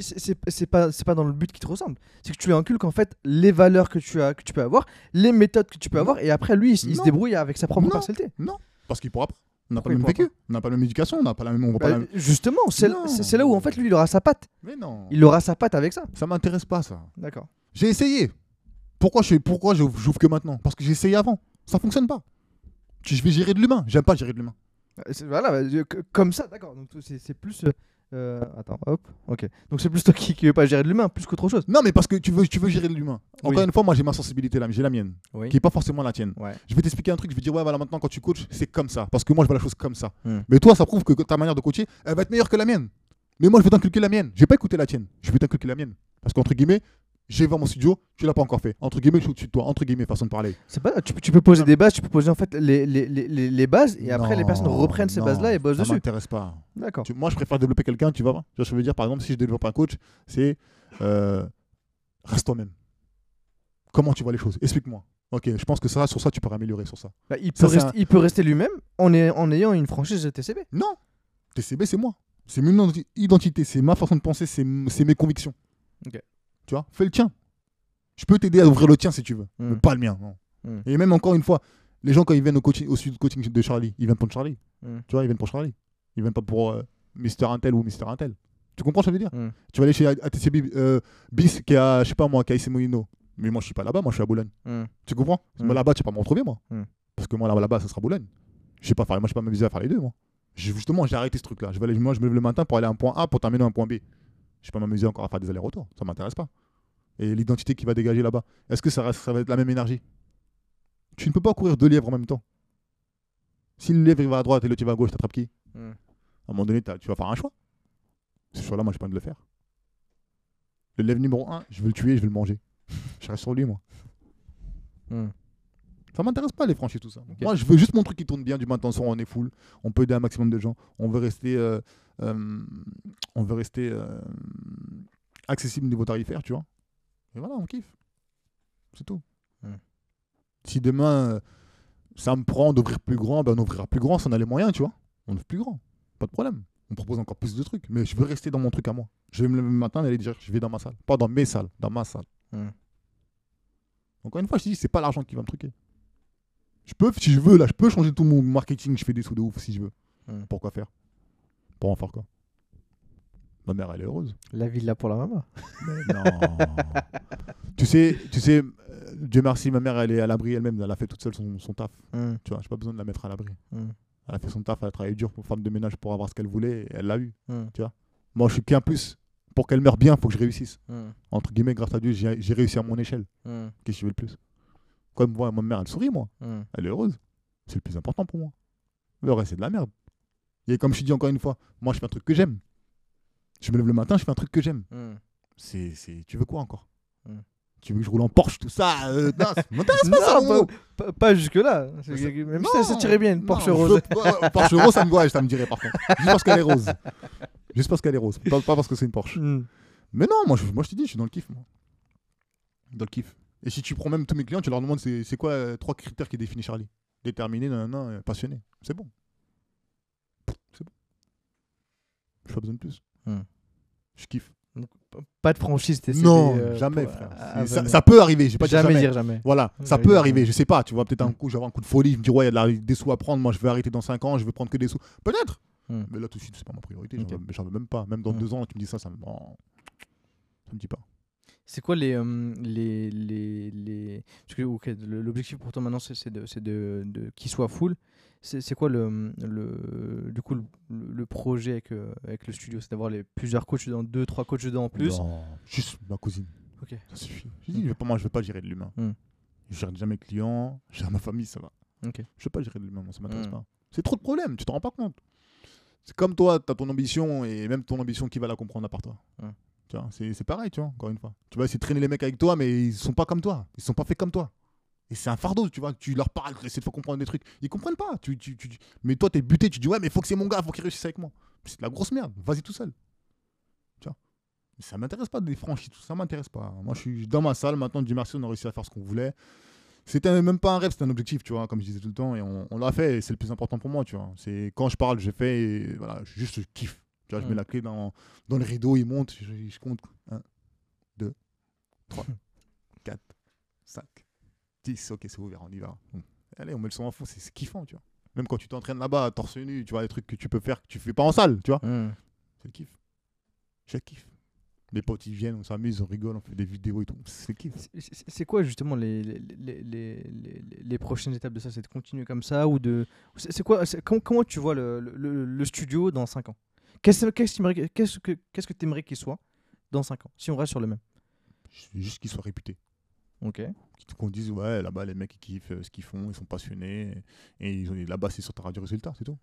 c'est- pas, pas dans le but qui te ressemble. C'est que tu lui inculques en fait les valeurs que tu, as, que tu peux avoir, les méthodes que tu peux avoir, et après lui, il, se débrouille avec sa propre Non. personnalité. Non, parce qu'il pourra pas. On n'a pas le même vécu, on n'a pas la même éducation, on n'a pas la même. On va pas Bah, la justement, c'est là où en fait lui il aura sa patte. Mais non, Il aura sa patte avec ça. ça m'intéresse pas, ça. D'accord. J'ai essayé. Pourquoi je pourquoi j'ouvre que maintenant? Parce que j'ai essayé avant. Ça fonctionne pas. Je vais gérer de l'humain. J'aime pas gérer de l'humain. Euh, Voilà, bah, comme ça, d'accord. Donc c'est plus. euh, euh, attends, hop, ok. Donc c'est plus toi qui, qui veux pas gérer de l'humain, plus qu'autre chose. Non, mais parce que tu veux, tu veux gérer de l'humain. Encore Oui. une fois, moi j'ai ma sensibilité là, j'ai la mienne, Oui. qui est pas forcément la tienne. Ouais. Je vais t'expliquer un truc, je vais dire ouais voilà maintenant quand tu coaches, c'est comme ça. Parce que moi je vois la chose comme ça. Hmm. Mais toi, ça prouve que ta manière de coacher, elle va être meilleure que la mienne. Mais moi je vais t'inculquer la mienne. Je vais pas écouter la tienne. Je vais t'inculquer la mienne. Parce qu'entre guillemets, j'ai vers mon studio, tu l'as pas encore fait. Entre guillemets, je suis au-dessus de toi. Entre guillemets, façon de parler. C'est pas, tu, peux- tu peux poser des bases, tu peux poser en fait les, les, les, les- bases, et après les personnes reprennent ces bases-là et bossent Ça dessus. m'intéresse pas. D'accord. Moi, je préfère développer quelqu'un, tu vois je veux dire, par exemple, si je développe un coach, c'est euh, reste toi-même. Comment tu vois les choses? Explique-moi. Ok, je pense que ça, sur ça, tu peux améliorer sur ça. Bah, il, Ça, peut rester, il peut rester lui-même en, est- en ayant une franchise de TCB. Non, TCB, c'est moi. C'est mon identi- identité, c'est ma façon de penser, c'est mes convictions. Ok. Tu vois, fais le tien. Je peux t'aider à ouvrir le tien si tu veux, Mm. mais pas le mien. non. Mm. Et même encore une fois, les gens quand ils viennent au, coaching, au sud coaching de Charlie, ils viennent pour Charlie. Mm. Tu vois, ils viennent pour Charlie. Ils viennent pas pour euh, Mister Intel ou Mister Intel. Tu comprends ce que je veux dire? Tu vas aller chez ATCB euh, BIS qui à, je sais pas moi, qui. Mais moi, je suis pas là-bas, moi, je suis à Boulogne. Tu comprends? Moi, là-bas, tu vas pas me retrouver, moi. Parce que moi, là- là-bas, ça sera Boulogne. Je sais pas faire, moi, je sais pas m'amuser à faire les deux, moi. Justement, j'ai arrêté ce truc-là. Je vais aller, moi, je me lève le matin pour aller à un point A pour terminer à un point B. Je vais pas m'amuser encore à faire des allers-retours. Ça m'intéresse pas. Et l'identité qui va dégager là-bas, est-ce que ça, reste, ça va être la même énergie? Tu ne peux pas courir deux lièvres en même temps. Si le lièvre il va à droite et l'autre il va à gauche, t'attrapes qui? Mm. À un moment donné, tu vas faire un choix. Ce choix-là, moi, j'ai pas envie de le faire. Le lièvre numéro 1, je veux le tuer, je veux le manger. je reste sur lui, moi. Mm. Ça m'intéresse pas les franchises, tout ça. Moi, je veux juste mon truc qui tourne bien du matin au soir, on est full. On peut aider un maximum de gens. On veut rester, euh, euh, on veut rester euh, accessible au niveau tarifaire, tu vois. Et voilà, on kiffe. C'est tout. Si demain, euh, ça me prend d'ouvrir plus grand, ben on ouvrira plus grand si on a les moyens, tu vois. On ouvre plus grand. Pas de problème. On propose encore plus de trucs. Mais je veux rester dans mon truc à moi. Je vais me lever le matin et aller dire je vais dans ma salle. Pas dans mes salles, dans ma salle. Encore une fois, je te dis, c'est pas l'argent qui va me truquer. Je peux, si je veux, là, je peux changer tout mon marketing, je fais des sous de ouf si je veux. Hmm. Pourquoi faire? Pour en faire quoi? Ma mère, elle est heureuse. La villa pour la maman. Mais non. <laughs> tu sais, tu sais, euh, Dieu merci, ma mère, elle est à l'abri elle-même. Elle a fait toute seule son, son taf. Mm. Tu vois, j'ai pas besoin de la mettre à l'abri. Mm. Elle a fait son taf, elle a travaillé dur pour femme de ménage pour avoir ce qu'elle voulait et elle l'a eu. Mm. Moi, je suis qu'un plus. Pour qu'elle meure bien, il faut que je réussisse. Entre guillemets, grâce à Dieu, j'ai réussi à mon échelle. Qu'est-ce que je veux le plus? Comme moi, ma mère, elle sourit, moi. Elle est heureuse. C'est le plus important pour moi. Le reste, c'est de la merde. Et comme je te dis encore une fois, moi, je fais un truc que j'aime. Je me lève le matin, je fais un truc que j'aime. Mm. C'est, c'est... Tu veux quoi encore? Hmm. Tu veux que je roule en Porsche, tout ça euh, <laughs> Non, ça m'intéresse pas, ça, pas, pas- pas jusque-là. C'est- Même si ça, ça tirait bien une Porsche je rose. Porsche rose, ça me, ouais, ça me dirait par contre. Juste parce qu'elle est rose. <laughs> Juste parce qu'elle est rose. Pas, pas parce que c'est une Porsche. Mm. Mais non, moi je, moi, je te dis, je suis dans le kiff. Moi. Dans le kiff. Et si tu prends même tous mes clients, tu leur demandes c'est, c'est quoi euh, trois critères qui définissent Charlie? Déterminé, nanana, euh, passionné. C'est bon. C'est bon. J'ai pas besoin de plus. Hmm. Je kiffe. Pas de franchise TCB. non, euh, jamais, pour- frère. à C'est- ça, peut arriver, j'ai pas jamais, jamais. dire jamais. Voilà, ça peut arriver, je sais pas, tu vois, peut-être un coup, avoir un coup de folie, je me dis, ouais, il y a des sous à prendre, moi je vais arrêter dans 5 ans, je vais prendre que des sous. Peut-être, Mm. mais là tout de suite, c'est pas ma priorité, j'en Ok. veux, mais j'en veux même pas. Même dans Mm. 2 ans, tu me dis ça, ça me. ça me dit pas. C'est quoi les, euh, les, les, les... L'objectif pour toi maintenant, c'est de, de, de qu'il soit full. C'est quoi le, le, du coup, le, le projet avec, euh, avec le studio? C'est d'avoir les plusieurs coachs dedans, deux, trois coachs dedans en plus? Non, juste ma cousine. Ok. Ça suffit. Je pas- moi, je veux pas gérer de l'humain. Mm. Je gère déjà mes clients, je gère ma famille, ça va. Ok. Je veux pas gérer de l'humain, ça m'intéresse Mm. pas. C'est trop de problèmes, tu t'en rends pas compte. C'est comme toi, tu as ton ambition et même ton ambition, qui va la comprendre à part toi Mm. C'est c'est pareil, tu vois, encore une fois. Tu vas essayer de traîner les mecs avec toi, mais ils sont pas comme toi. Ils sont pas faits comme toi. Et c'est un fardeau, tu vois. Tu leur parles, tu essaies de faire comprendre des trucs. Ils comprennent pas. Tu, tu, tu- mais toi, t'es buté, tu dis, ouais, mais faut que c'est mon gars, faut qu'il réussisse avec moi. C'est de la grosse merde. Vas-y tout seul. Tu vois. Mais ça m'intéresse pas des franchises, tout ça m'intéresse pas. Moi, je suis dans ma salle, maintenant, Dieu merci, on a réussi à faire ce qu'on voulait. C'était même pas un rêve, c'était un objectif, tu vois, comme je disais tout le temps, et on, on l'a fait, et c'est le plus important pour moi, tu vois. C'est quand je parle, je fais, et voilà, je- juste je kiffe. Tu vois, je Mm. mets la clé dans, dans le rideau, il monte, je, je compte 1, 2, 3, 4, 5, 10, ok, c'est ouvert, on y va. Allez, on met le son en fond, c'est kiffant, tu vois. Même quand tu t'entraînes là-bas, torse nu, tu vois, des trucs que tu peux faire que tu fais pas en salle, tu vois. C'est le kiff. Je kiffe. Les potes, ils viennent, on s'amuse, on rigole, on fait des vidéos et tout. C'est le kiff. C'est- quoi justement les, les, les, les, prochaines étapes de ça C'est de continuer comme ça ou de. C'est quoi comment, comment tu vois le, le, le studio dans 5 ans? Qu'est-ce que tu aimerais qu'il soit dans 5 ans Si on reste sur le même? Juste qu'ils soient réputés. Ok. Qu'on dise, ouais, là-bas, les mecs, ils kiffent euh, ce qu'ils font, ils sont passionnés. Et ils ont- et là-bas, c'est sur ta radio résultat, c'est tout.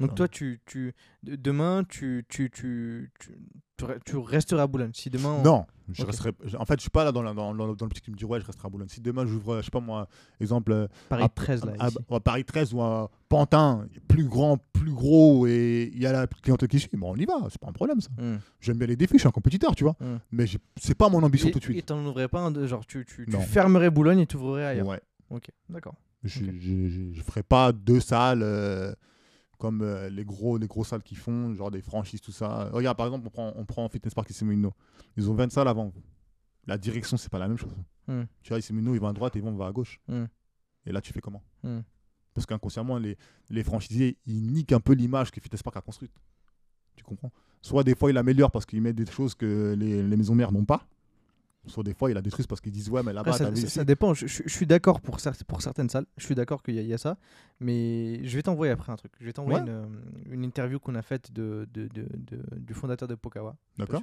Donc toi, tu, tu, de- demain, tu, tu, tu, tu, tu re- tu resterais à Boulogne. Si demain. on- Non, je resterai. En fait, je suis pas là dans, la- dans, dans, le petit qui me dit, ouais, je resterai à Boulogne. Si demain, j'ouvre, je sais pas moi, exemple, euh, Paris à- 13 là. Paris 13 ou à Pantin, plus grand, plus gros, et il y a la clientèle qui suit, bon, on y va, c'est pas un problème ça. Hmm. J'aime bien les défis, je suis un compétiteur, tu vois. Hmm. Mais c'est pas mon ambition Et- tout de Et suite. t'en ouvrais pas un genre tu, fermerais Boulogne et tu ouvrirais ailleurs. Ouais. Ok, d'accord. Je, Ok. je, je- je ferai pas deux salles euh, comme euh, les gros les grosses salles qui font, genre des franchises, tout ça. Regarde, par exemple, on prend, on prend Fitness Park Moulineau. Ils ont 20 salles avant. La direction, c'est pas la même chose. Hmm. Tu vois, Moulineau, ils vont à droite et ils vont va à gauche. Hmm. Et là, tu fais comment Hmm. Parce qu'inconsciemment, les, les franchisés, ils niquent un peu l'image que Fitness Park a construite. Tu comprends? Soit des fois, ils l'améliorent parce qu'ils mettent des choses que les, les maisons mères n'ont pas. Soit des fois, ils la détruisent parce qu'ils disent, ouais, mais là-bas, Après, ça, dépend. Je, je- je suis d'accord pour, cer- pour certaines salles. Je suis d'accord qu'il y, a- il y a ça. Mais je vais t'envoyer après un truc. Je vais t'envoyer Ouais. une, euh, une interview qu'on a faite de, de- de- du fondateur de Pokawa. D'accord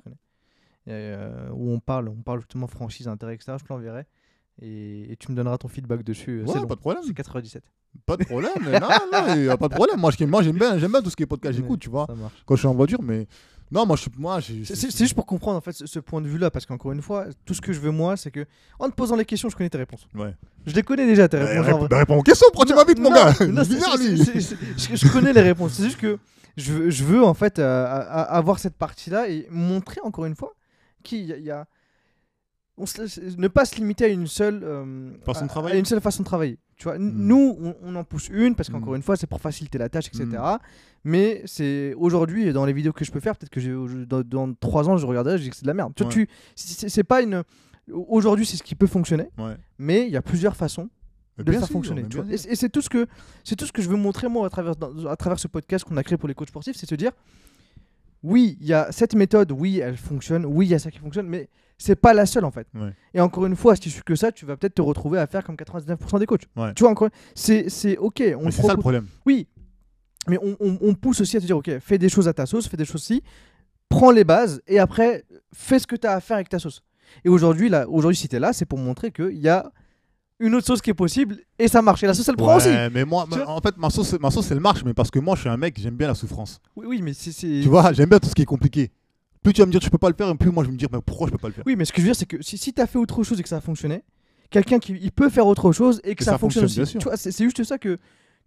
euh, où on parle, on parle justement franchise, intérêt, etc. Je te l'enverrai. Et, et tu me donneras ton feedback dessus. Ouais, c'est long. pas de problème. C'est 97. Pas de problème. non, non, il y a pas de problème. Moi, je- moi, j'aime bien, j'aime bien tout ce qui est podcast, j'écoute, tu vois. Quand je suis en voiture, mais non, moi, je suis, moi, C'est juste pour comprendre en fait ce, ce point de vue-là, parce qu'encore une fois, tout ce que je veux moi, c'est que en te posant les questions, je connais tes réponses. Ouais. Je les connais déjà tes réponses. réponds, bah, aux questions. Pourquoi tu m'invites, mon gars non, c'est- Bizarre, lui. je, connais les réponses. C'est juste que je veux, je veux en fait euh, avoir cette partie-là et montrer encore une fois qu'il y a. il y a- on se laisse- ne pas se limiter à une seule euh, Façon de à- travailler. à une seule façon de travailler. Tu vois, Mm. nous, on, on en pousse une parce qu'encore Mm. une fois, c'est pour faciliter la tâche, etc. Mm. Mais c'est aujourd'hui dans les vidéos que je peux faire, peut-être que je- dans, dans trois ans, je regarderai, je dis que c'est de la merde. Ouais. tu- c'est pas une. Aujourd'hui, c'est ce qui peut fonctionner, Ouais. mais il y a plusieurs façons de le faire fonctionner. tu vois. Et, c'est- tout ce que c'est tout ce que je veux montrer moi à travers à travers ce podcast qu'on a créé pour les coachs sportifs, c'est se dire oui, il y a cette méthode, oui, elle fonctionne, oui, il y a ça qui fonctionne, mais c'est pas la seule en fait. Ouais. Et encore une fois, si tu suis que ça, tu vas peut-être te retrouver à faire comme 99% des coachs. Ouais. Tu vois encore, c'est c'est ok, on c'est ça le problème. oui, mais on, on- on pousse aussi à te dire ok, fais des choses à ta sauce, fais des choses ci, prends les bases et après fais ce que tu as à faire avec ta sauce. Et aujourd'hui, là, aujourd'hui, si tu es là, c'est pour montrer qu'il y a une autre sauce qui est possible et ça marche. Et la sauce, elle prend aussi. Mais moi, ma- en fait, ma sauce, ma sauce, elle marche, mais parce que moi, je suis un mec, j'aime bien la souffrance. Oui, oui, mais c'est. c'est- Tu vois, j'aime bien tout ce qui est compliqué. Plus tu vas me dire tu peux pas le faire, et plus moi je vais me dire mais pourquoi je peux pas le faire? Oui, mais ce que je veux dire, c'est que si, si tu as fait autre chose et que ça a fonctionné, quelqu'un qui il peut faire autre chose et que ça, ça fonctionne, aussi. sûr. Tu vois, c'est c'est juste ça que,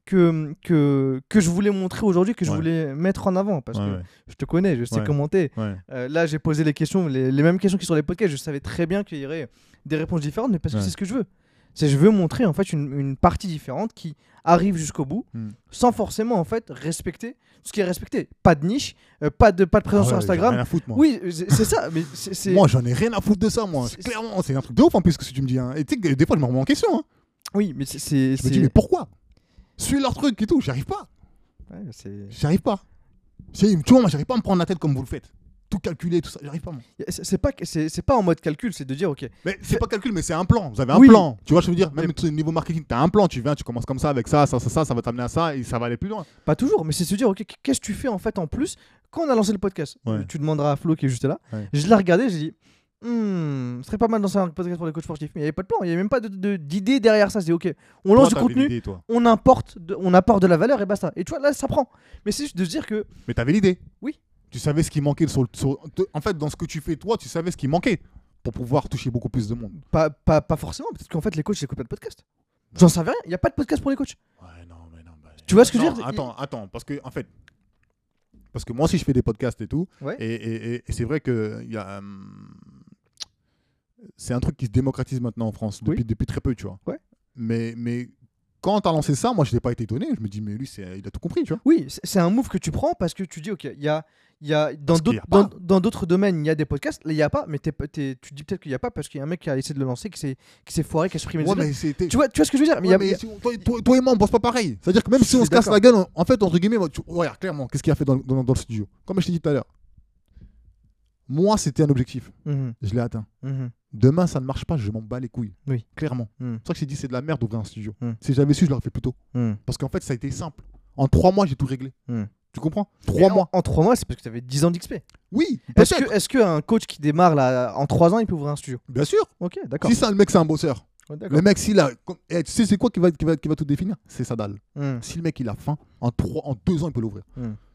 que, que, que je voulais montrer aujourd'hui, que je Ouais. voulais mettre en avant. Parce Ouais, que ouais, je te connais, je sais commenter. Euh, là, j'ai posé les questions, les, les mêmes questions qui sont sur les podcasts. Je savais très bien qu'il y aurait des réponses différentes, mais parce que c'est ce que je veux. C'est je veux montrer en fait une, une partie différente qui arrive jusqu'au bout, Hmm. sans forcément en fait respecter ce qui est respecté. Pas de niche, euh, pas de pas de présence Ah sur ouais, Instagram. Rien à foutre, moi. Oui, c'est ça. Mais <laughs> c'est c'est- Moi j'en ai rien à foutre de ça, moi. C'est- Clairement, c'est un truc de ouf en plus que ce que tu me dis. hein. Et des fois je me remets en question. hein. oui, mais c'est Je me dis mais pourquoi? Suis leur truc et tout, j'y arrive pas. ouais, c'est J'y arrive pas. Tu vois, moi j'arrive pas à me prendre la tête comme vous le faites. Tout calculer, tout ça, j'arrive pas moi. c'est pas c'est c'est pas en mode calcul, c'est de dire ok. Mais c'est pas calcul, mais c'est un plan. Vous avez un Oui. plan. Tu vois, je veux dire, même Mais- niveau marketing, t'as un plan. Tu viens, tu commences comme ça, avec ça, ça, ça, ça, ça va t'amener à ça et ça va aller plus loin. Pas toujours, mais c'est se dire ok, qu'est-ce que tu fais en fait en plus quand on a lancé le podcast? Ouais. Tu demanderas à Flo qui est juste là. Ouais. Je l'ai regardé, j'ai dit hmm, ce serait pas mal de lancer un podcast pour les coachs sportifs. Mais il n'y avait pas de plan, il n'y avait même pas de- de- d'idée derrière ça. C'est ok, on lance Toi, du contenu, on importe, de- on apporte de la valeur et basta. Et tu vois là, ça prend. Mais c'est juste de se dire que Mais t'avais l'idée. Oui. Tu savais ce qui manquait sur, le- sur- En fait, dans ce que tu fais, toi, tu savais ce qui manquait pour pouvoir toucher beaucoup plus de monde. pas, pas, pas forcément, parce qu'en fait les coachs n'écoutent pas de podcast. J'en savais rien, il n'y a pas de podcast pour les coachs. Ouais, non, mais non. bah, Tu vois ce que je veux dire? Attends, attends, parce que, en fait. Parce que moi aussi, je fais des podcasts et tout. Ouais. Et, et- et- et c'est vrai que y a. hum, C'est un truc qui se démocratise maintenant en France depuis, Oui. depuis très peu, tu vois. Ouais. Mais, mais quand t'as lancé ça, moi, je n'ai pas été étonné. Je me dis, mais lui, c'est- il a tout compris, tu vois. Oui, c'est- un move que tu prends parce que tu dis, ok, il y a, y a dans d'autres domaines, il y a des podcasts, là il y a pas, mais t'es- t'es- tu dis peut-être qu'il y a pas parce qu'il y a un mec qui a essayé de le lancer, qui s'est foiré, qui a supprimé Ouais, mais. Tu vois, tu vois ce que je veux dire? Mais y a- y a- toi, toi- toi et moi, on bosse pas pareil. C'est-à-dire que même si on se casse la gueule, on- en fait, entre guillemets, tu- regarde clairement, qu'est-ce qu'il a fait dans, dans- dans le studio Comme je t'ai dit tout à l'heure. Moi, c'était un objectif. Mhm, Je l'ai atteint. mhm, Demain, ça ne marche pas, je m'en bats les couilles. Oui. Clairement. mhm, C'est pour ça que j'ai dit c'est de la merde d'ouvrir un studio. Si j'avais su, je l'aurais fait plus tôt. Parce qu'en fait, ça a été simple. En trois mois, j'ai tout réglé. Tu comprends? Trois mois. En trois mois, c'est parce que tu avais 10 ans d'XP. Oui, Est-ce que, qu'un coach qui démarre là, en 3 ans, il peut ouvrir un studio? Bien sûr. Ok, d'accord. Si ça, le mec, c'est un bosseur. Le mec, s'il a. Eh, tu sais, c'est quoi qui va, qui, va, qui va tout définir? C'est sa dalle. Si le mec, il a faim, en, trois, en deux ans, il peut l'ouvrir.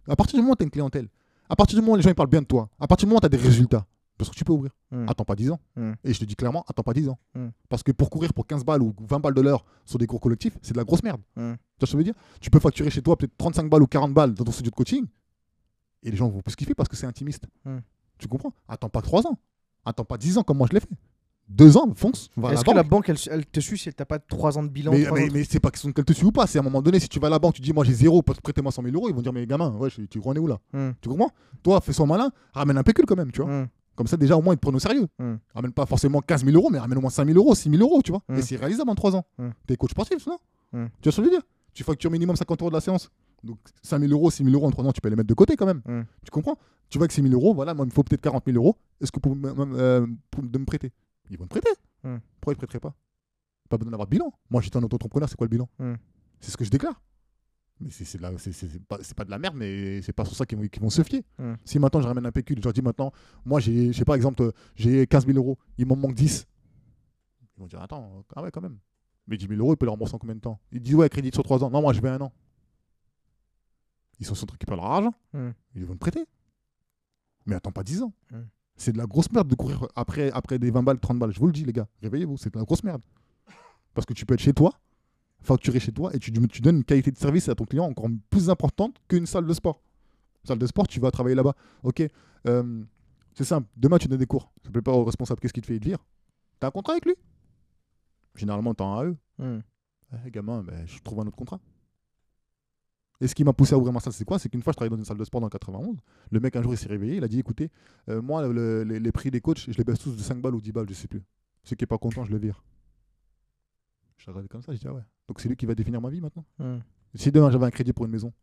À partir du moment où tu as une clientèle, à partir du moment où les gens ils parlent bien de toi, à partir du moment où tu as des résultats, parce que tu peux ouvrir. mhm. Attends pas 10 ans. Mm. Et je te dis clairement, attends pas 10 ans. Mm. Parce que pour courir pour 15 balles ou 20 balles de l'heure sur des cours collectifs, c'est de la grosse merde. Tu vois ce que je veux dire? Tu peux facturer chez toi peut-être 35 balles ou 40 balles dans ton studio de coaching et les gens vont plus kiffer parce que c'est intimiste. Tu comprends? Attends pas 3 ans. Attends pas 10 ans comme moi je l'ai fait. 2 ans, fonce, Est-ce que la banque, elle, elle te suit si elle t'a pas 3 ans de bilan Mais, trois mais, mais c'est pas question qu'elle te suit ou pas. C'est à un moment donné, si tu vas à la banque, tu dis moi j'ai zéro, prêtez-moi 100 000 euros, ils vont dire mais gamin, ouais, tu en es où là Mhm, Tu comprends? Toi, fais son malin, ramène un pécule quand même, tu vois. mhm, Comme ça, déjà, au moins, ils te prennent au sérieux. Mm. Ramène pas forcément 15 000 euros, mais ramène au moins 5 000 euros, 6 000 euros, tu vois. Mm. Et c'est réalisable en 3 ans. Mm. T'es coach sportif, non? Mm. Tu vois ce que je veux dire? Tu factures minimum 50 euros de la séance. Donc 5 000 euros, 6 000 euros en 3 ans, tu peux les mettre de côté quand même. Mm. Tu comprends? Tu vois que 6 000 euros, voilà, moi, il me faut peut-être 40 000 euros. Est-ce que vous pouvez euh, de me prêter? Ils vont te prêter. Mm. Pourquoi ils ne prêteraient pas? Pas besoin d'avoir de bilan. Moi, j'étais un auto-entrepreneur, c'est quoi le bilan? Mm. C'est ce que je déclare. Mais c'est pas, de la merde, mais c'est pas sur ça qu'ils vont, se fier. Mm. Si maintenant je ramène un pécule, je leur dis maintenant, moi j'ai, je sais pas, exemple, j'ai 15 000 euros, il m'en manque 10. Ils vont dire, attends, ah ouais, quand même. Mais 10 000 euros, ils peuvent les rembourser en combien de temps? Ils disent, ouais, crédit sur 3 ans. Non, moi je vais un an. Ils sont sur récupérer leur argent, ils vont te prêter. Mais attends pas 10 ans. C'est de la grosse merde de courir après, après des 20 balles, 30 balles. Je vous le dis, les gars, réveillez-vous, c'est de la grosse merde. Parce que tu peux être chez toi, facturer chez toi, et tu, tu donnes une qualité de service à ton client encore plus importante qu'une salle de sport. Salle de sport, tu vas travailler là-bas. Ok, euh, c'est simple. Demain, tu donnes des cours. Ça plaît pas au responsable. Qu'est-ce qu'il te fait? De lire T'as un contrat avec lui? Généralement, t'as un AE. Mhm. Eh, gamin, ben, je trouve un autre contrat. Et ce qui m'a poussé à ouvrir ma salle, c'est quoi? C'est qu'une fois, je travaillais dans une salle de sport dans le 91. Le mec, un jour, il s'est réveillé. Il a dit écoutez, euh, moi, le- les, les prix des coachs, je les baisse tous de 5 balles ou 10 balles, je sais plus. Celui qui est pas content, je le vire. Je regardais comme ça, je dis ah ouais. Donc c'est lui qui va définir ma vie maintenant. Mhm. Si demain j'avais un crédit pour une maison,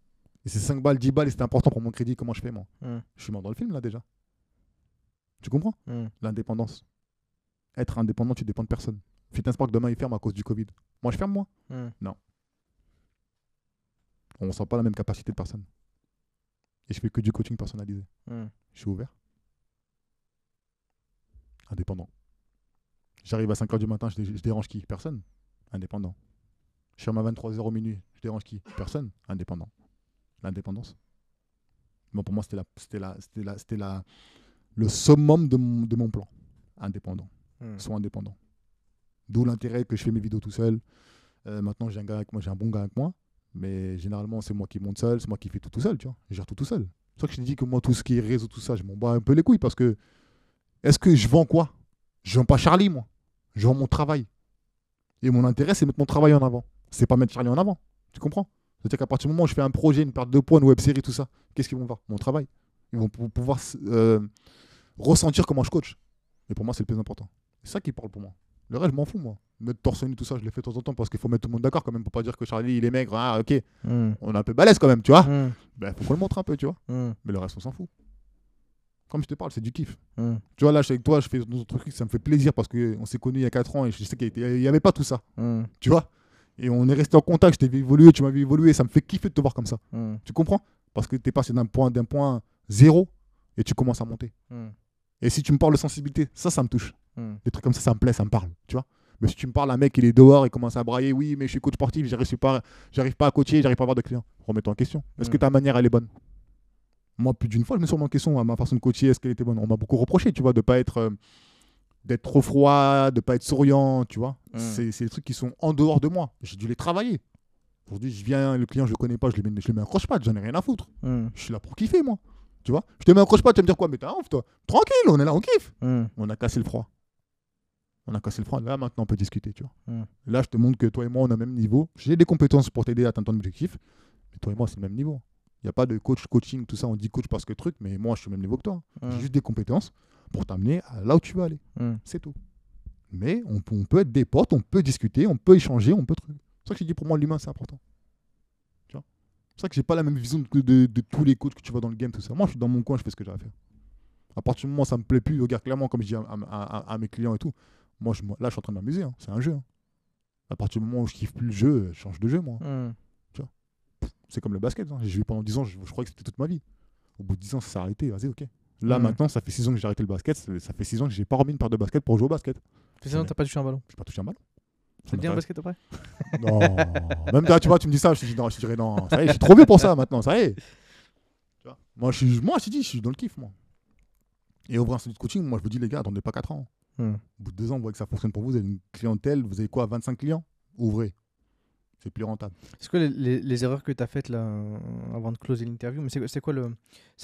et c'est 5 balles, 10 balles, et c'était important pour mon crédit, comment je fais moi? Mhm. Je suis mort dans le film là déjà. Tu comprends? Mhm. L'indépendance. Être indépendant, tu dépends de personne. Fitness Park demain il ferme à cause du Covid. Moi je ferme moi. Mhm. On ne sent pas la même capacité de personne. Et je fais que du coaching personnalisé. Mhm. Je suis ouvert. Indépendant. J'arrive à 5h du matin, je, dé- je dérange qui? Personne. Indépendant. Je ferme à 23h au minuit, je dérange qui? Personne. Indépendant. L'indépendance. Bon, pour moi, c'était la, c'était la, c'était la, c'était la, le summum de mon, de mon plan. Indépendant. Sois indépendant. D'où l'intérêt que je fais mes vidéos tout seul. Euh, maintenant, j'ai un gars avec moi, j'ai un bon gars avec moi. Mais généralement, c'est moi qui monte seul, c'est moi qui fais tout tout seul, tu vois. Je gère tout tout seul. C'est que je te dis que moi, tout ce qui est réseau, tout ça, je m'en bats un peu les couilles parce que est-ce que je vends quoi? Je vends pas Charlie, moi. Je vends mon travail. Et mon intérêt, c'est mettre mon travail en avant. C'est pas mettre Charlie en avant. Tu comprends? C'est-à-dire qu'à partir du moment où je fais un projet, une perte de poids, une web série, tout ça, qu'est-ce qu'ils vont voir? Mon travail. Ils vont pou- pouvoir euh, ressentir comment je coach. Et pour moi, c'est le plus important. C'est ça qui parle pour moi. Le reste, je m'en fous, moi. Mettre torse nu, tout ça, je l'ai fait de temps en temps parce qu'il faut mettre tout le monde d'accord quand même pour pas dire que Charlie, il est maigre. Ah, ok, Mhm. on est un peu balèze quand même, tu vois. Mhm. Ben, faut qu'on le montre un peu, tu vois. Mhm. Mais le reste, on s'en fout. Comme je te parle, c'est du kiff. Mhm. Tu vois, là, je suis avec toi, je fais notre truc, ça me fait plaisir parce qu'on s'est connus il y a 4 ans et je sais qu'il n'y avait pas tout ça, tu vois. Et on est resté en contact, je t'ai vu évoluer, tu m'as vu évoluer, ça me fait kiffer de te voir comme ça. Tu comprends? Parce que tu es passé d'un point, d'un point zéro et tu commences à monter. Et si tu me parles de sensibilité, ça, ça me touche. Des trucs comme ça, ça me plaît, ça me parle, tu vois. Mais si tu me parles, un mec, il est dehors, il commence à brailler, oui, mais je suis coach sportif, j'arrive pas, j'arrive pas à coacher, j'arrive pas à avoir de clients. Remets-toi en question. Est-ce que ta manière, elle est bonne? Moi, plus d'une fois, je me suis remis en question à ma façon de coacher, est-ce qu'elle était bonne? On m'a beaucoup reproché, tu vois, de pas être, euh, d'être trop froid, de pas être souriant, tu vois. Mm. C'est, des trucs qui sont en dehors de moi. J'ai dû les travailler. Aujourd'hui, je viens, le client, je le connais pas, je lui mets, je lui mets un croche-patte, j'en ai rien à foutre. Mhm. Je suis là pour kiffer, moi. Tu vois? Je te mets un croche-patte, tu vas me dire quoi? Mais t'as honte, toi Tranquille, on est là, on kiffe. Mhm. On a cassé le froid. On a cassé le frein. Là, maintenant, on peut discuter, tu vois. Mm. Là, je te montre que toi et moi, on a le même niveau. J'ai des compétences pour t'aider à atteindre ton objectif. Mais toi et moi, c'est le même niveau. Il n'y a pas de coach, coaching, tout ça. On dit coach parce que truc, mais moi, je suis au même niveau que toi. Mm. J'ai juste des compétences pour t'amener à là où tu veux aller. Mm. C'est tout. Mais on, peut- on peut être des potes, on peut discuter, on peut échanger, on peut truc. C'est pour ça que j'ai dit pour moi, l'humain, c'est important. Tu vois? C'est pour ça que j'ai pas la même vision de, de tous les coachs que tu vois dans le game, tout ça. Moi, je suis dans mon coin, je fais ce que j'ai à faire. À partir du moment où ça me plaît plus, regarde clairement, comme je dis à, à- à- à mes clients et tout, moi, je, là, je suis en train de m'amuser. hein. C'est un jeu. hein. À partir du moment où je kiffe plus le jeu, je change de jeu, moi. Mm. C'est comme le basket. hein. J'ai joué pendant 10 ans, je, je croyais que c'était toute ma vie. Au bout de 10 ans, ça s'est arrêté. Vas-y, ok. Là, Mm. maintenant, ça fait 6 ans que j'ai arrêté le basket. Ça fait 6 ans que j'ai pas remis une paire de basket pour jouer au basket. Ça, non, Ouais. t'as pas touché un ballon. J'ai pas touché un ballon. C'est bien le m'intéresse. basket après <laughs> Non. Même là, tu vois, tu me dis ça, je te dis non, je te dirais non. Ça y est, je suis trop vieux pour ça maintenant, ça y est. Tu vois moi, je suis, moi, je te dis, je suis dans le kiff, moi. Et un studio de coaching, moi, je vous dis, les gars, attendez pas 4 ans. Mm. Au bout de 2 ans, vous voyez que ça fonctionne pour vous. Vous avez une clientèle, vous avez quoi, 25 clients Ouvrez. C'est plus rentable. C'est quoi les, les- les erreurs que tu as faites là avant de closer l'interview Mais c'est quoi, le,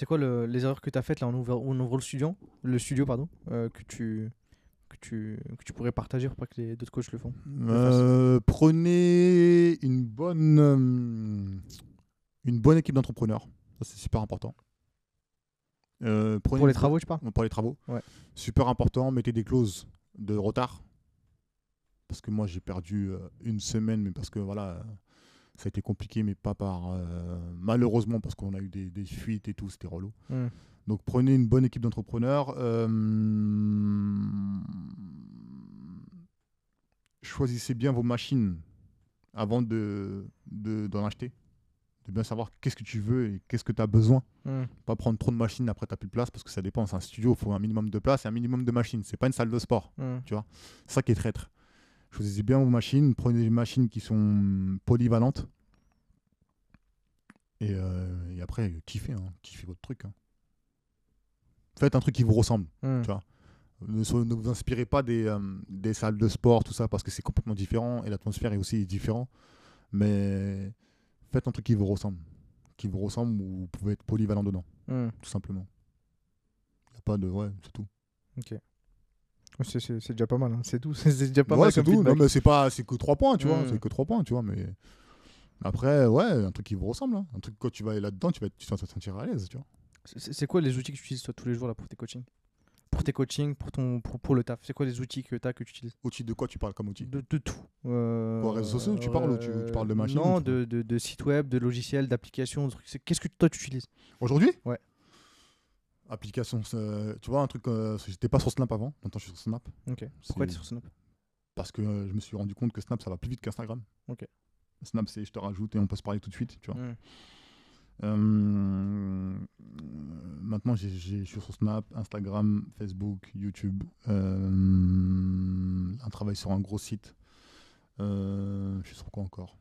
quoi le, les erreurs que tu as faites là en ouvrant, en ouvrant le studio, le studio pardon, euh, que, tu, que, tu, que tu pourrais partager pour pas que les d'autres coachs le font Euh, prenez une bonne, euh, une bonne équipe d'entrepreneurs. C'est super important. Euh, Pour les travaux, tu parles Pour les travaux. Ouais. Super important. Mettez des clauses de retard. Parce que moi, j'ai perdu euh, une semaine, mais parce que voilà, euh, ça a été compliqué, mais pas par. euh, malheureusement, parce qu'on a eu des, des fuites et tout, c'était relou. Mm. Donc prenez une bonne équipe d'entrepreneurs. choisissez bien vos machines avant de, de- d'en acheter. De bien savoir qu'est-ce que tu veux et qu'est-ce que tu as besoin. Mm. Pas prendre trop de machines après tu plus de place parce que ça dépend. C'est un studio, il faut un minimum de place et un minimum de machines. C'est pas une salle de sport. Mm. C'est ça qui est traître. Choisissez bien vos machines. Prenez des machines qui sont polyvalentes. Et, euh, et après, kiffez. hein. Kiffez votre truc. hein. Faites un truc qui vous ressemble. Mm. Tu vois. Ne, so- ne vous inspirez pas des, euh, des salles de sport, tout ça, parce que c'est complètement différent et l'atmosphère est aussi différente. Mais faites un truc qui vous ressemble. Qui vous ressemble où vous pouvez être polyvalent dedans, Mm. tout simplement. Il n'y a pas de. Ouais, c'est tout. C'est, c'est- c'est déjà pas mal, hein. c'est tout. <laughs> C'est déjà pas ouais, mal c'est tout. Non, mais c'est pas, c'est que 3 points, tu vois. Mm. C'est que 3 points, tu vois. Mais après, ouais, un truc qui vous ressemble. hein. Un truc, quand tu vas aller là-dedans, tu vas, être- tu vas te sentir à l'aise, tu vois. C'est, c'est quoi les outils que tu utilises toi, tous les jours là, pour tes coachings? Pour tes coachings, pour, ton, pour, pour le taf C'est quoi les outils que tu as que tu utilises? Outil de quoi tu parles comme outil? De, de tout. Euh, réseaux sociaux, tu parles tu- tu parles de machines, Non, de, de, de sites web, de logiciels, d'applications. Qu'est-ce que toi tu utilises? Aujourd'hui? Ouais. Application, tu vois, un truc. euh, J'étais pas sur Snap avant, maintenant je suis sur Snap. Ok. Pourquoi tu es sur Snap? Parce que euh, je me suis rendu compte que Snap, ça va plus vite qu'Instagram. Ok. Snap, c'est je te rajoute et on peut se parler tout de suite, tu vois. Mm. Euh, maintenant, je suis sur Snap, Instagram, Facebook, YouTube. Euh, un travail sur un gros site. Euh, je suis sur quoi encore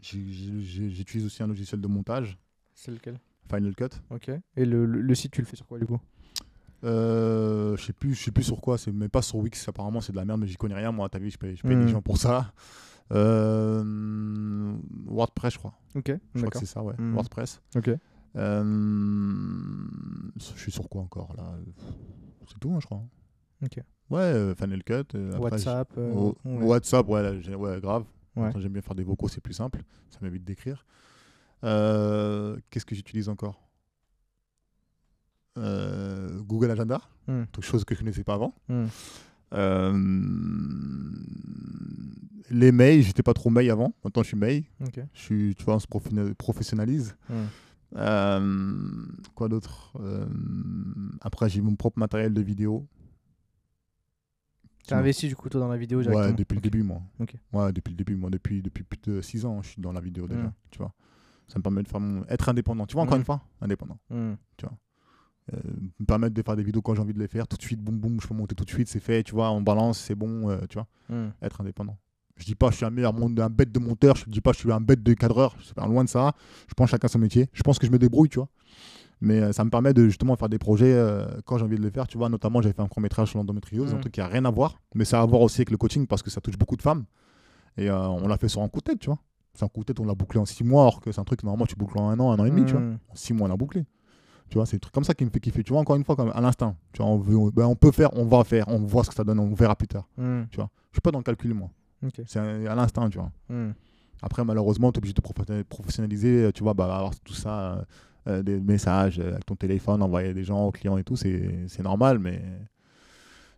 J'utilise aussi un logiciel de montage, C'est lequel? Final Cut. Ok. Et le, le, le site, tu le fais sur quoi du coup? Euh, je sais plus, je sais plus sur quoi, c'est mais pas sur Wix. Apparemment, c'est de la merde, mais j'y connais rien. Moi, t'as vu, je paye, je paye Mhm. des gens pour ça. Euh, WordPress, je crois. Ok. Je crois que c'est ça, ouais. Mhm. WordPress. Ok. Euh, je suis sur quoi encore là? C'est tout, hein, je crois. Ok. Ouais, euh, Final Cut. après, WhatsApp. oh, ouais. WhatsApp, ouais, là, j'ai- ouais, grave. Ouais. J'aime bien faire des vocaux, c'est plus simple. Ça m'évite d'écrire. Euh, Qu'est-ce que j'utilise encore? Euh, Google Agenda, Hmm. quelque chose que je ne connaissais pas avant. Hmm. Euh, les mails, j'étais pas trop mail avant. Maintenant, je suis mail. Je suis, tu vois, on se professionnalise. Hmm. Euh, quoi d'autre Euh, Après, j'ai mon propre matériel de vidéo. T'as investi du coup toi dans la vidéo Ouais, depuis le début, moi. Ok. Ouais, depuis le début, moi. Depuis, depuis plus de 6 ans, je suis dans la vidéo déjà. Mm. Tu vois. Ça me permet de faire mon... être indépendant. Tu vois, encore Mm. une fois, indépendant. Hmm. Euh, me permettre de faire des vidéos quand j'ai envie de les faire. Tout de suite, boum, boum, je peux monter tout de suite, c'est fait. Tu vois, on balance, c'est bon. euh, tu vois, Hmm. être indépendant. Je dis pas je suis un meilleur mon- un bête de monteur, je dis pas je suis un bête de cadreur, c'est pas loin de ça. Je pense chacun son métier. Je pense que je me débrouille, tu vois. Mais euh, ça me permet de justement faire des projets quand j'ai envie de les faire. Tu vois, notamment j'avais fait un court métrage sur l'endométriose, un Mhm. truc qui a rien à voir, mais ça a à voir aussi avec le coaching parce que ça touche beaucoup de femmes. Et on l'a fait sur un coup de tête, tu vois. C'est un coup de tête, on l'a bouclé en six mois, alors que c'est un truc normalement tu boucles en un an, un an et demi, tu vois. Hmm. En six mois, on l'a bouclé. Tu vois, c'est des trucs comme ça qui me fait kiffer. Tu vois, encore une fois, comme à l'instinct. Tu vois, on, veut, on, ben, on peut faire, on va faire, on voit ce que ça donne, on verra plus tard. Hmm. Tu vois, je suis pas dans le calcul, moi. C'est à l'instinct, tu vois. Hmm. Après, malheureusement, tu es obligé de professionnaliser, tu vois, bah, avoir tout ça, euh, euh, des messages euh, avec ton téléphone, envoyer des gens aux clients et tout, c'est normal, mais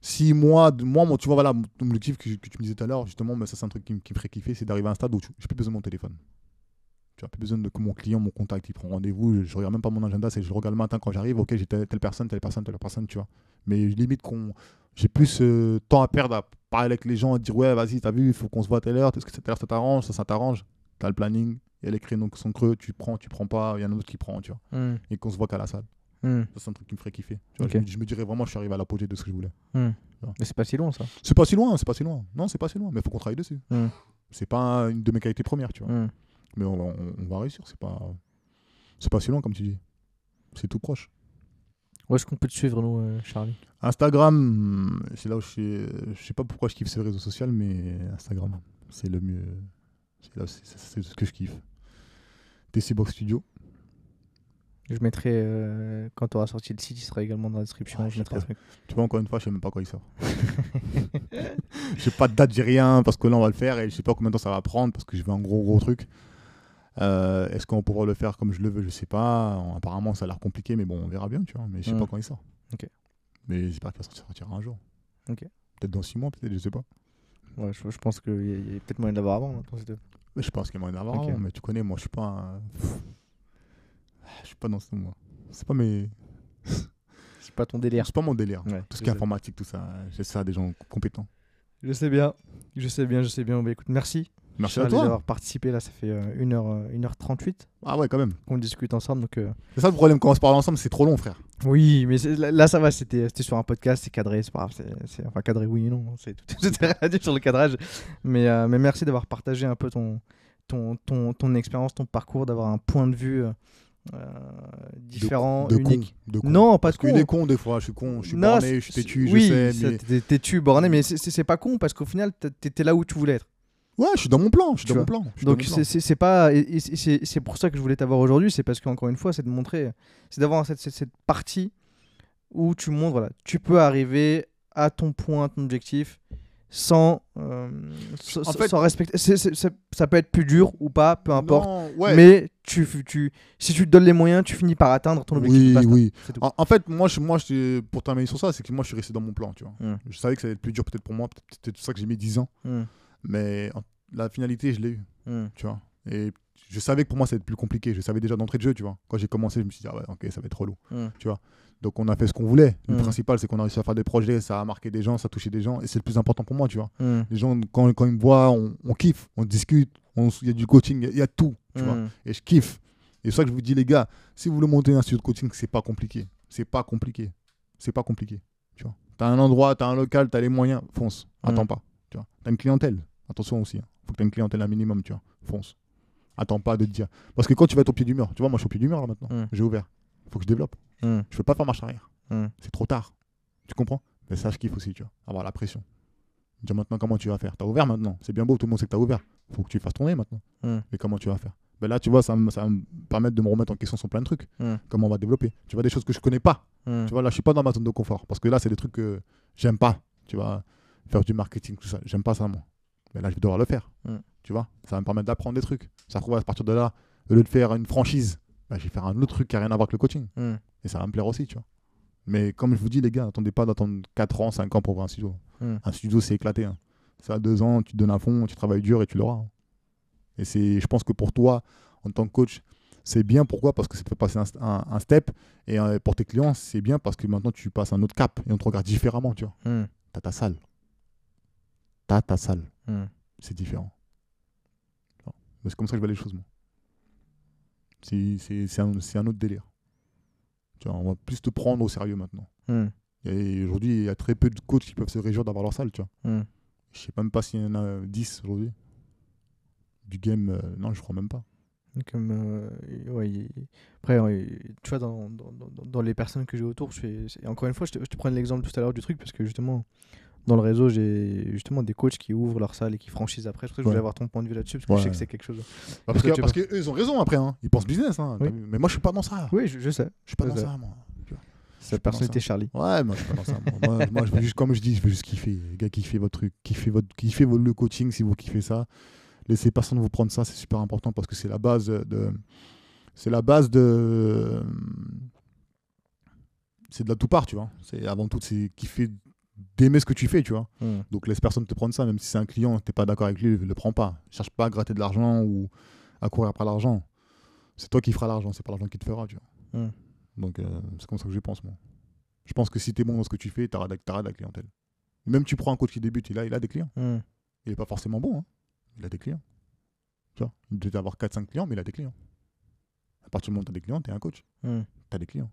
si moi, moi, mon- tu vois, voilà, mon objectif que, que tu me disais tout à l'heure, justement, mais ça, c'est un truc qui, me- qui me ferait kiffer, c'est d'arriver à un stade où je n'ai plus besoin de mon téléphone. Tu n'as plus besoin de que mon client, mon contact, il prend rendez-vous, je, je regarde même pas mon agenda, c'est je regarde le matin quand j'arrive, ok, j'ai telle, telle personne, telle personne, telle personne, tu vois. Mais limite qu'on j'ai plus euh, temps à perdre à parler avec les gens, à dire ouais, vas-y, t'as vu, il faut qu'on se voit à telle heure, est-ce que telle heure ça t'arrange, ça, ça t'arrange, t'as le planning, il y a les créneaux qui sont creux, tu prends, tu prends pas, il y en a un autre qui prend, tu vois. Hmm. Et qu'on se voit qu'à la salle. Hmm. Ça, c'est un truc qui me ferait kiffer. Tu vois, Ok. je, me, je me dirais vraiment, je suis arrivé à l'apogée de ce que je voulais. Ouais. Mais c'est pas si long ça. C'est pas si loin, c'est pas si loin. Non, c'est pas si loin, mais il faut qu'on travaille dessus. Hmm. C'est pas une de mes qualités premières, tu vois. Mais on, va- on- on va réussir, c'est pas, c'est pas si loin comme tu dis. C'est tout proche. Où est-ce qu'on peut te suivre, nous, euh, Charlie? Instagram, c'est là où je sais, je sais pas pourquoi je kiffe ce réseau social, mais Instagram, c'est le mieux. C'est là, c'est- ce que je kiffe. TC Box Studio. Je mettrai, euh, quand tu auras sorti le site, il sera également dans la description. Ouais, je je mettrai sais le truc. Tu vois, encore une fois, je sais même pas quand il sort. <laughs> j'ai pas de date, j'ai rien, parce que là, on va le faire et je sais pas combien de temps ça va prendre, parce que je veux un gros, gros truc. Euh, Est-ce qu'on pouvoir le faire comme je le veux? Je sais pas. Apparemment, ça a l'air compliqué, mais bon, on verra bien, tu vois. Mais je sais pas quand il sort. Ok. Mais j'espère qu'il sortira un jour. Peut-être dans 6 mois, peut-être, je sais pas. Ouais, je, je pense qu'il y a, peut-être moyen de l'avoir avant. Mais je pense qu'il y a moyen d'avoir avant, mais tu connais, moi, je suis pas un... Je suis pas dans ce... Moi. C'est pas mes... <laughs> C'est pas ton délire. C'est pas mon délire. Ouais, Tout ce qui est informatique, tout ça, j'ai ça des gens compétents. Je sais bien. Je sais bien, je sais bien. Bah, écoute, merci. Merci à toi. d'avoir participé. Là, ça fait euh, 1h, 1h38 Ah ouais, quand même. qu'on discute ensemble. Donc, euh, C'est ça le problème quand on se parle ensemble, c'est trop long, frère. Oui, mais là, ça va, c'était c'était sur un podcast, c'est cadré, c'est pas grave. c'est- enfin, cadré, oui et non, c'est tout <laughs> tout sur le cadrage. Mais, euh, mais merci d'avoir partagé un peu ton, ton, ton, ton expérience, ton parcours, d'avoir un point de vue euh, euh, différent, de unique. Con, de con. Non, pas Parce de con. est con des fois, je suis con, je suis Non, borné, je suis têtu, oui, je sais. Mais... t'es- têtu, borné, mais c'est- pas con parce qu'au final, t'étais là où tu voulais être. Ouais, je suis dans mon plan, je suis Tu dans mon vois. plan. Donc mon plan. c'est- pas c'est pour ça que je voulais t'avoir aujourd'hui, c'est parce qu'encore une fois, c'est de montrer, c'est d'avoir cette, cette, cette partie où tu montres, voilà, tu peux arriver à ton point, ton objectif, sans, euh, sans, En fait- sans respecter. ça peut être plus dur ou pas, peu importe. Non, ouais. Mais tu, tu, si tu te donnes les moyens, tu finis par atteindre ton objectif. Oui, oui. Tout. En, en fait, moi, je, moi je, pour terminer sur ça, c'est que moi, je suis resté dans mon plan, tu vois. Mm. Je savais que ça allait être plus dur peut-être pour moi, peut-être c'est pour ça que j'ai mis 10 ans, Mm, mais en- la finalité, je l'ai eu, mm, tu vois. Et je savais que pour moi, ça allait être plus compliqué. Je savais déjà d'entrée de jeu, tu vois. Quand j'ai commencé, je me suis dit, ah ouais, ok, ça va être relou. mm. Donc, on a fait ce qu'on voulait. Le Mm. principal, c'est qu'on a réussi à faire des projets, ça a marqué des gens, ça a touché des gens, et c'est le plus important pour moi, tu vois. Mm, Les gens, quand, quand ils me voient, on, on kiffe, on discute, il y a du coaching, il y a- il y, a tout, tu vois. Et je kiffe. Et c'est ça que je vous dis, les gars, si vous voulez monter un studio de coaching, c'est pas compliqué. C'est pas compliqué. C'est pas compliqué. Tu vois. T'as un endroit, t'as un local, t'as les moyens, fonce. Attends pas. Tu vois. T'as une clientèle. Attention aussi. hein. Faut que t'aies une clientèle un minimum, tu vois. Fonce. Attends pas de te dire. Parce que quand tu vas être au pied du mur, tu vois, moi je suis au pied du mur là maintenant. Mm. J'ai ouvert. Faut que je développe. Mm, Je peux pas faire marche arrière. mm. C'est trop tard. Tu comprends? Mais ça, je kiffe aussi, tu vois. Avoir la pression. Dire maintenant comment tu vas faire? T'as ouvert maintenant. C'est bien beau, tout le monde sait que t'as ouvert. Faut que tu fasses tourner maintenant. Mais comment tu vas faire? Ben Là, tu vois, ça, me- ça va me permettre de me remettre en question sur plein de trucs. Mm. Comment on va développer? Tu vois, des choses que je connais pas. Tu vois, là, je suis pas dans ma zone de confort. Parce que là, c'est des trucs que j'aime pas. Tu vois, faire du marketing, tout ça. J'aime pas ça, moi. Mais là, je vais devoir le faire. Mm. Tu vois, ça va me permettre d'apprendre des trucs. Ça trouve, à partir de là, au lieu de faire une franchise, ben, je vais faire un autre truc qui a rien à voir avec le coaching. Mm. Et ça va me plaire aussi, tu vois. Mais comme je vous dis, les gars, attendez pas d'attendre 4 ans, 5 ans pour ouvrir un studio. Mm. Un studio, c'est éclaté. hein. Ça a 2 ans, tu te donnes à fond, tu travailles dur et tu l'auras. hein. Et c'est, je pense que pour toi, en tant que coach, c'est bien. Pourquoi? Parce que ça te fait passer un, un- un step. Et euh, pour tes clients, c'est bien parce que maintenant, tu passes un autre cap et on te regarde différemment, tu vois. T'as ta salle. T'as ta salle. Mm. C'est différent. C'est comme ça que je vois les choses, moi. C'est, un, c'est un autre délire. Tu vois, on va plus te prendre au sérieux maintenant. Mm. Et aujourd'hui, il y a très peu de coachs qui peuvent se réjouir d'avoir leur salle, tu vois. Mm. Je sais même pas s'il y en a 10 aujourd'hui. Du game, euh, non, je crois même pas. Comme, euh, ouais, après, ouais, tu vois, dans, dans, dans- les personnes que j'ai autour, je fais, encore une fois, je te, je te prends l'exemple tout à l'heure du truc parce que justement, dans le réseau, j'ai justement des coachs qui ouvrent leur salle et qui franchissent après. Que je voulais avoir ton point de vue là-dessus, parce que je sais que c'est quelque chose. Parce Toi, que tu parce que eux, ils ont raison après. Hein. Ils pensent business. Hein. Oui. Mais moi, je suis pas dans ça. Oui, je, je sais. Je suis pas dans ça. ça, moi. Dans personnalité. Charlie. Ouais, moi, je suis pas dans ça. Moi, moi, moi, je veux juste, comme je dis, je veux juste kiffer. Les gars, kiffez votre truc. Kiffez, votre, kiffez votre- le coaching si vous kiffez ça. Laissez personne vous prendre ça. C'est super important parce que c'est la base de. C'est la base de. C'est de la tout part, tu vois. C'est avant tout, c'est kiffer, d'aimer ce que tu fais, tu vois. Hmm. Donc laisse personne te prendre ça, même si c'est un client, t'es pas d'accord avec lui, le prends pas. Cherche pas à gratter de l'argent ou à courir après l'argent. C'est toi qui feras l'argent, c'est pas l'argent qui te fera, tu vois. Hmm. Donc euh, c'est comme ça que je pense, moi. Je pense que si t'es bon dans ce que tu fais, de la clientèle. Même tu prends un coach qui débute, il a, il a des clients. Hmm. Il est pas forcément bon, hein. il a des clients. Tu vois, il peut avoir 4-5 clients, mais il a des clients. À partir du moment où tu as des clients, tu es un coach. Hmm. Tu as des clients.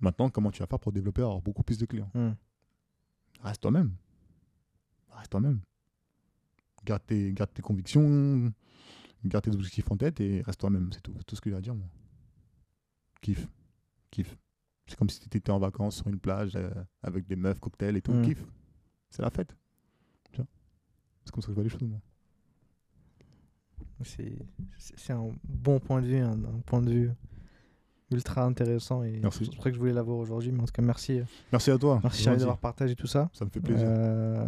Maintenant, comment tu vas faire pour développer avoir beaucoup plus de clients? Reste toi-même. Reste toi-même. Garde tes, garde tes convictions, garde tes objectifs en tête et reste toi-même. C'est tout, tout ce que j'ai à dire, moi. Kiffe. Kiffe. C'est comme si tu étais en vacances sur une plage euh, avec des meufs, cocktails et tout. Mm. Kiffe. C'est la fête. C'est comme ça que je vois les choses, moi. C'est un bon point de vue, un, un point de vue ultra intéressant. Et Merci. C'est pour ça que je voulais l'avoir aujourd'hui. Mais en tout cas, merci, Merci à toi. merci gentil. d'avoir partagé tout ça. Ça me fait plaisir. Euh,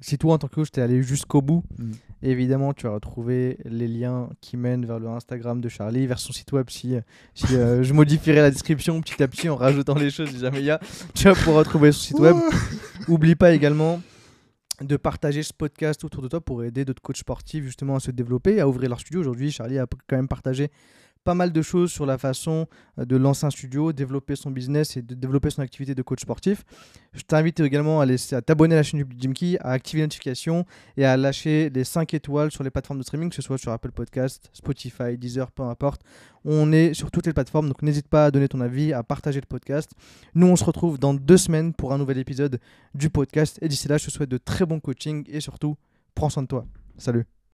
si toi, en tant que coach, t'es allé jusqu'au bout, Mm. évidemment, tu vas retrouver les liens qui mènent vers le Instagram de Charlie, vers son site web. Si, si euh, je modifierai la description petit à petit en rajoutant les choses, si jamais il y a, tu vas pouvoir retrouver son site web. Oublie pas également de partager ce podcast autour de toi pour aider d'autres coachs sportifs justement à se développer, à ouvrir leur studio. Aujourd'hui, Charlie a quand même partagé pas mal de choses sur la façon euh, de lancer un studio, développer son business et de développer son activité de coach sportif. Je t'invite également à, laisser, à t'abonner à la chaîne du Jim Key, à activer les notifications et à lâcher les 5 étoiles sur les plateformes de streaming, que ce soit sur Apple Podcast, Spotify, Deezer, peu importe. On est sur toutes les plateformes, donc n'hésite pas à donner ton avis, à partager le podcast. Nous, on se retrouve dans deux semaines pour un nouvel épisode du podcast. Et d'ici là, je te souhaite de très bons coachings et surtout, prends soin de toi. Salut